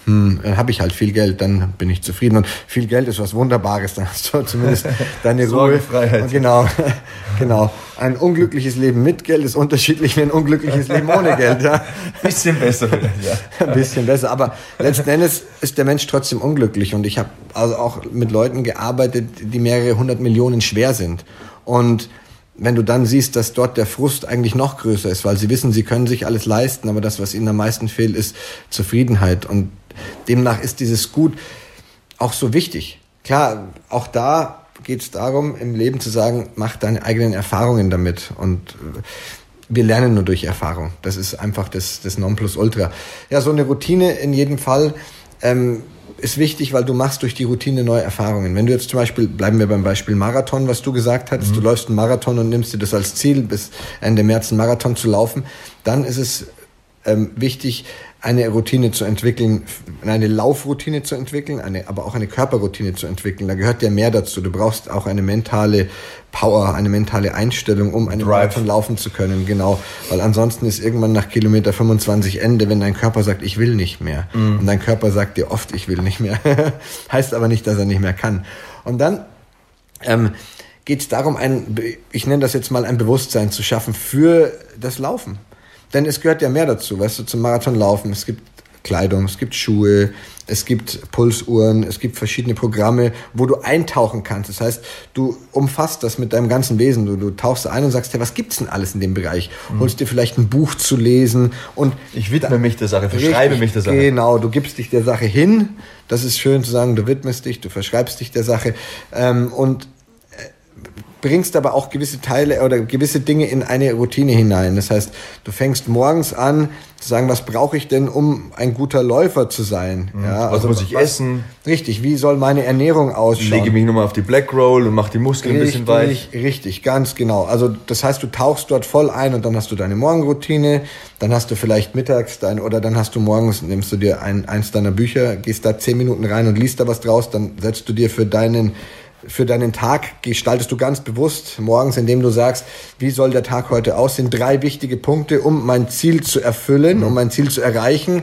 Hm, dann habe ich halt viel Geld, dann bin ich zufrieden. Und viel Geld ist was Wunderbares, dann hast du [laughs] zumindest deine Ruhe. Freiheit. Genau, [laughs] genau. Ein unglückliches Leben mit Geld ist unterschiedlich wie ein unglückliches Leben ohne Geld. Ja. [laughs] Bisschen besser ja. Ein bisschen besser, aber letzten Endes ist der Mensch trotzdem unglücklich. Und ich habe also auch mit Leuten gearbeitet, die mehrere hundert Millionen schwer sind. Und wenn du dann siehst, dass dort der Frust eigentlich noch größer ist, weil sie wissen, sie können sich alles leisten, aber das, was ihnen am meisten fehlt, ist Zufriedenheit. Und Demnach ist dieses Gut auch so wichtig. Klar, auch da geht es darum, im Leben zu sagen, mach deine eigenen Erfahrungen damit. Und äh, wir lernen nur durch Erfahrung. Das ist einfach das, das Nonplusultra. Ja, so eine Routine in jedem Fall ähm, ist wichtig, weil du machst durch die Routine neue Erfahrungen. Wenn du jetzt zum Beispiel, bleiben wir beim Beispiel Marathon, was du gesagt hast, mhm. du läufst einen Marathon und nimmst dir das als Ziel, bis Ende März einen Marathon zu laufen, dann ist es ähm, wichtig, eine Routine zu entwickeln, eine Laufroutine zu entwickeln, eine, aber auch eine Körperroutine zu entwickeln. Da gehört ja mehr dazu. Du brauchst auch eine mentale Power, eine mentale Einstellung, um einen Marathon laufen zu können. Genau. Weil ansonsten ist irgendwann nach Kilometer 25 Ende, wenn dein Körper sagt, ich will nicht mehr. Mm. Und dein Körper sagt dir oft, ich will nicht mehr. [laughs] heißt aber nicht, dass er nicht mehr kann. Und dann ähm, geht es darum, ein, ich nenne das jetzt mal ein Bewusstsein zu schaffen für das Laufen. Denn es gehört ja mehr dazu, weißt du, zum Marathonlaufen. Es gibt Kleidung, es gibt Schuhe, es gibt Pulsuhren, es gibt verschiedene Programme, wo du eintauchen kannst. Das heißt, du umfasst das mit deinem ganzen Wesen. Du, du tauchst ein und sagst, hey, was gibt's denn alles in dem Bereich? Mhm. Holst dir vielleicht ein Buch zu lesen und ich widme mich der Sache, verschreibe richtig, mich der Sache. Genau, du gibst dich der Sache hin. Das ist schön zu sagen, du widmest dich, du verschreibst dich der Sache ähm, und bringst aber auch gewisse Teile oder gewisse Dinge in eine Routine hinein. Das heißt, du fängst morgens an zu sagen, was brauche ich denn, um ein guter Läufer zu sein? Mhm. Ja, also was muss ich was, essen? Richtig, wie soll meine Ernährung ausschauen? Lege mich nochmal auf die Black Roll und mache die Muskeln richtig, ein bisschen weich. Richtig, ganz genau. Also das heißt, du tauchst dort voll ein und dann hast du deine Morgenroutine, dann hast du vielleicht mittags dein oder dann hast du morgens, nimmst du dir ein, eins deiner Bücher, gehst da zehn Minuten rein und liest da was draus, dann setzt du dir für deinen für deinen Tag gestaltest du ganz bewusst morgens, indem du sagst, wie soll der Tag heute aussehen? Drei wichtige Punkte, um mein Ziel zu erfüllen, um mein Ziel zu erreichen.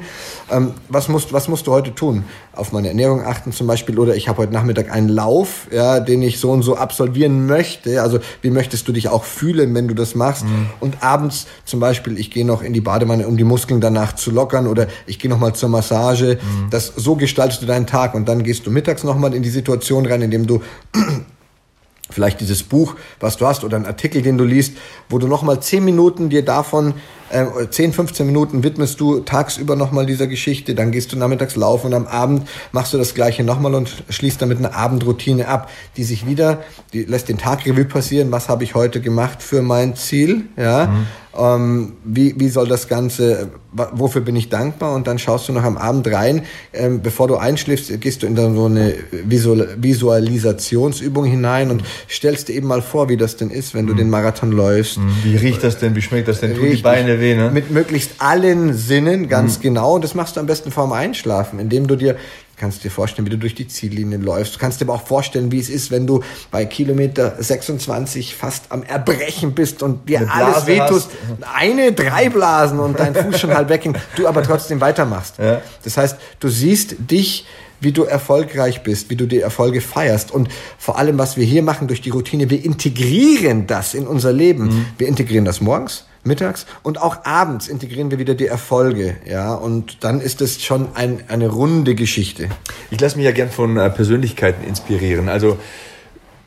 Ähm, was, musst, was musst du heute tun? Auf meine Ernährung achten zum Beispiel oder ich habe heute Nachmittag einen Lauf, ja, den ich so und so absolvieren möchte. Also wie möchtest du dich auch fühlen, wenn du das machst? Mhm. Und abends zum Beispiel, ich gehe noch in die Badewanne, um die Muskeln danach zu lockern oder ich gehe noch mal zur Massage. Mhm. Das so gestaltest du deinen Tag und dann gehst du mittags noch mal in die Situation rein, indem du [clears throat] vielleicht dieses Buch, was du hast, oder einen Artikel, den du liest, wo du nochmal zehn Minuten dir davon, äh, 10, 15 Minuten widmest du tagsüber nochmal dieser Geschichte, dann gehst du nachmittags laufen und am Abend machst du das Gleiche nochmal und schließt damit eine Abendroutine ab, die sich wieder, die lässt den Tag Revue passieren, was habe ich heute gemacht für mein Ziel, ja, mhm. ähm, wie, wie soll das Ganze wofür bin ich dankbar und dann schaust du noch am Abend rein, ähm, bevor du einschläfst, gehst du in so eine Visual Visualisationsübung hinein und stellst dir eben mal vor, wie das denn ist, wenn du mhm. den Marathon läufst. Mhm. Wie riecht das denn, wie schmeckt das denn, tun die Beine weh, ne? Mit möglichst allen Sinnen, ganz mhm. genau und das machst du am besten vorm Einschlafen, indem du dir kannst dir vorstellen, wie du durch die Ziellinie läufst. Du kannst dir aber auch vorstellen, wie es ist, wenn du bei Kilometer 26 fast am Erbrechen bist und dir alles wehtust. Eine, drei Blasen und dein Fuß schon halb weghängt, [laughs] du aber trotzdem weitermachst. Ja. Das heißt, du siehst dich wie du erfolgreich bist, wie du die Erfolge feierst. Und vor allem, was wir hier machen durch die Routine, wir integrieren das in unser Leben. Mhm. Wir integrieren das morgens, mittags und auch abends integrieren wir wieder die Erfolge, ja, und dann ist es schon ein, eine runde Geschichte. Ich lasse mich ja gern von äh, Persönlichkeiten inspirieren, also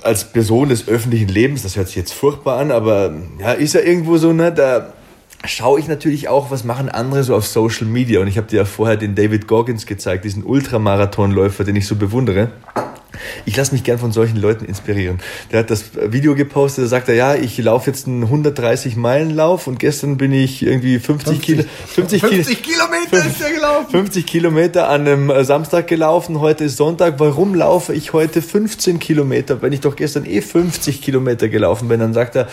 als Person des öffentlichen Lebens, das hört sich jetzt furchtbar an, aber ja, ist ja irgendwo so, ne, da schaue ich natürlich auch, was machen andere so auf Social Media und ich habe dir ja vorher den David Goggins gezeigt, diesen Ultramarathonläufer, den ich so bewundere. Ich lasse mich gern von solchen Leuten inspirieren. Der hat das Video gepostet, da sagt er, ja, ich laufe jetzt einen 130 Meilen Lauf und gestern bin ich irgendwie 50, 50 Kilo, 50, 50 Kilometer 50, ist der gelaufen. 50 Kilometer an einem äh, Samstag gelaufen, heute ist Sonntag. Warum laufe ich heute 15 Kilometer, wenn ich doch gestern eh 50 Kilometer gelaufen bin? Dann sagt er,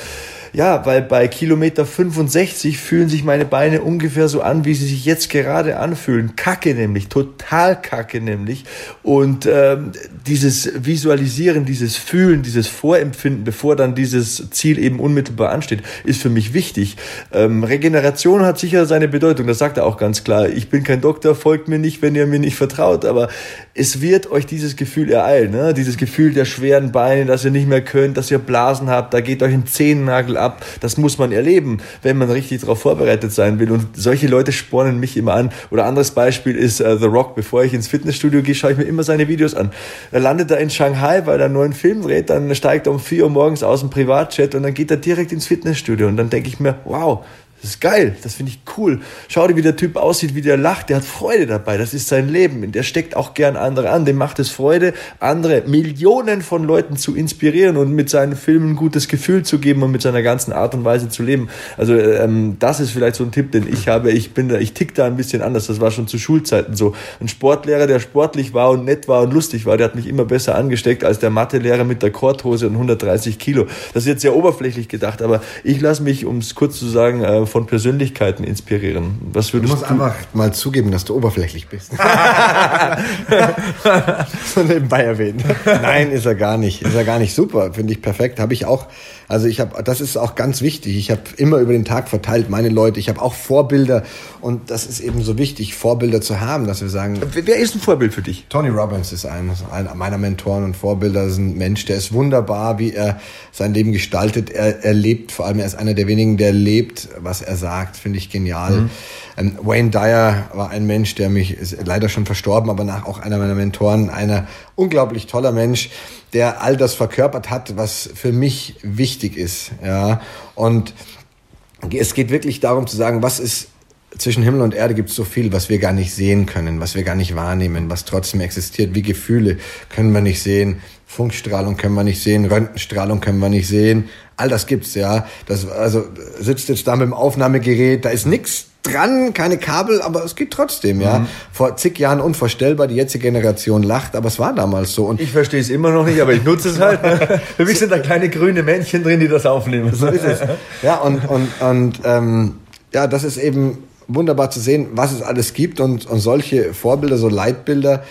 ja, weil bei Kilometer 65 fühlen sich meine Beine ungefähr so an, wie sie sich jetzt gerade anfühlen. Kacke nämlich, total kacke nämlich. Und ähm, dieses Visualisieren, dieses Fühlen, dieses Vorempfinden, bevor dann dieses Ziel eben unmittelbar ansteht, ist für mich wichtig. Ähm, Regeneration hat sicher seine Bedeutung, das sagt er auch ganz klar. Ich bin kein Doktor, folgt mir nicht, wenn ihr mir nicht vertraut, aber es wird euch dieses Gefühl ereilen, ne? dieses Gefühl der schweren Beine, dass ihr nicht mehr könnt, dass ihr Blasen habt, da geht euch ein Zehennagel ab. Das muss man erleben, wenn man richtig darauf vorbereitet sein will. Und solche Leute spornen mich immer an. Oder anderes Beispiel ist uh, The Rock. Bevor ich ins Fitnessstudio gehe, schaue ich mir immer seine Videos an. Er landet da in Shanghai, weil er einen neuen Film dreht, dann steigt er um 4 Uhr morgens aus dem Privatjet und dann geht er direkt ins Fitnessstudio. Und dann denke ich mir, wow, das ist geil, das finde ich cool. Schau dir, wie der Typ aussieht, wie der lacht, der hat Freude dabei, das ist sein Leben. Der steckt auch gern andere an, dem macht es Freude, andere Millionen von Leuten zu inspirieren und mit seinen Filmen ein gutes Gefühl zu geben und mit seiner ganzen Art und Weise zu leben. Also ähm, das ist vielleicht so ein Tipp, den ich habe. Ich bin da, ich tick da ein bisschen anders. Das war schon zu Schulzeiten so. Ein Sportlehrer, der sportlich war und nett war und lustig war, der hat mich immer besser angesteckt als der Mathelehrer mit der Korthose und 130 Kilo. Das ist jetzt sehr oberflächlich gedacht, aber ich lasse mich, um es kurz zu sagen, äh, von Persönlichkeiten inspirieren? Was würdest du musst du einfach mal zugeben, dass du oberflächlich bist. [laughs] so nebenbei erwähnen. Nein, ist er gar nicht. Ist er gar nicht super. Finde ich perfekt. Habe ich auch also ich habe, das ist auch ganz wichtig. Ich habe immer über den Tag verteilt meine Leute. Ich habe auch Vorbilder und das ist eben so wichtig, Vorbilder zu haben, dass wir sagen. Wer ist ein Vorbild für dich? Tony Robbins ist ein, ein meiner Mentoren und Vorbilder. Das ist ein Mensch, der ist wunderbar, wie er sein Leben gestaltet. Er, er lebt, vor allem er ist einer der wenigen, der lebt, was er sagt. Finde ich genial. Mhm. Ähm, Wayne Dyer war ein Mensch, der mich ist leider schon verstorben, aber nach auch einer meiner Mentoren, einer unglaublich toller Mensch der all das verkörpert hat, was für mich wichtig ist. Ja, und es geht wirklich darum zu sagen, was ist zwischen Himmel und Erde gibt es so viel, was wir gar nicht sehen können, was wir gar nicht wahrnehmen, was trotzdem existiert. Wie Gefühle können wir nicht sehen, Funkstrahlung können wir nicht sehen, Röntgenstrahlung können wir nicht sehen. All das gibt's ja. Das also sitzt jetzt da mit dem Aufnahmegerät, da ist nichts dran, keine Kabel, aber es geht trotzdem, ja. Mhm. Vor zig Jahren unvorstellbar, die jetzige Generation lacht, aber es war damals so. Und ich verstehe es immer noch nicht, aber ich nutze es halt. [laughs] Für mich sind da kleine grüne Männchen drin, die das aufnehmen. So ist es. Ja, und, und, und ähm, ja, das ist eben wunderbar zu sehen, was es alles gibt und, und solche Vorbilder, so Leitbilder,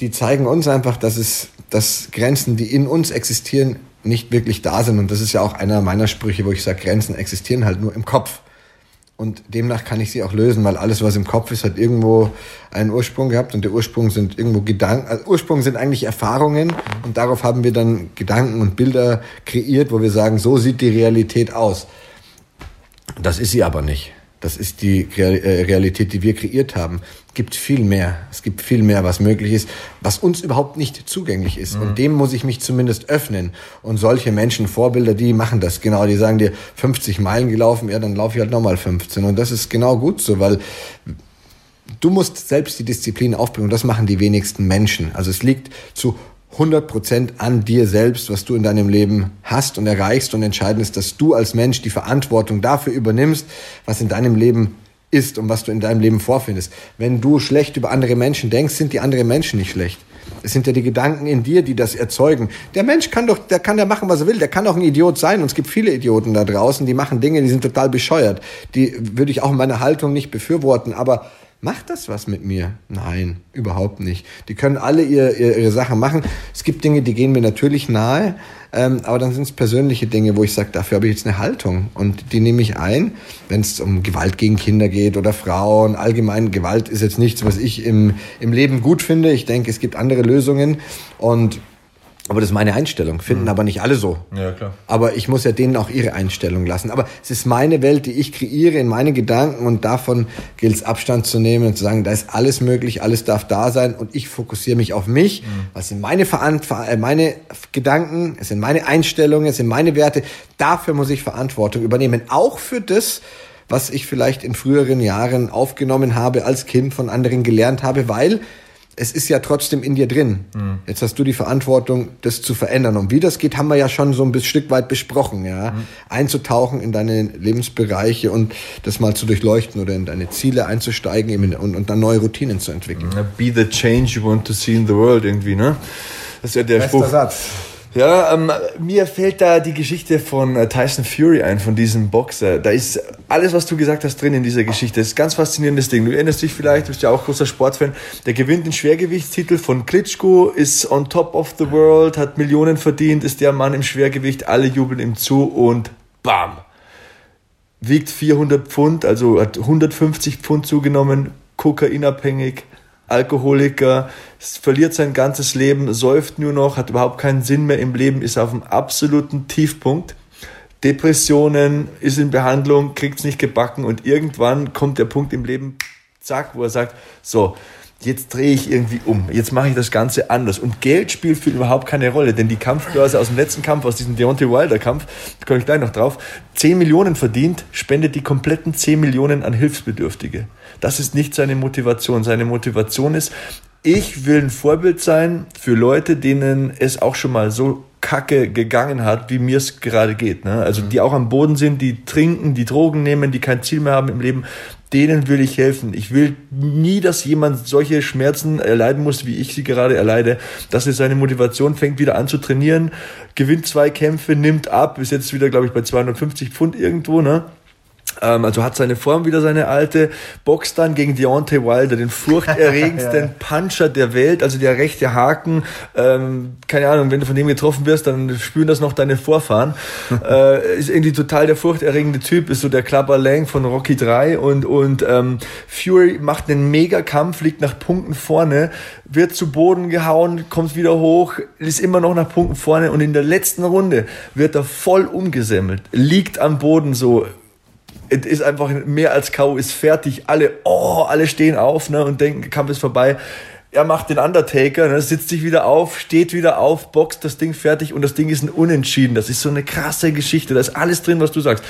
die zeigen uns einfach, dass es, dass Grenzen, die in uns existieren, nicht wirklich da sind. Und das ist ja auch einer meiner Sprüche, wo ich sage, Grenzen existieren halt nur im Kopf. Und demnach kann ich sie auch lösen, weil alles, was im Kopf ist, hat irgendwo einen Ursprung gehabt und der Ursprung sind irgendwo Gedanken, also Ursprung sind eigentlich Erfahrungen und darauf haben wir dann Gedanken und Bilder kreiert, wo wir sagen, so sieht die Realität aus. Das ist sie aber nicht. Das ist die äh, Realität, die wir kreiert haben. Es gibt viel mehr. Es gibt viel mehr, was möglich ist, was uns überhaupt nicht zugänglich ist. Mhm. Und dem muss ich mich zumindest öffnen. Und solche Menschen, Vorbilder, die machen das genau. Die sagen dir 50 Meilen gelaufen, ja, dann laufe ich halt nochmal 15. Und das ist genau gut so, weil du musst selbst die Disziplin aufbringen. Und das machen die wenigsten Menschen. Also es liegt zu 100% an dir selbst, was du in deinem Leben hast und erreichst. Und entscheidend ist, dass du als Mensch die Verantwortung dafür übernimmst, was in deinem Leben ist und was du in deinem Leben vorfindest. Wenn du schlecht über andere Menschen denkst, sind die anderen Menschen nicht schlecht. Es sind ja die Gedanken in dir, die das erzeugen. Der Mensch kann doch, der kann ja machen, was er will. Der kann auch ein Idiot sein. Und es gibt viele Idioten da draußen, die machen Dinge, die sind total bescheuert. Die würde ich auch in meiner Haltung nicht befürworten. Aber Macht das was mit mir? Nein, überhaupt nicht. Die können alle ihre, ihre Sachen machen. Es gibt Dinge, die gehen mir natürlich nahe, ähm, aber dann sind es persönliche Dinge, wo ich sage, dafür habe ich jetzt eine Haltung und die nehme ich ein, wenn es um Gewalt gegen Kinder geht oder Frauen. Allgemein, Gewalt ist jetzt nichts, was ich im, im Leben gut finde. Ich denke, es gibt andere Lösungen und aber das ist meine Einstellung, finden mhm. aber nicht alle so. Ja, klar. Aber ich muss ja denen auch ihre Einstellung lassen. Aber es ist meine Welt, die ich kreiere in meine Gedanken und davon gilt es Abstand zu nehmen und zu sagen, da ist alles möglich, alles darf da sein und ich fokussiere mich auf mich. Mhm. Was sind meine, äh, meine Gedanken, es sind meine Einstellungen, es sind meine Werte. Dafür muss ich Verantwortung übernehmen. Auch für das, was ich vielleicht in früheren Jahren aufgenommen habe, als Kind von anderen gelernt habe, weil es ist ja trotzdem in dir drin. Mhm. Jetzt hast du die Verantwortung, das zu verändern. Und wie das geht, haben wir ja schon so ein Stück weit besprochen, ja. Mhm. Einzutauchen in deine Lebensbereiche und das mal zu durchleuchten oder in deine Ziele einzusteigen und, und dann neue Routinen zu entwickeln. Be the change you want to see in the world irgendwie, ne? Das ist ja der Bester Spruch. Satz. Ja, ähm, mir fällt da die Geschichte von äh, Tyson Fury ein, von diesem Boxer. Da ist alles, was du gesagt hast, drin in dieser Geschichte. Das ist ein ganz faszinierendes Ding. Du erinnerst dich vielleicht, du bist ja auch großer Sportfan. Der gewinnt den Schwergewichtstitel von Klitschko, ist on top of the world, hat Millionen verdient, ist der Mann im Schwergewicht, alle jubeln ihm zu und bam! Wiegt 400 Pfund, also hat 150 Pfund zugenommen, kokainabhängig, Alkoholiker, verliert sein ganzes Leben, säuft nur noch, hat überhaupt keinen Sinn mehr im Leben, ist auf einem absoluten Tiefpunkt. Depressionen, ist in Behandlung, kriegt es nicht gebacken und irgendwann kommt der Punkt im Leben, zack, wo er sagt, so, jetzt drehe ich irgendwie um, jetzt mache ich das Ganze anders. Und Geld spielt für überhaupt keine Rolle, denn die Kampfbörse aus dem letzten Kampf, aus diesem Deontay Wilder Kampf, da komme ich gleich noch drauf, 10 Millionen verdient, spendet die kompletten 10 Millionen an Hilfsbedürftige. Das ist nicht seine Motivation. Seine Motivation ist, ich will ein Vorbild sein für Leute, denen es auch schon mal so kacke gegangen hat, wie mir es gerade geht. Ne? Also die auch am Boden sind, die trinken, die Drogen nehmen, die kein Ziel mehr haben im Leben denen will ich helfen. Ich will nie, dass jemand solche Schmerzen erleiden muss, wie ich sie gerade erleide. Das ist seine Motivation, fängt wieder an zu trainieren, gewinnt zwei Kämpfe, nimmt ab, ist jetzt wieder, glaube ich, bei 250 Pfund irgendwo, ne? Ähm, also hat seine Form wieder seine alte, boxt dann gegen Deontay Wilder, den furchterregendsten. [laughs] Puncher der Welt, also der rechte Haken. Ähm, keine Ahnung, wenn du von dem getroffen wirst, dann spüren das noch deine Vorfahren. [laughs] äh, ist irgendwie total der furchterregende Typ, ist so der Clubber Lang von Rocky 3 und, und ähm, Fury macht einen Megakampf, liegt nach Punkten vorne, wird zu Boden gehauen, kommt wieder hoch, ist immer noch nach Punkten vorne und in der letzten Runde wird er voll umgesemmelt, liegt am Boden so es ist einfach mehr als K.O. ist fertig. Alle, oh, alle stehen auf ne, und denken, Kampf ist vorbei er macht den Undertaker, ne, sitzt sich wieder auf, steht wieder auf, boxt das Ding fertig und das Ding ist ein Unentschieden. Das ist so eine krasse Geschichte. Da ist alles drin, was du sagst.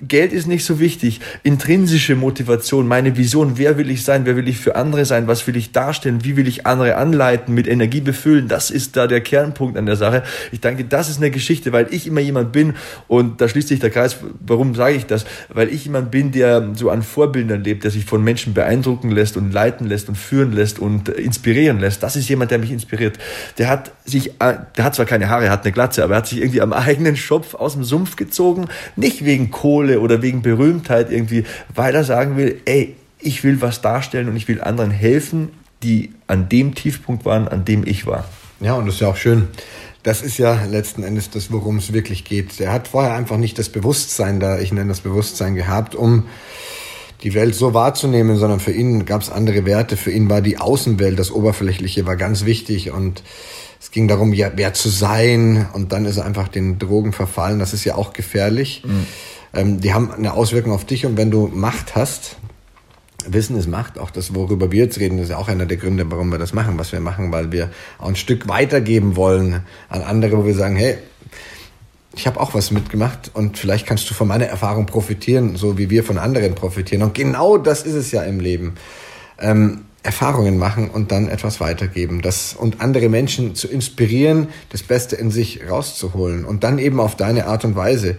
Geld ist nicht so wichtig. Intrinsische Motivation, meine Vision, wer will ich sein, wer will ich für andere sein, was will ich darstellen, wie will ich andere anleiten, mit Energie befüllen, das ist da der Kernpunkt an der Sache. Ich denke, das ist eine Geschichte, weil ich immer jemand bin und da schließt sich der Kreis. Warum sage ich das? Weil ich jemand bin, der so an Vorbildern lebt, der sich von Menschen beeindrucken lässt und leiten lässt und führen lässt und inspirieren inspirieren lässt. Das ist jemand, der mich inspiriert. Der hat sich, äh, der hat zwar keine Haare, hat eine Glatze, aber er hat sich irgendwie am [laughs] eigenen Schopf aus dem Sumpf gezogen. Nicht wegen Kohle oder wegen Berühmtheit irgendwie, weil er sagen will, ey, ich will was darstellen und ich will anderen helfen, die an dem Tiefpunkt waren, an dem ich war. Ja, und das ist ja auch schön. Das ist ja letzten Endes das, worum es wirklich geht. Er hat vorher einfach nicht das Bewusstsein da, ich nenne das Bewusstsein gehabt, um die Welt so wahrzunehmen, sondern für ihn gab es andere Werte. Für ihn war die Außenwelt, das Oberflächliche, war ganz wichtig und es ging darum, ja, wer zu sein und dann ist er einfach den Drogen verfallen. Das ist ja auch gefährlich. Mhm. Ähm, die haben eine Auswirkung auf dich und wenn du Macht hast, Wissen ist Macht, auch das, worüber wir jetzt reden, ist ja auch einer der Gründe, warum wir das machen, was wir machen, weil wir auch ein Stück weitergeben wollen an andere, wo wir sagen, hey, ich habe auch was mitgemacht und vielleicht kannst du von meiner Erfahrung profitieren, so wie wir von anderen profitieren. Und genau das ist es ja im Leben. Ähm, Erfahrungen machen und dann etwas weitergeben. Das, und andere Menschen zu inspirieren, das Beste in sich rauszuholen. Und dann eben auf deine Art und Weise.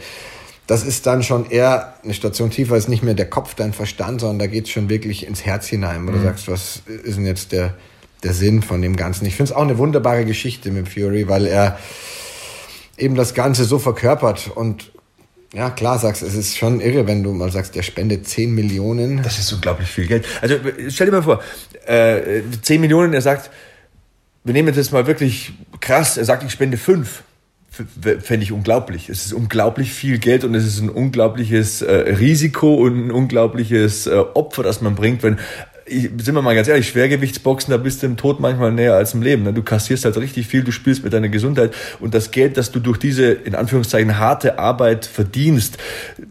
Das ist dann schon eher eine Station tiefer, ist nicht mehr der Kopf, dein Verstand, sondern da geht es schon wirklich ins Herz hinein, wo mhm. du sagst, was ist denn jetzt der, der Sinn von dem Ganzen? Ich finde es auch eine wunderbare Geschichte mit Fury, weil er eben das Ganze so verkörpert und ja, klar sagst, es ist schon irre, wenn du mal sagst, der spendet 10 Millionen. Das ist unglaublich viel Geld. Also stell dir mal vor, äh, 10 Millionen, er sagt, wir nehmen das mal wirklich krass, er sagt, ich spende 5. Fände ich unglaublich. Es ist unglaublich viel Geld und es ist ein unglaubliches äh, Risiko und ein unglaubliches äh, Opfer, das man bringt, wenn ich, sind wir mal ganz ehrlich, Schwergewichtsboxen, da bist du im Tod manchmal näher als im Leben. Ne? Du kassierst halt richtig viel, du spielst mit deiner Gesundheit und das Geld, das du durch diese, in Anführungszeichen, harte Arbeit verdienst,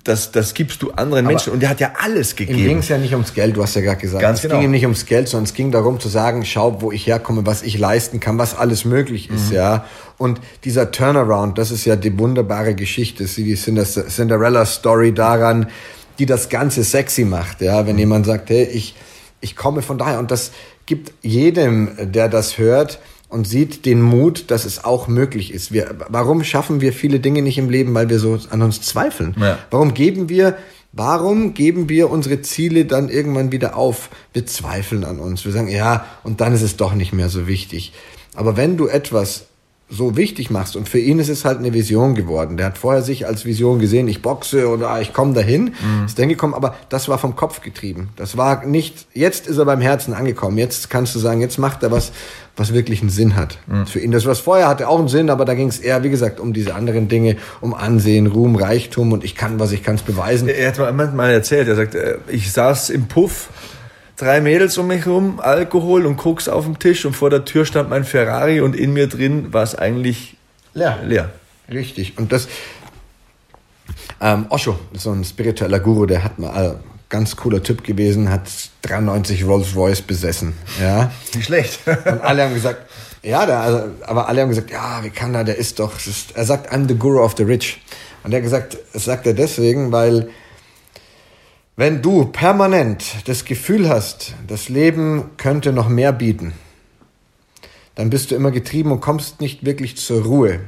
das, das gibst du anderen Aber Menschen und der hat ja alles gegeben. Ihm ging es ja nicht ums Geld, du hast ja gerade gesagt. Ganz es genau. ging ihm nicht ums Geld, sondern es ging darum zu sagen, schau, wo ich herkomme, was ich leisten kann, was alles möglich ist, mhm. ja. Und dieser Turnaround, das ist ja die wunderbare Geschichte, die Cinderella-Story daran, die das Ganze sexy macht, ja. Wenn mhm. jemand sagt, hey, ich, ich komme von daher. Und das gibt jedem, der das hört und sieht den Mut, dass es auch möglich ist. Wir, warum schaffen wir viele Dinge nicht im Leben? Weil wir so an uns zweifeln. Ja. Warum geben wir Warum geben wir unsere Ziele dann irgendwann wieder auf? Wir zweifeln an uns. Wir sagen, ja, und dann ist es doch nicht mehr so wichtig. Aber wenn du etwas so wichtig machst. Und für ihn ist es halt eine Vision geworden. Der hat vorher sich als Vision gesehen, ich boxe oder ich komme dahin. Mhm. Ist dann gekommen, aber das war vom Kopf getrieben. Das war nicht, jetzt ist er beim Herzen angekommen. Jetzt kannst du sagen, jetzt macht er was, was wirklich einen Sinn hat. Mhm. Für ihn, das was vorher hatte auch einen Sinn, aber da ging es eher, wie gesagt, um diese anderen Dinge, um Ansehen, Ruhm, Reichtum und ich kann was, ich kann es beweisen. Er hat mal erzählt, er sagt, äh, ich saß im Puff drei Mädels um mich rum, Alkohol und Koks auf dem Tisch und vor der Tür stand mein Ferrari und in mir drin war es eigentlich leer. leer. Richtig. Und das, ähm, Osho, so ein spiritueller Guru, der hat mal äh, ganz cooler Typ gewesen, hat 93 Rolls Royce besessen. Ja. Nicht schlecht. [laughs] und alle haben gesagt, ja, der, also, aber alle haben gesagt, ja, wie kann er, der ist doch, ist, er sagt, I'm the Guru of the Rich. Und er hat gesagt, das sagt er deswegen, weil wenn du permanent das Gefühl hast, das Leben könnte noch mehr bieten, dann bist du immer getrieben und kommst nicht wirklich zur Ruhe.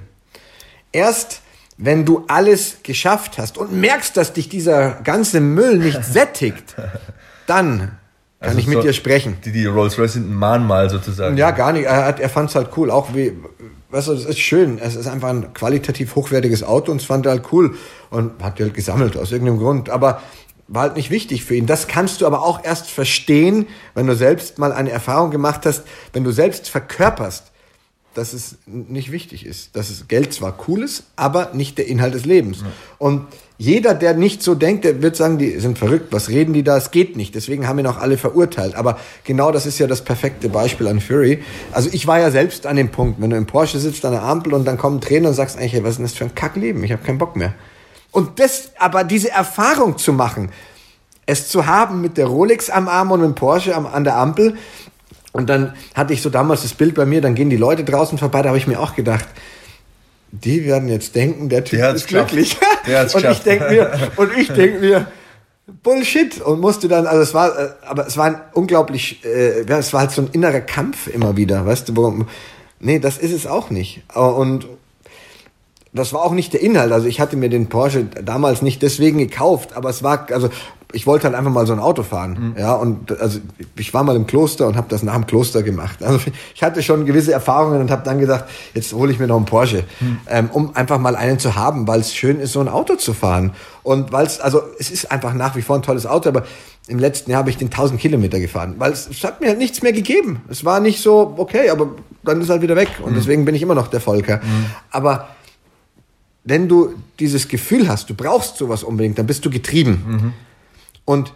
Erst wenn du alles geschafft hast und merkst, dass dich dieser ganze Müll nicht [laughs] sättigt, dann kann also ich mit so dir sprechen. Die, die Rolls-Royce sind ein Mahnmal sozusagen. Ja, gar nicht. Er, er fand es halt cool. Auch wie, weißt du, es ist schön. Es ist einfach ein qualitativ hochwertiges Auto und es fand er halt cool und hat halt gesammelt aus irgendeinem Grund. Aber war halt nicht wichtig für ihn. Das kannst du aber auch erst verstehen, wenn du selbst mal eine Erfahrung gemacht hast, wenn du selbst verkörperst, dass es nicht wichtig ist. Dass es Geld zwar cool ist, aber nicht der Inhalt des Lebens. Ja. Und jeder, der nicht so denkt, der wird sagen, die sind verrückt, was reden die da? Es geht nicht. Deswegen haben ihn auch alle verurteilt. Aber genau das ist ja das perfekte Beispiel an Fury. Also ich war ja selbst an dem Punkt, wenn du im Porsche sitzt an der Ampel und dann kommen Tränen und sagst eigentlich, hey, was ist denn das für ein Kackleben? Ich habe keinen Bock mehr. Und das, aber diese Erfahrung zu machen, es zu haben mit der Rolex am Arm und dem Porsche am, an der Ampel, und dann hatte ich so damals das Bild bei mir, dann gehen die Leute draußen vorbei, da habe ich mir auch gedacht, die werden jetzt denken, der Typ der ist glücklich. [laughs] und ich denke mir, [laughs] und ich denke mir, Bullshit und musste dann, also es war, äh, aber es war ein unglaublich, äh, es war halt so ein innerer Kampf immer wieder, weißt du, warum? Nee, das ist es auch nicht. Und das war auch nicht der Inhalt. Also ich hatte mir den Porsche damals nicht deswegen gekauft, aber es war, also ich wollte halt einfach mal so ein Auto fahren. Mhm. Ja, und also ich war mal im Kloster und habe das nach dem Kloster gemacht. Also ich hatte schon gewisse Erfahrungen und habe dann gesagt, jetzt hole ich mir noch einen Porsche, mhm. ähm, um einfach mal einen zu haben, weil es schön ist, so ein Auto zu fahren. Und weil es, also es ist einfach nach wie vor ein tolles Auto, aber im letzten Jahr habe ich den 1000 Kilometer gefahren, weil es, es, hat mir halt nichts mehr gegeben. Es war nicht so, okay, aber dann ist halt wieder weg. Und mhm. deswegen bin ich immer noch der Volker. Mhm. Aber wenn du dieses Gefühl hast, du brauchst sowas unbedingt, dann bist du getrieben. Mhm. Und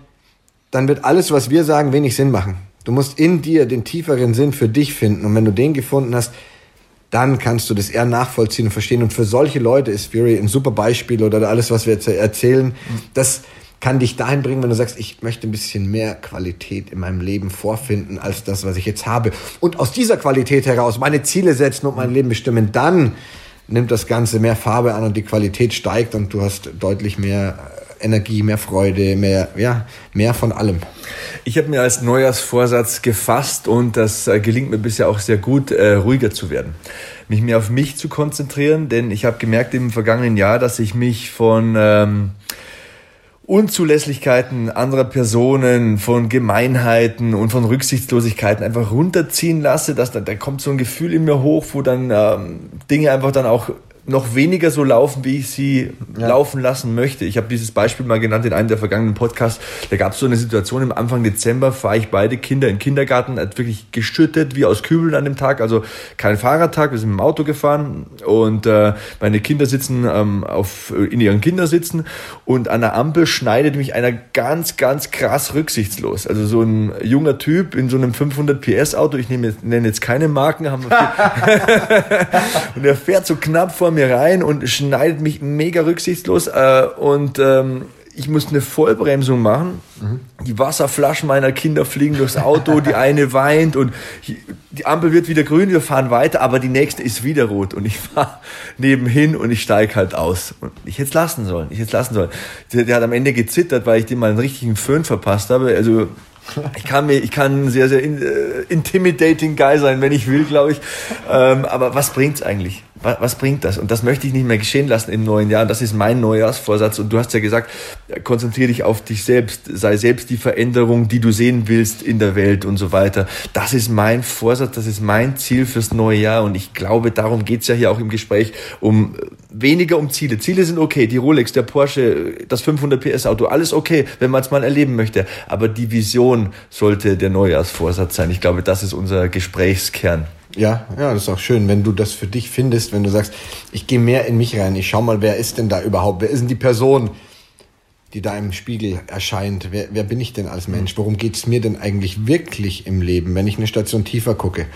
dann wird alles, was wir sagen, wenig Sinn machen. Du musst in dir den tieferen Sinn für dich finden. Und wenn du den gefunden hast, dann kannst du das eher nachvollziehen und verstehen. Und für solche Leute ist Fury ein super Beispiel oder alles, was wir jetzt erzählen. Mhm. Das kann dich dahin bringen, wenn du sagst, ich möchte ein bisschen mehr Qualität in meinem Leben vorfinden als das, was ich jetzt habe. Und aus dieser Qualität heraus meine Ziele setzen und mein Leben bestimmen. Dann nimmt das Ganze mehr Farbe an und die Qualität steigt und du hast deutlich mehr Energie, mehr Freude, mehr, ja, mehr von allem. Ich habe mir als Neujahrsvorsatz gefasst und das äh, gelingt mir bisher auch sehr gut, äh, ruhiger zu werden. Mich mehr auf mich zu konzentrieren, denn ich habe gemerkt im vergangenen Jahr, dass ich mich von ähm, Unzulässlichkeiten anderer Personen, von Gemeinheiten und von Rücksichtslosigkeiten einfach runterziehen lasse, dass da, da kommt so ein Gefühl in mir hoch, wo dann ähm, Dinge einfach dann auch noch weniger so laufen, wie ich sie ja. laufen lassen möchte. Ich habe dieses Beispiel mal genannt in einem der vergangenen Podcasts. Da gab es so eine Situation im Anfang Dezember, fahre ich beide Kinder in den Kindergarten, hat wirklich geschüttet wie aus Kübeln an dem Tag. Also kein Fahrradtag, wir sind mit dem Auto gefahren und äh, meine Kinder sitzen ähm, auf, in ihren Kindersitzen und an der Ampel schneidet mich einer ganz, ganz krass rücksichtslos. Also so ein junger Typ in so einem 500 PS Auto, ich jetzt, nenne jetzt keine Marken, haben wir [laughs] [laughs] und er fährt so knapp vor mir rein und schneidet mich mega rücksichtslos äh, und ähm, ich musste eine Vollbremsung machen. Mhm. Die Wasserflaschen meiner Kinder fliegen durchs Auto, die eine weint und die Ampel wird wieder grün, wir fahren weiter, aber die nächste ist wieder rot und ich [laughs] fahre nebenhin und ich steige halt aus. Und ich hätte es lassen sollen, ich hätte es lassen sollen. Der, der, hat am Ende gezittert, weil ich dem mal einen richtigen Föhn verpasst habe. Also ich kann mir, ich kann ein sehr, sehr in, äh, intimidating Guy sein, wenn ich will, glaube ich. Ähm, aber was bringt's eigentlich? Was, bringt das? Und das möchte ich nicht mehr geschehen lassen im neuen Jahr. Das ist mein Neujahrsvorsatz. Und du hast ja gesagt, konzentriere dich auf dich selbst, sei selbst die Veränderung, die du sehen willst in der Welt und so weiter. Das ist mein Vorsatz, das ist mein Ziel fürs neue Jahr. Und ich glaube, darum geht's ja hier auch im Gespräch, um weniger um Ziele. Ziele sind okay, die Rolex, der Porsche, das 500 PS Auto, alles okay, wenn man es mal erleben möchte. Aber die Vision sollte der Neujahrsvorsatz sein. Ich glaube, das ist unser Gesprächskern. Ja, ja, das ist auch schön, wenn du das für dich findest, wenn du sagst, ich gehe mehr in mich rein, ich schau mal, wer ist denn da überhaupt, wer ist denn die Person, die da im Spiegel erscheint, wer, wer bin ich denn als Mensch, worum geht's mir denn eigentlich wirklich im Leben, wenn ich eine Station tiefer gucke.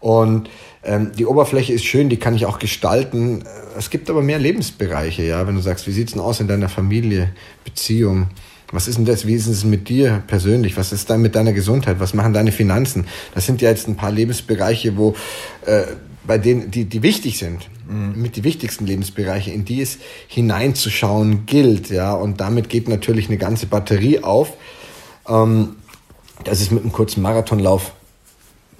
Und ähm, die Oberfläche ist schön, die kann ich auch gestalten. Es gibt aber mehr Lebensbereiche, ja, wenn du sagst, wie sieht's denn aus in deiner Familie, Beziehung, was ist denn das? Wie ist es mit dir persönlich? Was ist dann mit deiner Gesundheit? Was machen deine Finanzen? Das sind ja jetzt ein paar Lebensbereiche, wo äh, bei denen die die wichtig sind, mhm. mit die wichtigsten Lebensbereiche, in die es hineinzuschauen gilt, ja. Und damit geht natürlich eine ganze Batterie auf. Ähm, das ist mit einem kurzen Marathonlauf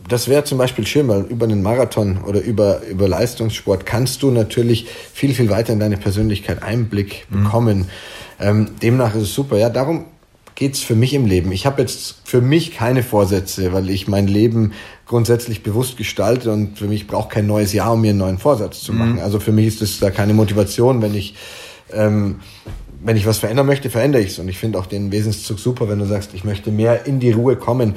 das wäre zum Beispiel schön, weil über einen Marathon oder über, über Leistungssport kannst du natürlich viel, viel weiter in deine Persönlichkeit Einblick mhm. bekommen. Ähm, demnach ist es super. Ja, darum geht's für mich im Leben. Ich habe jetzt für mich keine Vorsätze, weil ich mein Leben grundsätzlich bewusst gestalte und für mich braucht kein neues Jahr, um mir einen neuen Vorsatz zu machen. Mhm. Also für mich ist es da keine Motivation, wenn ich ähm, wenn ich was verändern möchte, verändere ich es. Und ich finde auch den Wesenszug super, wenn du sagst, ich möchte mehr in die Ruhe kommen.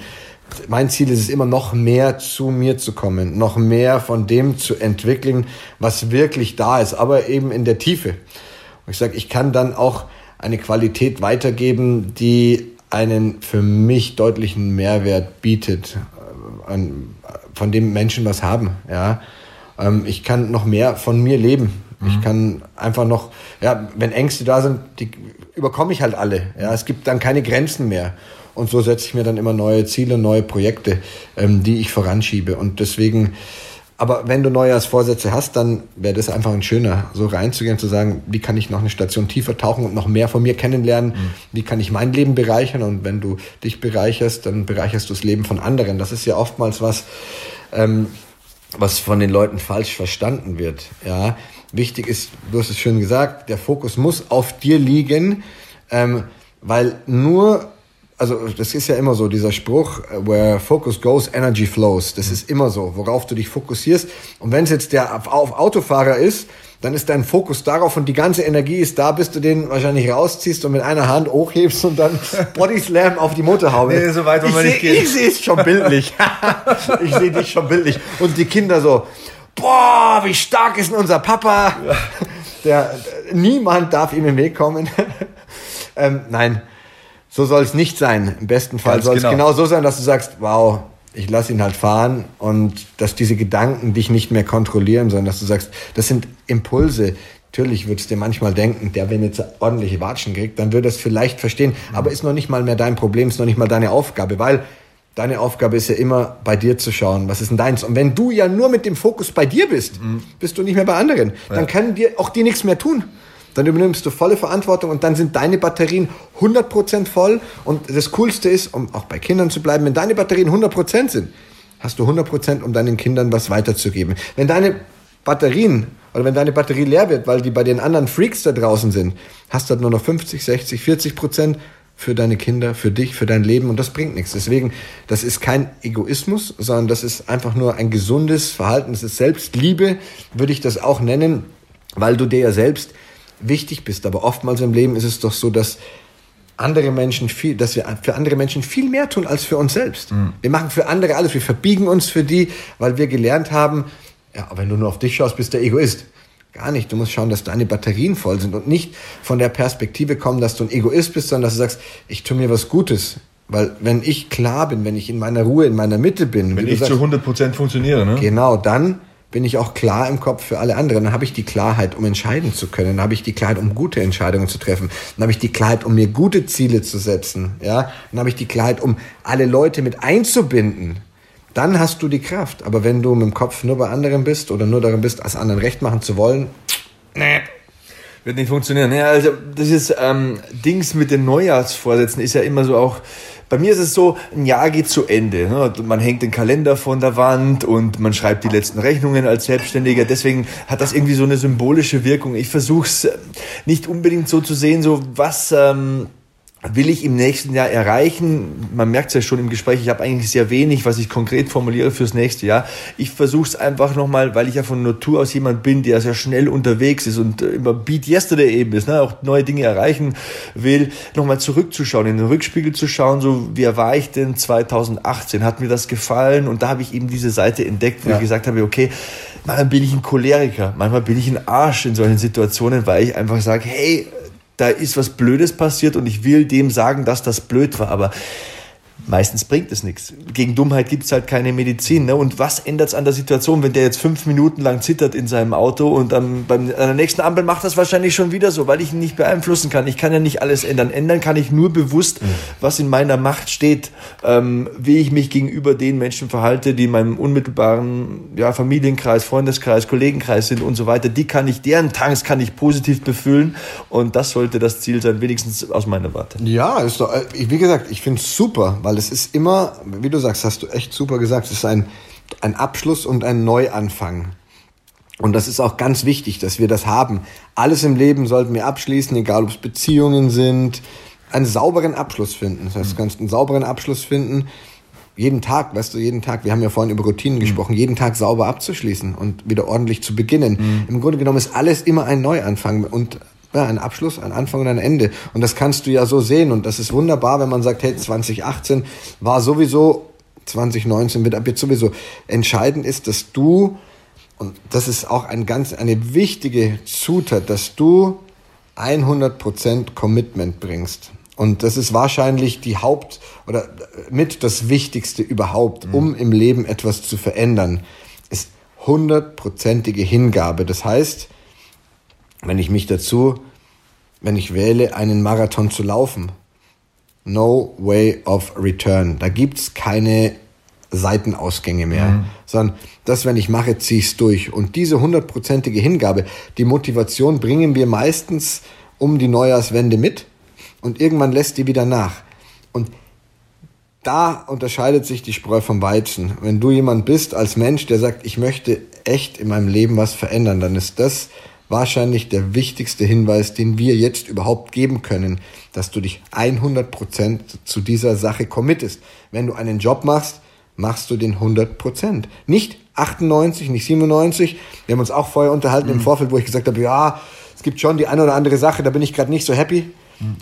Mein Ziel ist es immer noch mehr zu mir zu kommen, noch mehr von dem zu entwickeln, was wirklich da ist, aber eben in der Tiefe. Und ich sage, ich kann dann auch eine Qualität weitergeben, die einen für mich deutlichen Mehrwert bietet, äh, von dem Menschen was haben. Ja, ähm, ich kann noch mehr von mir leben. Mhm. Ich kann einfach noch, ja, wenn Ängste da sind, die überkomme ich halt alle. Ja, es gibt dann keine Grenzen mehr. Und so setze ich mir dann immer neue Ziele, neue Projekte, ähm, die ich voranschiebe. Und deswegen, aber wenn du Neujahrsvorsätze hast, dann wäre das einfach ein schöner, so reinzugehen, zu sagen, wie kann ich noch eine Station tiefer tauchen und noch mehr von mir kennenlernen? Mhm. Wie kann ich mein Leben bereichern? Und wenn du dich bereicherst, dann bereicherst du das Leben von anderen. Das ist ja oftmals was, ähm, was von den Leuten falsch verstanden wird. Ja, wichtig ist, du hast es schön gesagt, der Fokus muss auf dir liegen, ähm, weil nur, also das ist ja immer so, dieser Spruch, äh, where focus goes, energy flows. Das ist immer so, worauf du dich fokussierst. Und wenn es jetzt der auf Autofahrer ist, dann ist dein Fokus darauf und die ganze Energie ist da, bis du den wahrscheinlich rausziehst und mit einer Hand hochhebst und dann [laughs] Body Slam auf die Motorhaube. Nee, so weit wollen wir nicht gehen. Ich sehe es schon bildlich. [laughs] ich sehe dich schon bildlich. Und die Kinder so, boah, wie stark ist denn unser Papa? Der, niemand darf ihm im Weg kommen. [laughs] ähm, nein, so soll es nicht sein. Im besten Fall soll es genau. genau so sein, dass du sagst, wow, ich lasse ihn halt fahren und dass diese Gedanken dich nicht mehr kontrollieren, sondern dass du sagst, das sind Impulse. Natürlich würdest du dir manchmal denken, der, wenn jetzt ordentliche Watschen kriegt, dann würde es vielleicht verstehen, aber ist noch nicht mal mehr dein Problem, ist noch nicht mal deine Aufgabe, weil deine Aufgabe ist ja immer bei dir zu schauen, was ist denn deins? Und wenn du ja nur mit dem Fokus bei dir bist, mhm. bist du nicht mehr bei anderen. Ja. Dann können dir auch die nichts mehr tun. Dann übernimmst du volle Verantwortung und dann sind deine Batterien 100% voll. Und das Coolste ist, um auch bei Kindern zu bleiben, wenn deine Batterien 100% sind, hast du 100% um deinen Kindern was weiterzugeben. Wenn deine Batterien oder wenn deine Batterie leer wird, weil die bei den anderen Freaks da draußen sind, hast du halt nur noch 50, 60, 40 Prozent für deine Kinder, für dich, für dein Leben und das bringt nichts. Deswegen, das ist kein Egoismus, sondern das ist einfach nur ein gesundes Verhalten. Das ist Selbstliebe, würde ich das auch nennen, weil du dir ja selbst wichtig bist. Aber oftmals im Leben ist es doch so, dass andere Menschen viel, dass wir für andere Menschen viel mehr tun als für uns selbst. Mhm. Wir machen für andere alles. Wir verbiegen uns für die, weil wir gelernt haben, ja, wenn du nur auf dich schaust, bist du Egoist. Gar nicht. Du musst schauen, dass deine Batterien voll sind und nicht von der Perspektive kommen, dass du ein Egoist bist, sondern dass du sagst, ich tue mir was Gutes. Weil wenn ich klar bin, wenn ich in meiner Ruhe, in meiner Mitte bin. Wenn ich sagst, zu 100% funktioniere, ne? Genau, dann bin ich auch klar im Kopf für alle anderen. Dann habe ich die Klarheit, um entscheiden zu können. Dann habe ich die Klarheit, um gute Entscheidungen zu treffen. Dann habe ich die Klarheit, um mir gute Ziele zu setzen. Ja, dann habe ich die Klarheit, um alle Leute mit einzubinden. Dann hast du die Kraft. Aber wenn du mit dem Kopf nur bei anderen bist oder nur darin bist, als anderen recht machen zu wollen, nee. Wird nicht funktionieren. Ja, also das ist ähm, Dings mit den Neujahrsvorsätzen ist ja immer so auch bei mir ist es so, ein Jahr geht zu Ende. Ne? Man hängt den Kalender von der Wand und man schreibt die letzten Rechnungen als Selbstständiger. Deswegen hat das irgendwie so eine symbolische Wirkung. Ich versuche es nicht unbedingt so zu sehen, so was... Ähm, will ich im nächsten Jahr erreichen? Man merkt es ja schon im Gespräch, ich habe eigentlich sehr wenig, was ich konkret formuliere fürs nächste Jahr. Ich versuche es einfach nochmal, weil ich ja von Natur aus jemand bin, der sehr schnell unterwegs ist und immer Beat Yesterday eben ist, ne? auch neue Dinge erreichen will, nochmal zurückzuschauen, in den Rückspiegel zu schauen, so wie war ich denn 2018? Hat mir das gefallen? Und da habe ich eben diese Seite entdeckt, wo ja. ich gesagt habe, okay, manchmal bin ich ein Choleriker, manchmal bin ich ein Arsch in solchen Situationen, weil ich einfach sage, hey, da ist was Blödes passiert und ich will dem sagen, dass das blöd war. Aber meistens bringt es nichts. Gegen Dummheit gibt es halt keine Medizin. Ne? Und was ändert es an der Situation, wenn der jetzt fünf Minuten lang zittert in seinem Auto und dann beim, an der nächsten Ampel macht das wahrscheinlich schon wieder so, weil ich ihn nicht beeinflussen kann. Ich kann ja nicht alles ändern. Ändern kann ich nur bewusst, mhm. was in meiner Macht steht, ähm, wie ich mich gegenüber den Menschen verhalte, die in meinem unmittelbaren ja, Familienkreis, Freundeskreis, Kollegenkreis sind und so weiter. Die kann ich, deren Tanks kann ich positiv befüllen und das sollte das Ziel sein, wenigstens aus meiner Warte. Ja, ist doch, äh, wie gesagt, ich finde es super, weil weil es ist immer, wie du sagst, hast du echt super gesagt, es ist ein, ein Abschluss und ein Neuanfang. Und das ist auch ganz wichtig, dass wir das haben. Alles im Leben sollten wir abschließen, egal ob es Beziehungen sind, einen sauberen Abschluss finden. Das heißt, du kannst einen sauberen Abschluss finden, jeden Tag, weißt du, jeden Tag, wir haben ja vorhin über Routinen mhm. gesprochen, jeden Tag sauber abzuschließen und wieder ordentlich zu beginnen. Mhm. Im Grunde genommen ist alles immer ein Neuanfang und Ja, ein Abschluss, ein Anfang und ein Ende. Und das kannst du ja so sehen. Und das ist wunderbar, wenn man sagt, hey, 2018 war sowieso, 2019 wird ab jetzt sowieso. Entscheidend ist, dass du, und das ist auch ein ganz, eine wichtige Zutat, dass du 100% Commitment bringst. Und das ist wahrscheinlich die Haupt- oder mit das Wichtigste überhaupt, um im Leben etwas zu verändern, ist hundertprozentige Hingabe. Das heißt, wenn ich mich dazu, wenn ich wähle, einen Marathon zu laufen, no way of return. Da gibt's keine Seitenausgänge mehr, mhm. sondern das, wenn ich mache, ziehe ich durch. Und diese hundertprozentige Hingabe, die Motivation bringen wir meistens um die Neujahrswende mit und irgendwann lässt die wieder nach. Und da unterscheidet sich die Spreu vom Weizen. Wenn du jemand bist als Mensch, der sagt, ich möchte echt in meinem Leben was verändern, dann ist das wahrscheinlich der wichtigste Hinweis, den wir jetzt überhaupt geben können, dass du dich 100% zu dieser Sache committest. Wenn du einen Job machst, machst du den 100%. Nicht 98, nicht 97. Wir haben uns auch vorher unterhalten mhm. im Vorfeld, wo ich gesagt habe, ja, es gibt schon die eine oder andere Sache, da bin ich gerade nicht so happy. Mhm.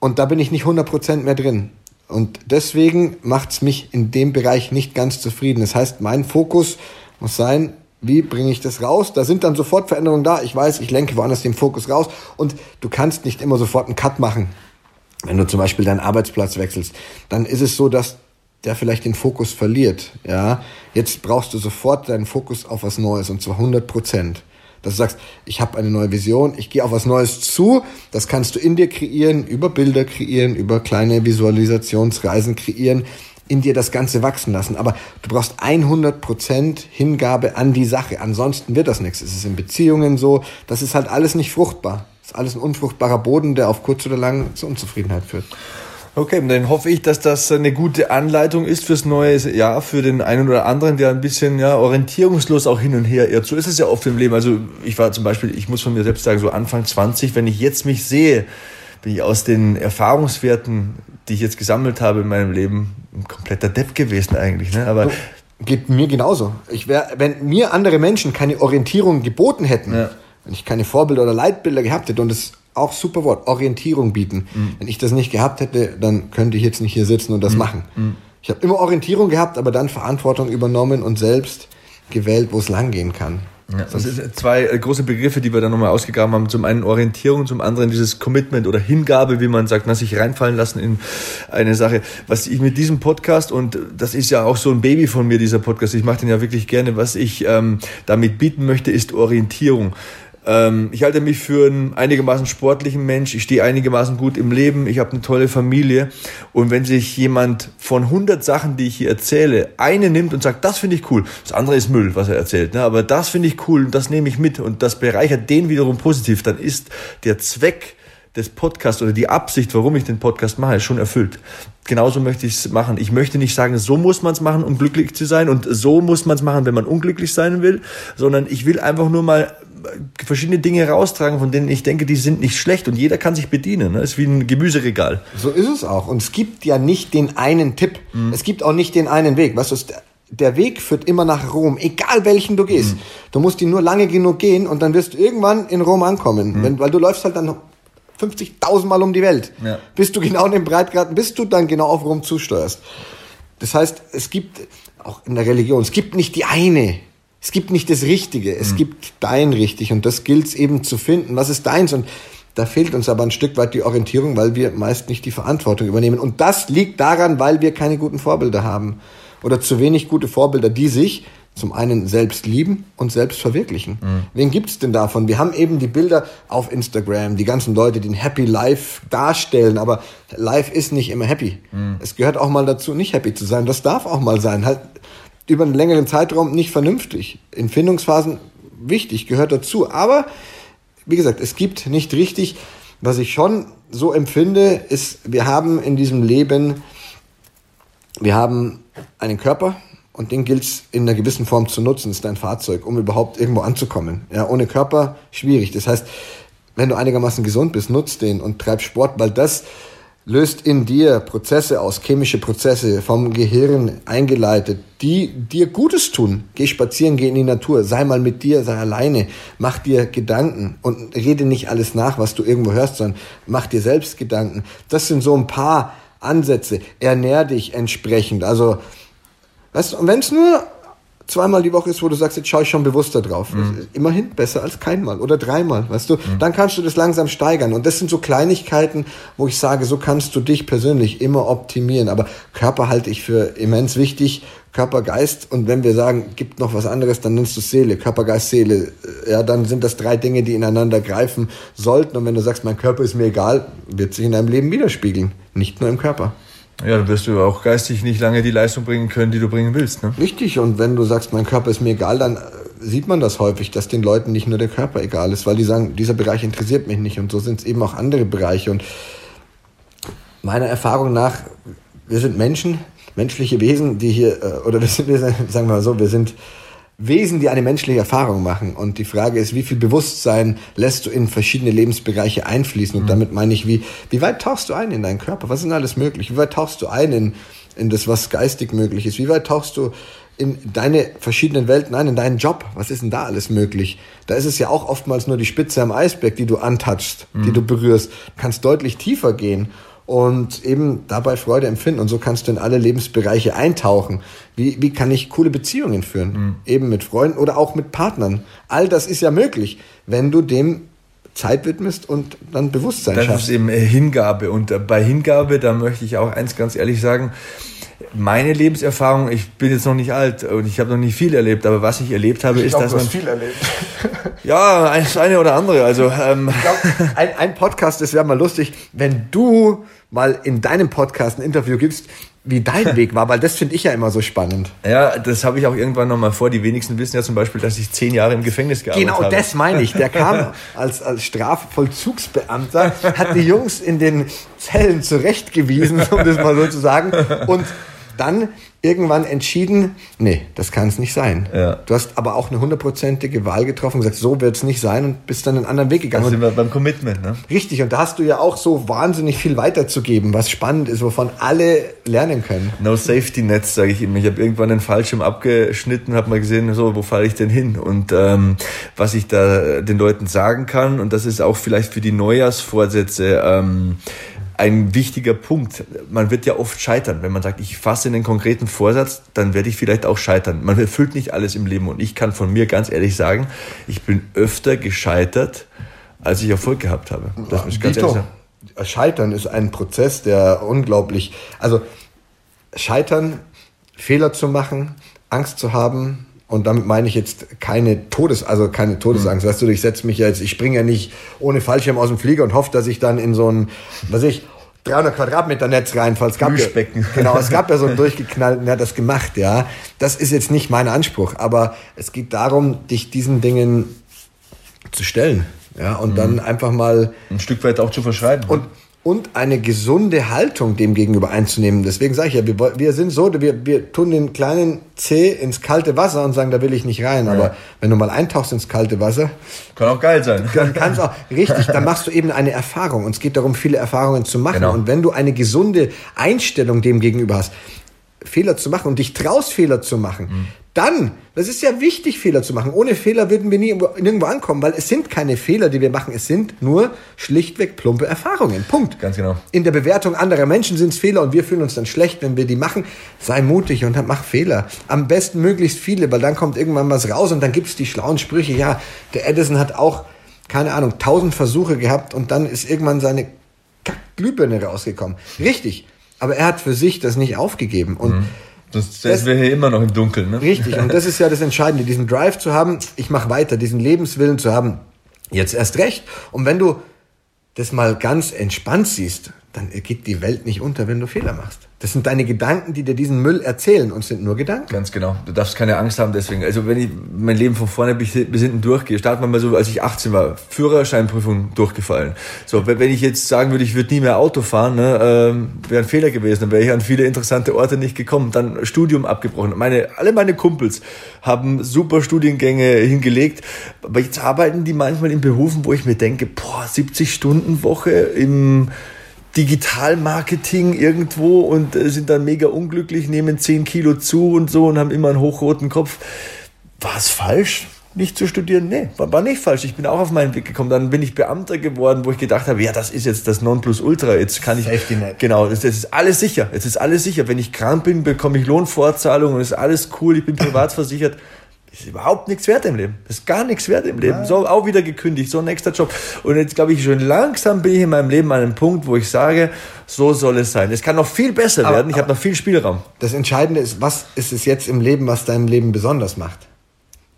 Und da bin ich nicht 100% mehr drin. Und deswegen macht es mich in dem Bereich nicht ganz zufrieden. Das heißt, mein Fokus muss sein, wie bringe ich das raus? Da sind dann sofort Veränderungen da. Ich weiß, ich lenke woanders den Fokus raus. Und du kannst nicht immer sofort einen Cut machen. Wenn du zum Beispiel deinen Arbeitsplatz wechselst, dann ist es so, dass der vielleicht den Fokus verliert. Ja, jetzt brauchst du sofort deinen Fokus auf was Neues und zwar 100 Prozent. Dass du sagst, ich habe eine neue Vision, ich gehe auf was Neues zu. Das kannst du in dir kreieren, über Bilder kreieren, über kleine Visualisationsreisen kreieren in dir das Ganze wachsen lassen. Aber du brauchst 100% Hingabe an die Sache. Ansonsten wird das nichts. Es ist in Beziehungen so. Das ist halt alles nicht fruchtbar. Das ist alles ein unfruchtbarer Boden, der auf kurz oder lang zur Unzufriedenheit führt. Okay, dann hoffe ich, dass das eine gute Anleitung ist fürs neue Jahr, für den einen oder anderen, der ein bisschen ja, orientierungslos auch hin und her irrt. So ist es ja oft im Leben. Also ich war zum Beispiel, ich muss von mir selbst sagen, so Anfang 20, wenn ich jetzt mich sehe, bin ich aus den Erfahrungswerten, die ich jetzt gesammelt habe in meinem Leben, ein kompletter Depp gewesen eigentlich. Ne? Aber Geht mir genauso. Ich wär, wenn mir andere Menschen keine Orientierung geboten hätten, ja. wenn ich keine Vorbilder oder Leitbilder gehabt hätte, und das ist auch super Wort, Orientierung bieten. Mhm. Wenn ich das nicht gehabt hätte, dann könnte ich jetzt nicht hier sitzen und das mhm. machen. Mhm. Ich habe immer Orientierung gehabt, aber dann Verantwortung übernommen und selbst gewählt, wo es langgehen kann. Ja, das sind zwei äh, große Begriffe, die wir da nochmal ausgegraben haben. Zum einen Orientierung, zum anderen dieses Commitment oder Hingabe, wie man sagt, na, sich reinfallen lassen in eine Sache. Was ich mit diesem Podcast, und das ist ja auch so ein Baby von mir, dieser Podcast, ich mache den ja wirklich gerne, was ich ähm, damit bieten möchte, ist Orientierung. Ähm, ich halte mich für einen einigermaßen sportlichen Mensch. Ich stehe einigermaßen gut im Leben. Ich habe eine tolle Familie. Und wenn sich jemand von 100 Sachen, die ich hier erzähle, eine nimmt und sagt, das finde ich cool, das andere ist Müll, was er erzählt, ne? aber das finde ich cool und das nehme ich mit und das bereichert den wiederum positiv, dann ist der Zweck des Podcasts oder die Absicht, warum ich den Podcast mache, schon erfüllt. Genauso möchte ich es machen. Ich möchte nicht sagen, so muss man es machen, um glücklich zu sein und so muss man es machen, wenn man unglücklich sein will, sondern ich will einfach nur mal verschiedene Dinge raustragen, von denen ich denke, die sind nicht schlecht und jeder kann sich bedienen. Ne? ist wie ein Gemüseregal. So ist es auch. Und es gibt ja nicht den einen Tipp. Mhm. Es gibt auch nicht den einen Weg. Weißt du, der Weg führt immer nach Rom, egal welchen du gehst. Mhm. Du musst ihn nur lange genug gehen und dann wirst du irgendwann in Rom ankommen. Mhm. Wenn, weil du läufst halt dann 50.000 Mal um die Welt. Ja. Bis du genau in dem Breitgraden, bis du dann genau auf Rom zusteuerst. Das heißt, es gibt auch in der Religion, es gibt nicht die eine es gibt nicht das Richtige, es mhm. gibt dein richtig und das gilt es eben zu finden. Was ist deins? Und da fehlt uns aber ein Stück weit die Orientierung, weil wir meist nicht die Verantwortung übernehmen. Und das liegt daran, weil wir keine guten Vorbilder haben oder zu wenig gute Vorbilder, die sich zum einen selbst lieben und selbst verwirklichen. Mhm. Wen gibt's denn davon? Wir haben eben die Bilder auf Instagram, die ganzen Leute, die ein Happy Life darstellen, aber Life ist nicht immer happy. Mhm. Es gehört auch mal dazu, nicht happy zu sein. Das darf auch mal sein. Halt über einen längeren Zeitraum nicht vernünftig. In Findungsphasen wichtig, gehört dazu. Aber wie gesagt, es gibt nicht richtig. Was ich schon so empfinde, ist, wir haben in diesem Leben, wir haben einen Körper und den gilt es in einer gewissen Form zu nutzen, das ist dein Fahrzeug, um überhaupt irgendwo anzukommen. Ja, ohne Körper schwierig. Das heißt, wenn du einigermaßen gesund bist, nutzt den und treib Sport, weil das löst in dir Prozesse aus, chemische Prozesse vom Gehirn eingeleitet, die dir Gutes tun. Geh spazieren, geh in die Natur, sei mal mit dir, sei alleine, mach dir Gedanken und rede nicht alles nach, was du irgendwo hörst, sondern mach dir selbst Gedanken. Das sind so ein paar Ansätze. Ernähr dich entsprechend. Also, weißt du, wenn es nur zweimal die Woche ist, wo du sagst, jetzt schaue ich schon bewusster drauf. Mhm. Immerhin besser als keinmal oder dreimal, weißt du? Mhm. Dann kannst du das langsam steigern. Und das sind so Kleinigkeiten, wo ich sage, so kannst du dich persönlich immer optimieren. Aber Körper halte ich für immens wichtig. Körper, Geist. Und wenn wir sagen, gibt noch was anderes, dann nennst du Seele. Körper, Geist, Seele. Ja, dann sind das drei Dinge, die ineinander greifen sollten. Und wenn du sagst, mein Körper ist mir egal, wird sich in deinem Leben widerspiegeln. Nicht nur im Körper. Ja, dann wirst du auch geistig nicht lange die Leistung bringen können, die du bringen willst. Ne? Richtig, und wenn du sagst, mein Körper ist mir egal, dann äh, sieht man das häufig, dass den Leuten nicht nur der Körper egal ist, weil die sagen, dieser Bereich interessiert mich nicht. Und so sind es eben auch andere Bereiche. Und meiner Erfahrung nach, wir sind Menschen, menschliche Wesen, die hier, äh, oder wir sind, sagen wir mal so, wir sind Wesen, die eine menschliche Erfahrung machen. Und die Frage ist, wie viel Bewusstsein lässt du in verschiedene Lebensbereiche einfließen? Und mhm. damit meine ich, wie, wie weit tauchst du ein in deinen Körper? Was ist denn alles möglich? Wie weit tauchst du ein in, in das, was geistig möglich ist? Wie weit tauchst du in deine verschiedenen Welten ein, in deinen Job? Was ist denn da alles möglich? Da ist es ja auch oftmals nur die Spitze am Eisberg, die du antatschst, mhm. die du berührst. Du kannst deutlich tiefer gehen und eben dabei Freude empfinden. Und so kannst du in alle Lebensbereiche eintauchen. Wie, wie kann ich coole Beziehungen führen? Mhm. Eben mit Freunden oder auch mit Partnern. All das ist ja möglich, wenn du dem Zeit widmest und dann Bewusstsein das schaffst. Das ist eben Hingabe. Und äh, bei Hingabe, da möchte ich auch eins ganz ehrlich sagen, meine Lebenserfahrung, ich bin jetzt noch nicht alt und ich habe noch nicht viel erlebt, aber was ich erlebt habe, ich ist, glaub, dass du man hast viel erlebt. [laughs] ja, das eine oder andere. Also ähm, ich glaub, ein, ein Podcast, das wäre mal lustig, wenn du mal in deinem Podcast ein Interview gibst, wie dein [laughs] Weg war, weil das finde ich ja immer so spannend. Ja, das habe ich auch irgendwann nochmal vor. Die wenigsten wissen ja zum Beispiel, dass ich zehn Jahre im Gefängnis gearbeitet genau, habe. Genau, das meine ich. Der kam [laughs] als, als Strafvollzugsbeamter, hat die Jungs in den Zellen zurechtgewiesen, um das mal so zu sagen, und dann irgendwann entschieden, nee, das kann es nicht sein. Ja. Du hast aber auch eine hundertprozentige Wahl getroffen, gesagt, so wird es nicht sein und bist dann einen anderen Weg gegangen. Da sind wir beim Commitment, ne? Richtig, und da hast du ja auch so wahnsinnig viel weiterzugeben, was spannend ist, wovon alle lernen können. No Safety Nets, sage ich immer. Ich habe irgendwann den Fallschirm abgeschnitten, habe mal gesehen, so, wo falle ich denn hin? Und ähm, was ich da den Leuten sagen kann, und das ist auch vielleicht für die Neujahrsvorsätze, ähm, ein wichtiger Punkt. Man wird ja oft scheitern. Wenn man sagt, ich fasse einen konkreten Vorsatz, dann werde ich vielleicht auch scheitern. Man erfüllt nicht alles im Leben. Und ich kann von mir ganz ehrlich sagen, ich bin öfter gescheitert, als ich Erfolg gehabt habe. Das muss ich ganz ehrlich sagen. Scheitern ist ein Prozess, der unglaublich, also Scheitern, Fehler zu machen, Angst zu haben, und damit meine ich jetzt keine Todes, also keine Todesangst. Mhm. Weißt du, ich setze mich jetzt, ich springe ja nicht ohne Fallschirm aus dem Flieger und hoffe, dass ich dann in so ein, was ich, 300 Quadratmeter Netz reinfall. Es gab ja, [laughs] genau, es gab ja so einen [laughs] durchgeknallten, der hat das gemacht, ja. Das ist jetzt nicht mein Anspruch, aber es geht darum, dich diesen Dingen zu stellen, ja, und mhm. dann einfach mal ein Stück weit auch zu verschreiben. Und und eine gesunde Haltung dem gegenüber einzunehmen. Deswegen sage ich ja, wir, wir sind so, wir, wir tun den kleinen C ins kalte Wasser und sagen, da will ich nicht rein. Ja. Aber wenn du mal eintauchst ins kalte Wasser, kann auch geil sein. Dann kann es auch [laughs] richtig. Dann machst du eben eine Erfahrung. Und es geht darum, viele Erfahrungen zu machen. Genau. Und wenn du eine gesunde Einstellung dem gegenüber hast, Fehler zu machen und dich traust, Fehler zu machen, mhm. Dann, das ist ja wichtig, Fehler zu machen. Ohne Fehler würden wir nie nirgendwo ankommen, weil es sind keine Fehler, die wir machen. Es sind nur schlichtweg plumpe Erfahrungen. Punkt. Ganz genau. In der Bewertung anderer Menschen sind es Fehler und wir fühlen uns dann schlecht, wenn wir die machen. Sei mutig und mach Fehler. Am besten möglichst viele, weil dann kommt irgendwann was raus und dann gibt es die schlauen Sprüche. Ja, der Edison hat auch, keine Ahnung, tausend Versuche gehabt und dann ist irgendwann seine Glühbirne rausgekommen. Richtig. Aber er hat für sich das nicht aufgegeben. Und mhm. Sonst sind wir hier immer noch im Dunkeln. Ne? Richtig, und das ist ja das Entscheidende, diesen Drive zu haben, ich mache weiter, diesen Lebenswillen zu haben, jetzt erst recht. Und wenn du das mal ganz entspannt siehst, dann geht die Welt nicht unter, wenn du Fehler machst. Das sind deine Gedanken, die dir diesen Müll erzählen und sind nur Gedanken. Ganz genau. Du darfst keine Angst haben deswegen. Also wenn ich mein Leben von vorne bis, hinten durchgehe, starten wir mal so, als ich 18 war, Führerscheinprüfung durchgefallen. So, wenn ich jetzt sagen würde, ich würde nie mehr Auto fahren, ne, ähm, wäre ein Fehler gewesen, dann wäre ich an viele interessante Orte nicht gekommen. Dann Studium abgebrochen. Meine, alle meine Kumpels haben super Studiengänge hingelegt, aber jetzt arbeiten die manchmal in Berufen, wo ich mir denke, boah, 70 Stunden Woche im Digitalmarketing irgendwo und äh, sind dann mega unglücklich, nehmen 10 Kilo zu und so und haben immer einen hochroten Kopf. War es falsch? nicht zu studieren? Nee, war, war nicht falsch. Ich bin auch auf meinen Weg gekommen. Dann bin ich Beamter geworden, wo ich gedacht habe, ja, das ist jetzt das Nonplusultra. Jetzt kann ich. Safety Net. Genau, das, das ist alles sicher. Jetzt ist alles sicher. Wenn ich krank bin, bekomme ich Lohnfortzahlung und ist alles cool. Ich bin [coughs] privat versichert. Das ist überhaupt nichts wert im Leben. Das ist gar nichts wert im Leben. Ja. So auch wieder gekündigt, so ein nächster Job. Und jetzt glaube ich schon langsam bin ich in meinem Leben an einem Punkt, wo ich sage, so soll es sein. Es kann noch viel besser aber, werden. Ich habe noch viel Spielraum. Das Entscheidende ist, was ist es jetzt im Leben, was dein Leben besonders macht?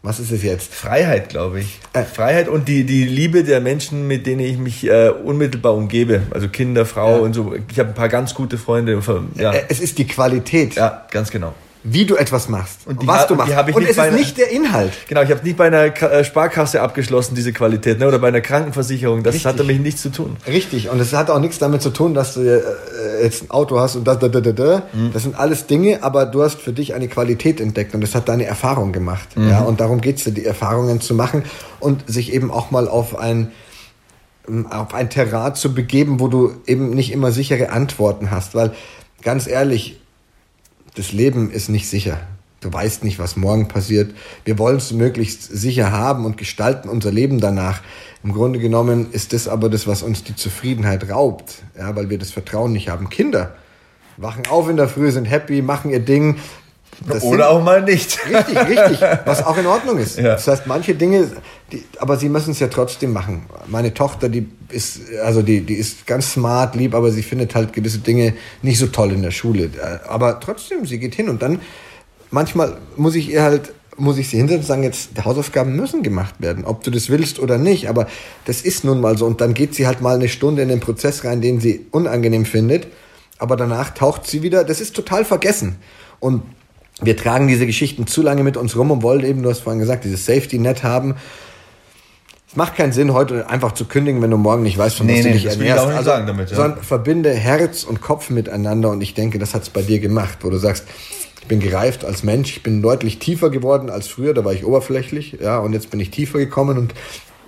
Was ist es jetzt? Freiheit, glaube ich. Äh, Freiheit und die, die Liebe der Menschen, mit denen ich mich äh, unmittelbar umgebe. Also Kinder, Frau ja. und so. Ich habe ein paar ganz gute Freunde. Ja. Äh, es ist die Qualität. Ja, ganz genau wie du etwas machst und was du machst. und es ist nicht der Inhalt. Genau, ich habe nicht bei einer äh, Sparkasse abgeschlossen, diese Qualität, ne? oder bei einer Krankenversicherung. Das Richtig. hat damit nichts zu tun. Richtig, und es hat auch nichts damit zu tun, dass du äh, jetzt ein Auto hast und da, da, da, da, da. Mhm. Das sind alles Dinge, aber du hast für dich eine Qualität entdeckt und das hat deine Erfahrung gemacht. Mhm. Ja, und darum geht's dir, die Erfahrungen zu machen und sich eben auch mal auf ein auf ein Terrain zu begeben, wo du eben nicht immer sichere Antworten hast, weil ganz ehrlich, das Leben ist nicht sicher. Du weißt nicht, was morgen passiert. Wir wollen es möglichst sicher haben und gestalten unser Leben danach. Im Grunde genommen ist das aber das, was uns die Zufriedenheit raubt, ja, weil wir das Vertrauen nicht haben. Kinder wachen auf in der Früh, sind happy, machen ihr Ding, das Oder auch mal nicht. Richtig, richtig. [laughs] Was auch in Ordnung ist. Ja. Das heißt, manche Dinge, die, aber sie müssen es ja trotzdem machen. Meine Tochter, die ist, also die, die ist ganz smart, lieb, aber sie findet halt gewisse Dinge nicht so toll in der Schule. Aber trotzdem, sie geht hin und dann, manchmal muss ich ihr halt, muss ich sie hinter und sagen, jetzt, die Hausaufgaben müssen gemacht werden, ob du das willst oder nicht, aber das ist nun mal so. Und dann geht sie halt mal eine Stunde in den Prozess rein, den sie unangenehm findet, aber danach taucht sie wieder, das ist total vergessen. Und wir tragen diese Geschichten zu lange mit uns rum und wollen eben, du hast vorhin gesagt, dieses Safety-Net haben. Es macht keinen Sinn, heute einfach zu kündigen, wenn du morgen nicht weißt, von nee, was nee, du dich das ernährst. Will ich auch nicht also, sagen damit, ja. Sondern verbinde Herz und Kopf miteinander und ich denke, das hat es bei dir gemacht, wo du sagst, ich bin gereift als Mensch, ich bin deutlich tiefer geworden als früher, da war ich oberflächlich, ja, und jetzt bin ich tiefer gekommen und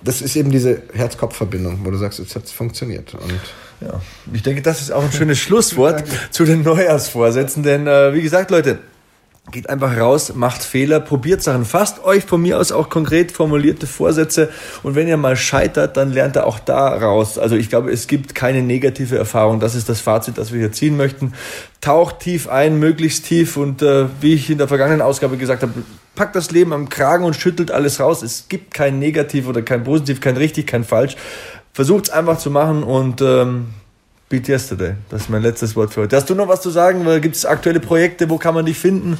das ist eben diese Herz-Kopf-Verbindung, wo du sagst, jetzt hat es funktioniert. Und ja, ich denke, das ist auch ein [laughs] schönes Schlusswort zu den Neujahrsvorsätzen, denn äh, wie gesagt, Leute, Geht einfach raus, macht Fehler, probiert Sachen. Fasst euch von mir aus auch konkret formulierte Vorsätze und wenn ihr mal scheitert, dann lernt ihr auch da raus. Also ich glaube, es gibt keine negative Erfahrung. Das ist das Fazit, das wir hier ziehen möchten. Taucht tief ein, möglichst tief und äh, wie ich in der vergangenen Ausgabe gesagt habe, packt das Leben am Kragen und schüttelt alles raus. Es gibt kein Negativ oder kein Positiv, kein Richtig, kein Falsch. Versucht es einfach zu machen und ähm, Beat Yesterday. Das ist mein letztes Wort für heute. Hast du noch was zu sagen? Gibt es aktuelle Projekte? Wo kann man dich finden?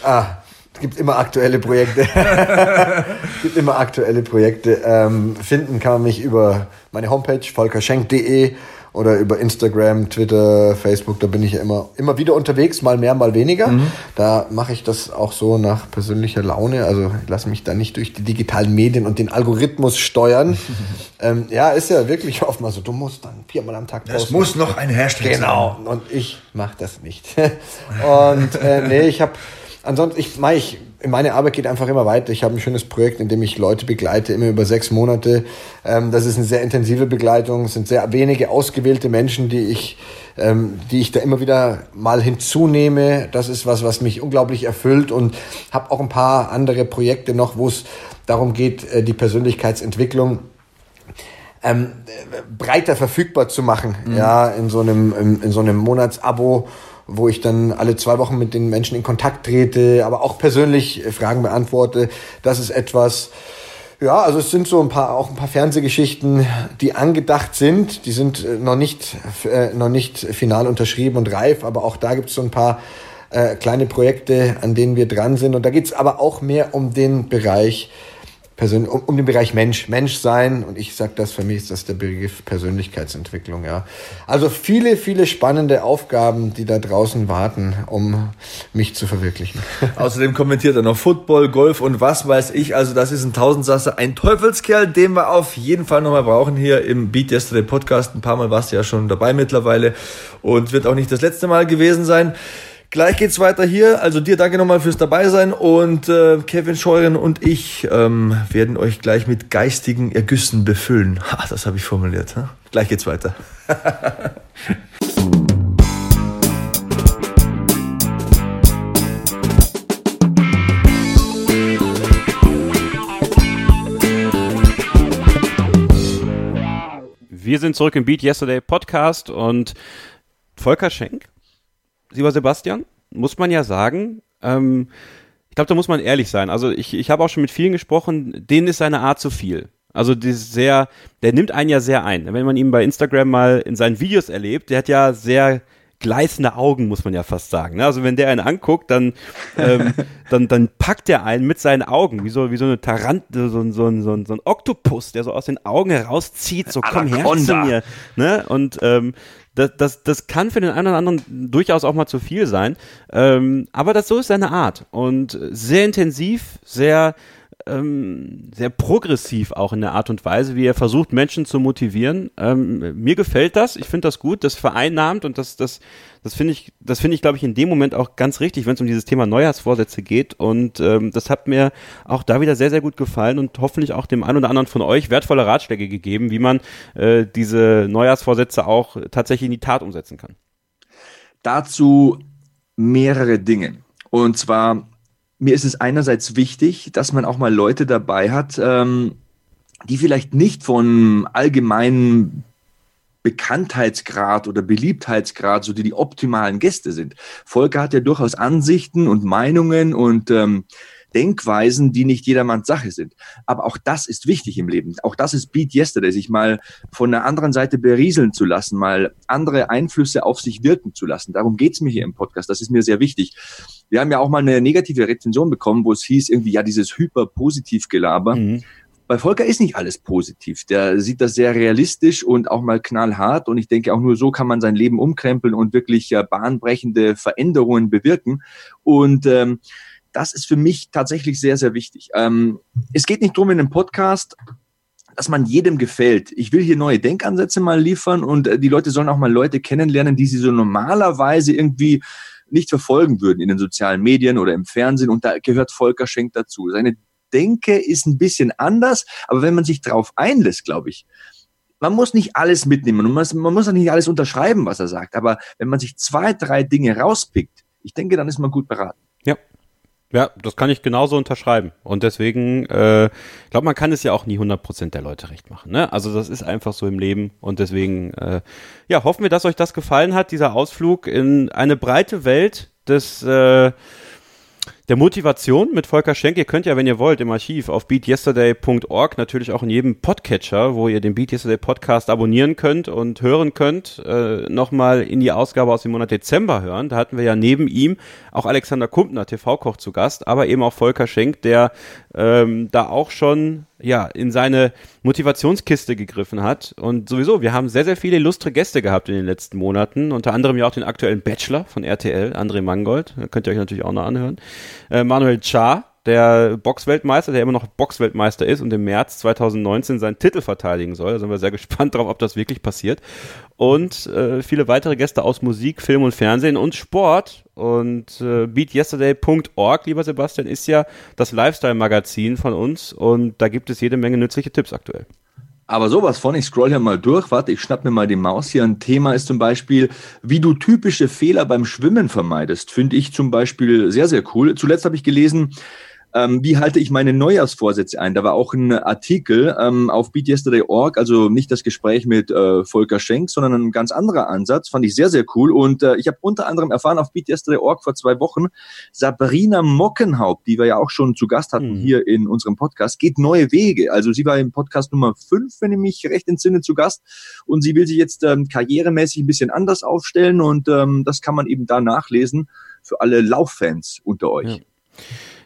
Ah, es gibt immer aktuelle Projekte. es [laughs] gibt immer aktuelle Projekte. Ähm, finden kann man mich über meine Homepage volkerschenk.de oder über Instagram, Twitter, Facebook, da bin ich ja immer, immer wieder unterwegs, mal mehr, mal weniger. Mhm. Da mache ich das auch so nach persönlicher Laune. Also ich lasse mich da nicht durch die digitalen Medien und den Algorithmus steuern. [laughs] ähm, ja, ist ja wirklich oft mal so, du musst dann viermal am Tag posten. Es muss noch ein Hashtag Genau, sein. und ich mache das nicht. [laughs] und äh, nee, ich habe, ansonsten, ich, ich meine Arbeit geht einfach immer weiter. Ich habe ein schönes Projekt, in dem ich Leute begleite, immer über sechs Monate. Ähm, das ist eine sehr intensive Begleitung. Es sind sehr wenige ausgewählte Menschen, die ich, ähm, die ich da immer wieder mal hinzunehme. Das ist was, was mich unglaublich erfüllt und habe auch ein paar andere Projekte noch, wo es darum geht, äh, die Persönlichkeitsentwicklung ähm, breiter verfügbar zu machen. Mhm. Ja, in so einem in, in so einem Monatsabo wo ich dann alle zwei Wochen mit den Menschen in Kontakt trete, aber auch persönlich äh, Fragen beantworte. Das ist etwas, ja, also es sind so ein paar, auch ein paar Fernsehgeschichten, die angedacht sind. Die sind äh, noch nicht, äh, noch nicht final unterschrieben und reif, aber auch da gibt es so ein paar äh, kleine Projekte, an denen wir dran sind. Und da geht es aber auch mehr um den Bereich Persön um, um den Bereich Mensch, Menschsein und ich sage das, für mich ist das der Begriff Persönlichkeitsentwicklung, ja. Also viele, viele spannende Aufgaben, die da draußen warten, um mich zu verwirklichen. [laughs] Außerdem kommentiert er noch Football, Golf und was weiß ich, also das ist ein Tausendsasser, ein Teufelskerl, den wir auf jeden Fall nochmal brauchen hier im Beat Yesterday Podcast. Ein paar Mal warst du ja schon dabei mittlerweile und wird auch nicht das letzte Mal gewesen sein. Gleich geht's weiter hier. Also dir danke nochmal fürs dabei sein und äh, Kevin Scheuren und ich ähm, werden euch gleich mit geistigen Ergüssen befüllen. [laughs] Ha, das habe ich formuliert. Ha? Gleich geht's weiter. [laughs] Wir sind zurück im Beat Yesterday Podcast und Volker Schenk, lieber Sebastian, muss man ja sagen, ähm, ich glaube, da muss man ehrlich sein. Also ich, ich habe auch schon mit vielen gesprochen, denen ist seine Art zu viel. Also die sehr, der nimmt einen ja sehr ein. Wenn man ihn bei Instagram mal in seinen Videos erlebt, der hat ja sehr gleißende Augen, muss man ja fast sagen. Ne? Also wenn der einen anguckt, dann, ähm, [laughs] dann, dann packt er einen mit seinen Augen, wie so, wie so eine Tarant, so, so, so, so, so ein Oktopus, der so aus den Augen herauszieht, so komm her zu mir. Ne? Und ähm, das, das, das kann für den einen oder anderen durchaus auch mal zu viel sein. Ähm, aber das so ist seine Art. Und sehr intensiv, sehr ähm, sehr progressiv auch in der Art und Weise, wie er versucht, Menschen zu motivieren. Ähm, mir gefällt das, ich finde das gut, das vereinnahmt und das, das, das finde ich, das finde ich, glaube ich, in dem Moment auch ganz richtig, wenn es um dieses Thema Neujahrsvorsätze geht. Und ähm, das hat mir auch da wieder sehr, sehr gut gefallen und hoffentlich auch dem einen oder anderen von euch wertvolle Ratschläge gegeben, wie man äh, diese Neujahrsvorsätze auch tatsächlich in die Tat umsetzen kann. Dazu mehrere Dinge. Und zwar mir ist es einerseits wichtig, dass man auch mal Leute dabei hat, ähm, die vielleicht nicht von allgemeinen Bekanntheitsgrad oder Beliebtheitsgrad, so die die optimalen Gäste sind. Volker hat ja durchaus Ansichten und Meinungen und ähm, Denkweisen, die nicht jedermanns Sache sind. Aber auch das ist wichtig im Leben. Auch das ist Beat Yesterday, sich mal von der anderen Seite berieseln zu lassen, mal andere Einflüsse auf sich wirken zu lassen. Darum geht's mir hier im Podcast. Das ist mir sehr wichtig. Wir haben ja auch mal eine negative Rezension bekommen, wo es hieß irgendwie, ja, dieses hyper-positiv-Gelaber. Mhm. Bei Volker ist nicht alles positiv. Der sieht das sehr realistisch und auch mal knallhart. Und ich denke, auch nur so kann man sein Leben umkrempeln und wirklich äh, bahnbrechende Veränderungen bewirken. Und ähm, das ist für mich tatsächlich sehr, sehr wichtig. Ähm, es geht nicht darum, in einem Podcast dass man jedem gefällt. Ich will hier neue Denkansätze mal liefern und äh, die Leute sollen auch mal Leute kennenlernen, die sie so normalerweise irgendwie nicht verfolgen würden in den sozialen Medien oder im Fernsehen. Und da gehört Volker Schenk dazu. Seine Denke ist ein bisschen anders, aber wenn man sich darauf einlässt, glaube ich, man muss nicht alles mitnehmen, man muss, man muss auch nicht alles unterschreiben, was er sagt, aber wenn man sich zwei, drei Dinge rauspickt, ich denke, dann ist man gut beraten. Ja, ja, das kann ich genauso unterschreiben. Und deswegen, äh, ich glaube, man kann es ja auch nie 100% der Leute recht machen. Ne? Also das ist einfach so im Leben. Und deswegen, äh, ja, hoffen wir, dass euch das gefallen hat, dieser Ausflug in eine breite Welt des äh, der Motivation mit Volker Schenk. Ihr könnt ja, wenn ihr wollt, im Archiv auf beatyesterday.org natürlich auch in jedem Podcatcher, wo ihr den Beat Yesterday Podcast abonnieren könnt und hören könnt, äh, nochmal in die Ausgabe aus dem Monat Dezember hören. Da hatten wir ja neben ihm auch Alexander Kumpner, TV-Koch zu Gast, aber eben auch Volker Schenk, der ähm, da auch schon ja in seine Motivationskiste gegriffen hat. Und sowieso, wir haben sehr, sehr viele illustre Gäste gehabt in den letzten Monaten, unter anderem ja auch den aktuellen Bachelor von RTL, André Mangold, könnt ihr euch natürlich auch noch anhören. Äh, Manuel Cha, der Boxweltmeister, der immer noch Boxweltmeister ist und im März 2019 seinen Titel verteidigen soll. Da sind wir sehr [laughs] gespannt drauf, ob das wirklich passiert. Und äh, viele weitere Gäste aus Musik, Film und Fernsehen und Sport. Und äh, beatyesterday.org, lieber Sebastian, ist ja das Lifestyle-Magazin von uns und da gibt es jede Menge nützliche Tipps aktuell. Aber sowas von, ich scroll hier mal durch, warte, ich schnapp mir mal die Maus hier. Ein Thema ist zum Beispiel, wie du typische Fehler beim Schwimmen vermeidest. Finde ich zum Beispiel sehr, sehr cool. Zuletzt habe ich gelesen, ähm, wie halte ich meine Neujahrsvorsätze ein? Da war auch ein Artikel ähm, auf beatyesterday.org, also nicht das Gespräch mit äh, Volker Schenk, sondern ein ganz anderer Ansatz. Fand ich sehr, sehr cool. Und äh, ich habe unter anderem erfahren auf beatyesterday.org vor zwei Wochen, Sabrina Mockenhaupt, die wir ja auch schon zu Gast hatten mhm. hier in unserem Podcast, geht neue Wege. Also sie war im Podcast Nummer fünf, wenn ich mich recht entsinne, zu Gast. Und sie will sich jetzt ähm, karrieremäßig ein bisschen anders aufstellen und ähm, das kann man eben da nachlesen für alle Lauffans unter euch. Ja.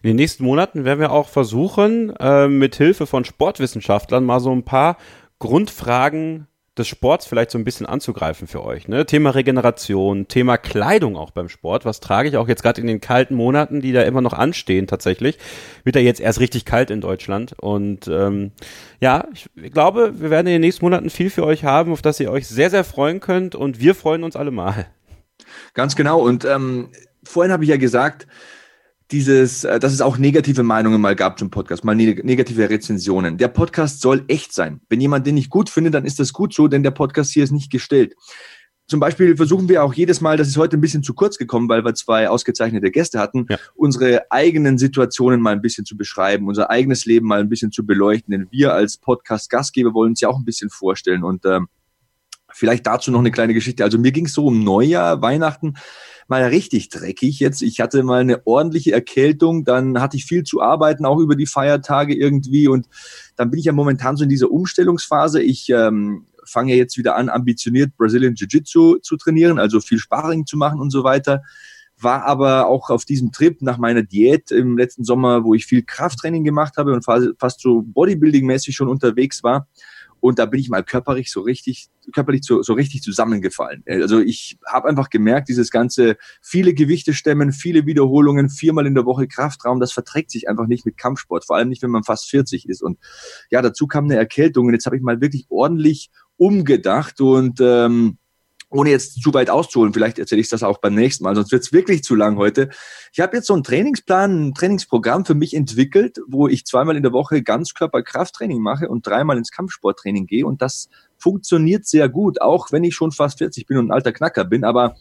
In den nächsten Monaten werden wir auch versuchen, äh, mit Hilfe von Sportwissenschaftlern mal so ein paar Grundfragen des Sports vielleicht so ein bisschen anzugreifen für euch. Ne? Thema Regeneration, Thema Kleidung auch beim Sport. Was trage ich auch jetzt gerade in den kalten Monaten, die da immer noch anstehen tatsächlich? Wird ja jetzt erst richtig kalt in Deutschland. Und ähm, ja, ich glaube, wir werden in den nächsten Monaten viel für euch haben, auf das ihr euch sehr, sehr freuen könnt. Und wir freuen uns alle mal. Ganz genau. Und ähm, vorhin habe ich ja gesagt, dieses, äh, dass es auch negative Meinungen mal gab zum Podcast, mal negative Rezensionen. Der Podcast soll echt sein. Wenn jemand den nicht gut findet, dann ist das gut so, denn der Podcast hier ist nicht gestellt. Zum Beispiel versuchen wir auch jedes Mal, das ist heute ein bisschen zu kurz gekommen, weil wir zwei ausgezeichnete Gäste hatten, ja. unsere eigenen Situationen mal ein bisschen zu beschreiben, unser eigenes Leben mal ein bisschen zu beleuchten. Denn wir als Podcast-Gastgeber wollen uns ja auch ein bisschen vorstellen. Und ähm, vielleicht dazu noch eine kleine Geschichte. Also mir ging es so um Neujahr, Weihnachten mal richtig dreckig jetzt. Ich hatte mal eine ordentliche Erkältung, dann hatte ich viel zu arbeiten, auch über die Feiertage irgendwie. Und dann bin ich ja momentan so in dieser Umstellungsphase. Ich ähm, fange ja jetzt wieder an, ambitioniert Brazilian Jiu-Jitsu zu trainieren, also viel Sparring zu machen und so weiter. War aber auch auf diesem Trip nach meiner Diät im letzten Sommer, wo ich viel Krafttraining gemacht habe und fast so Bodybuilding-mäßig schon unterwegs war und da bin ich mal körperlich so richtig, körperlich so, so richtig zusammengefallen. Also ich habe einfach gemerkt, dieses ganze viele Gewichte stemmen, viele Wiederholungen, viermal in der Woche Kraftraum, das verträgt sich einfach nicht mit Kampfsport, vor allem nicht, wenn man fast 40 ist. Und ja, dazu kam eine Erkältung und jetzt habe ich mal wirklich ordentlich umgedacht und ähm, ohne jetzt zu weit auszuholen, vielleicht erzähle ich das auch beim nächsten Mal, sonst wird es wirklich zu lang heute. Ich habe jetzt so einen Trainingsplan, ein Trainingsprogramm für mich entwickelt, wo ich zweimal in der Woche Ganzkörper-Krafttraining mache und dreimal ins Kampfsporttraining gehe und das funktioniert sehr gut, auch wenn ich schon fast 40 bin und ein alter Knacker bin, aber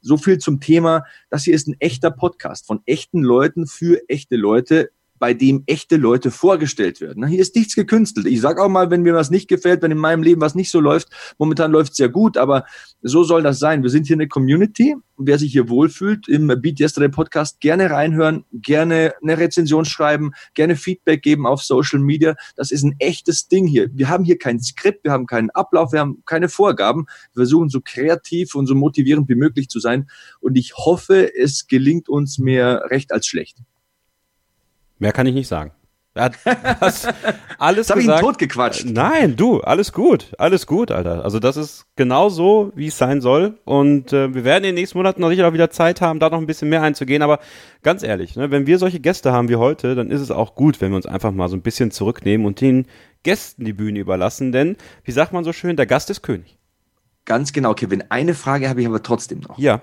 so viel zum Thema, das hier ist ein echter Podcast von echten Leuten für echte Leute bei dem echte Leute vorgestellt werden. Hier ist nichts gekünstelt. Ich sage auch mal, wenn mir was nicht gefällt, wenn in meinem Leben was nicht so läuft, momentan läuft es ja gut, aber so soll das sein. Wir sind hier eine Community. Wer sich hier wohlfühlt, im Beat Yesterday Podcast gerne reinhören, gerne eine Rezension schreiben, gerne Feedback geben auf Social Media. Das ist ein echtes Ding hier. Wir haben hier kein Skript, wir haben keinen Ablauf, wir haben keine Vorgaben. Wir versuchen so kreativ und so motivierend wie möglich zu sein. Und ich hoffe, es gelingt uns mehr recht als schlecht. Mehr kann ich nicht sagen. Das [laughs] alles das gesagt. ich ihn totgequatscht. Nein, du, alles gut, alles gut, Alter. Also das ist genau so, wie es sein soll. Und äh, wir werden in den nächsten Monaten noch sicher auch wieder Zeit haben, da noch ein bisschen mehr einzugehen. Aber ganz ehrlich, ne, wenn wir solche Gäste haben wie heute, dann ist es auch gut, wenn wir uns einfach mal so ein bisschen zurücknehmen und den Gästen die Bühne überlassen. Denn, wie sagt man so schön, der Gast ist König. Ganz genau, Kevin. Eine Frage habe ich aber trotzdem noch. Ja.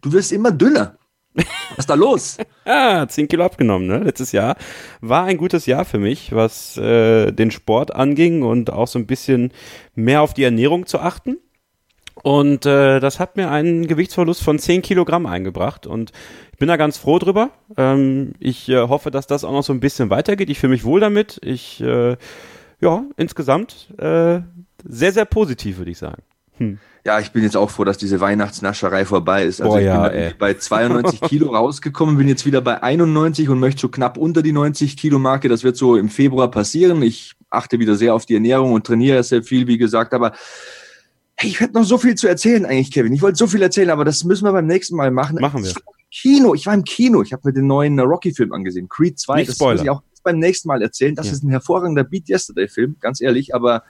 Du wirst immer dünner. Was ist da los? [laughs] ah, 10 Kilo abgenommen, ne? Letztes Jahr. War ein gutes Jahr für mich, was äh, den Sport anging und auch so ein bisschen mehr auf die Ernährung zu achten. Und äh, das hat mir einen Gewichtsverlust von 10 Kilogramm eingebracht. Und ich bin da ganz froh drüber. Ähm, ich äh, hoffe, dass das auch noch so ein bisschen weitergeht. Ich fühle mich wohl damit. Ich, äh, ja, insgesamt äh, sehr, sehr positiv, würde ich sagen. Hm. Ja, ich bin jetzt auch froh, dass diese Weihnachtsnascherei vorbei ist. Also Boah, ich ja, bin ey. bei 92 [laughs] Kilo rausgekommen, bin jetzt wieder bei 91 und möchte so knapp unter die 90 Kilo Marke. Das wird so im Februar passieren. Ich achte wieder sehr auf die Ernährung und trainiere sehr viel, wie gesagt. Aber hey, ich hätte noch so viel zu erzählen eigentlich, Kevin. Ich wollte so viel erzählen, aber das müssen wir beim nächsten Mal machen. Machen wir. Kino, ich war im Kino. Ich habe mir den neuen Rocky-Film angesehen, Creed 2. Nicht das Spoiler. muss ich auch beim nächsten Mal erzählen. Das ja. ist ein hervorragender Beat Yesterday-Film, ganz ehrlich. Aber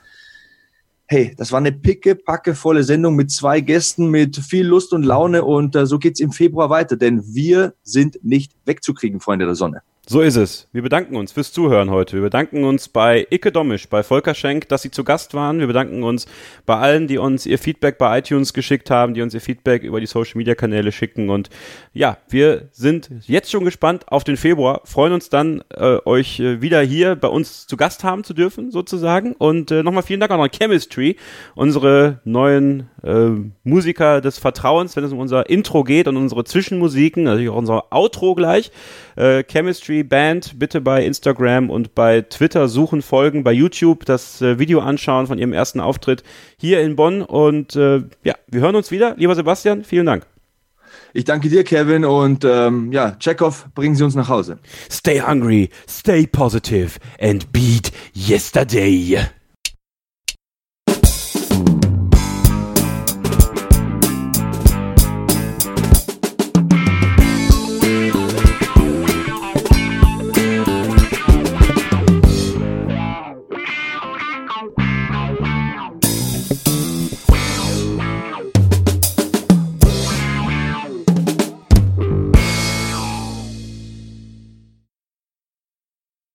hey, das war eine picke, packe volle Sendung mit zwei Gästen, mit viel Lust und Laune und äh, so geht's im Februar weiter, denn wir sind nicht wegzukriegen, Freunde der Sonne. So ist es. Wir bedanken uns fürs Zuhören heute. Wir bedanken uns bei Icke Domisch, bei Volker Schenk, dass Sie zu Gast waren. Wir bedanken uns bei allen, die uns ihr Feedback bei iTunes geschickt haben, die uns ihr Feedback über die Social Media Kanäle schicken. Und ja, wir sind jetzt schon gespannt auf den Februar, freuen uns dann, äh, euch äh, wieder hier bei uns zu Gast haben zu dürfen, sozusagen. Und äh, nochmal vielen Dank auch an Chemistry, unsere neuen äh, Musiker des Vertrauens, wenn es um unser Intro geht und unsere Zwischenmusiken, natürlich auch unser Outro gleich. Äh, Band bitte bei Instagram und bei Twitter suchen, folgen, bei YouTube das äh, Video anschauen von ihrem ersten Auftritt hier in Bonn. Und äh, ja, wir hören uns wieder. Lieber Sebastian, vielen Dank. Ich danke dir, Kevin, und ähm, ja, Chekhov, bringen Sie uns nach Hause. Stay hungry, stay positive and beat yesterday.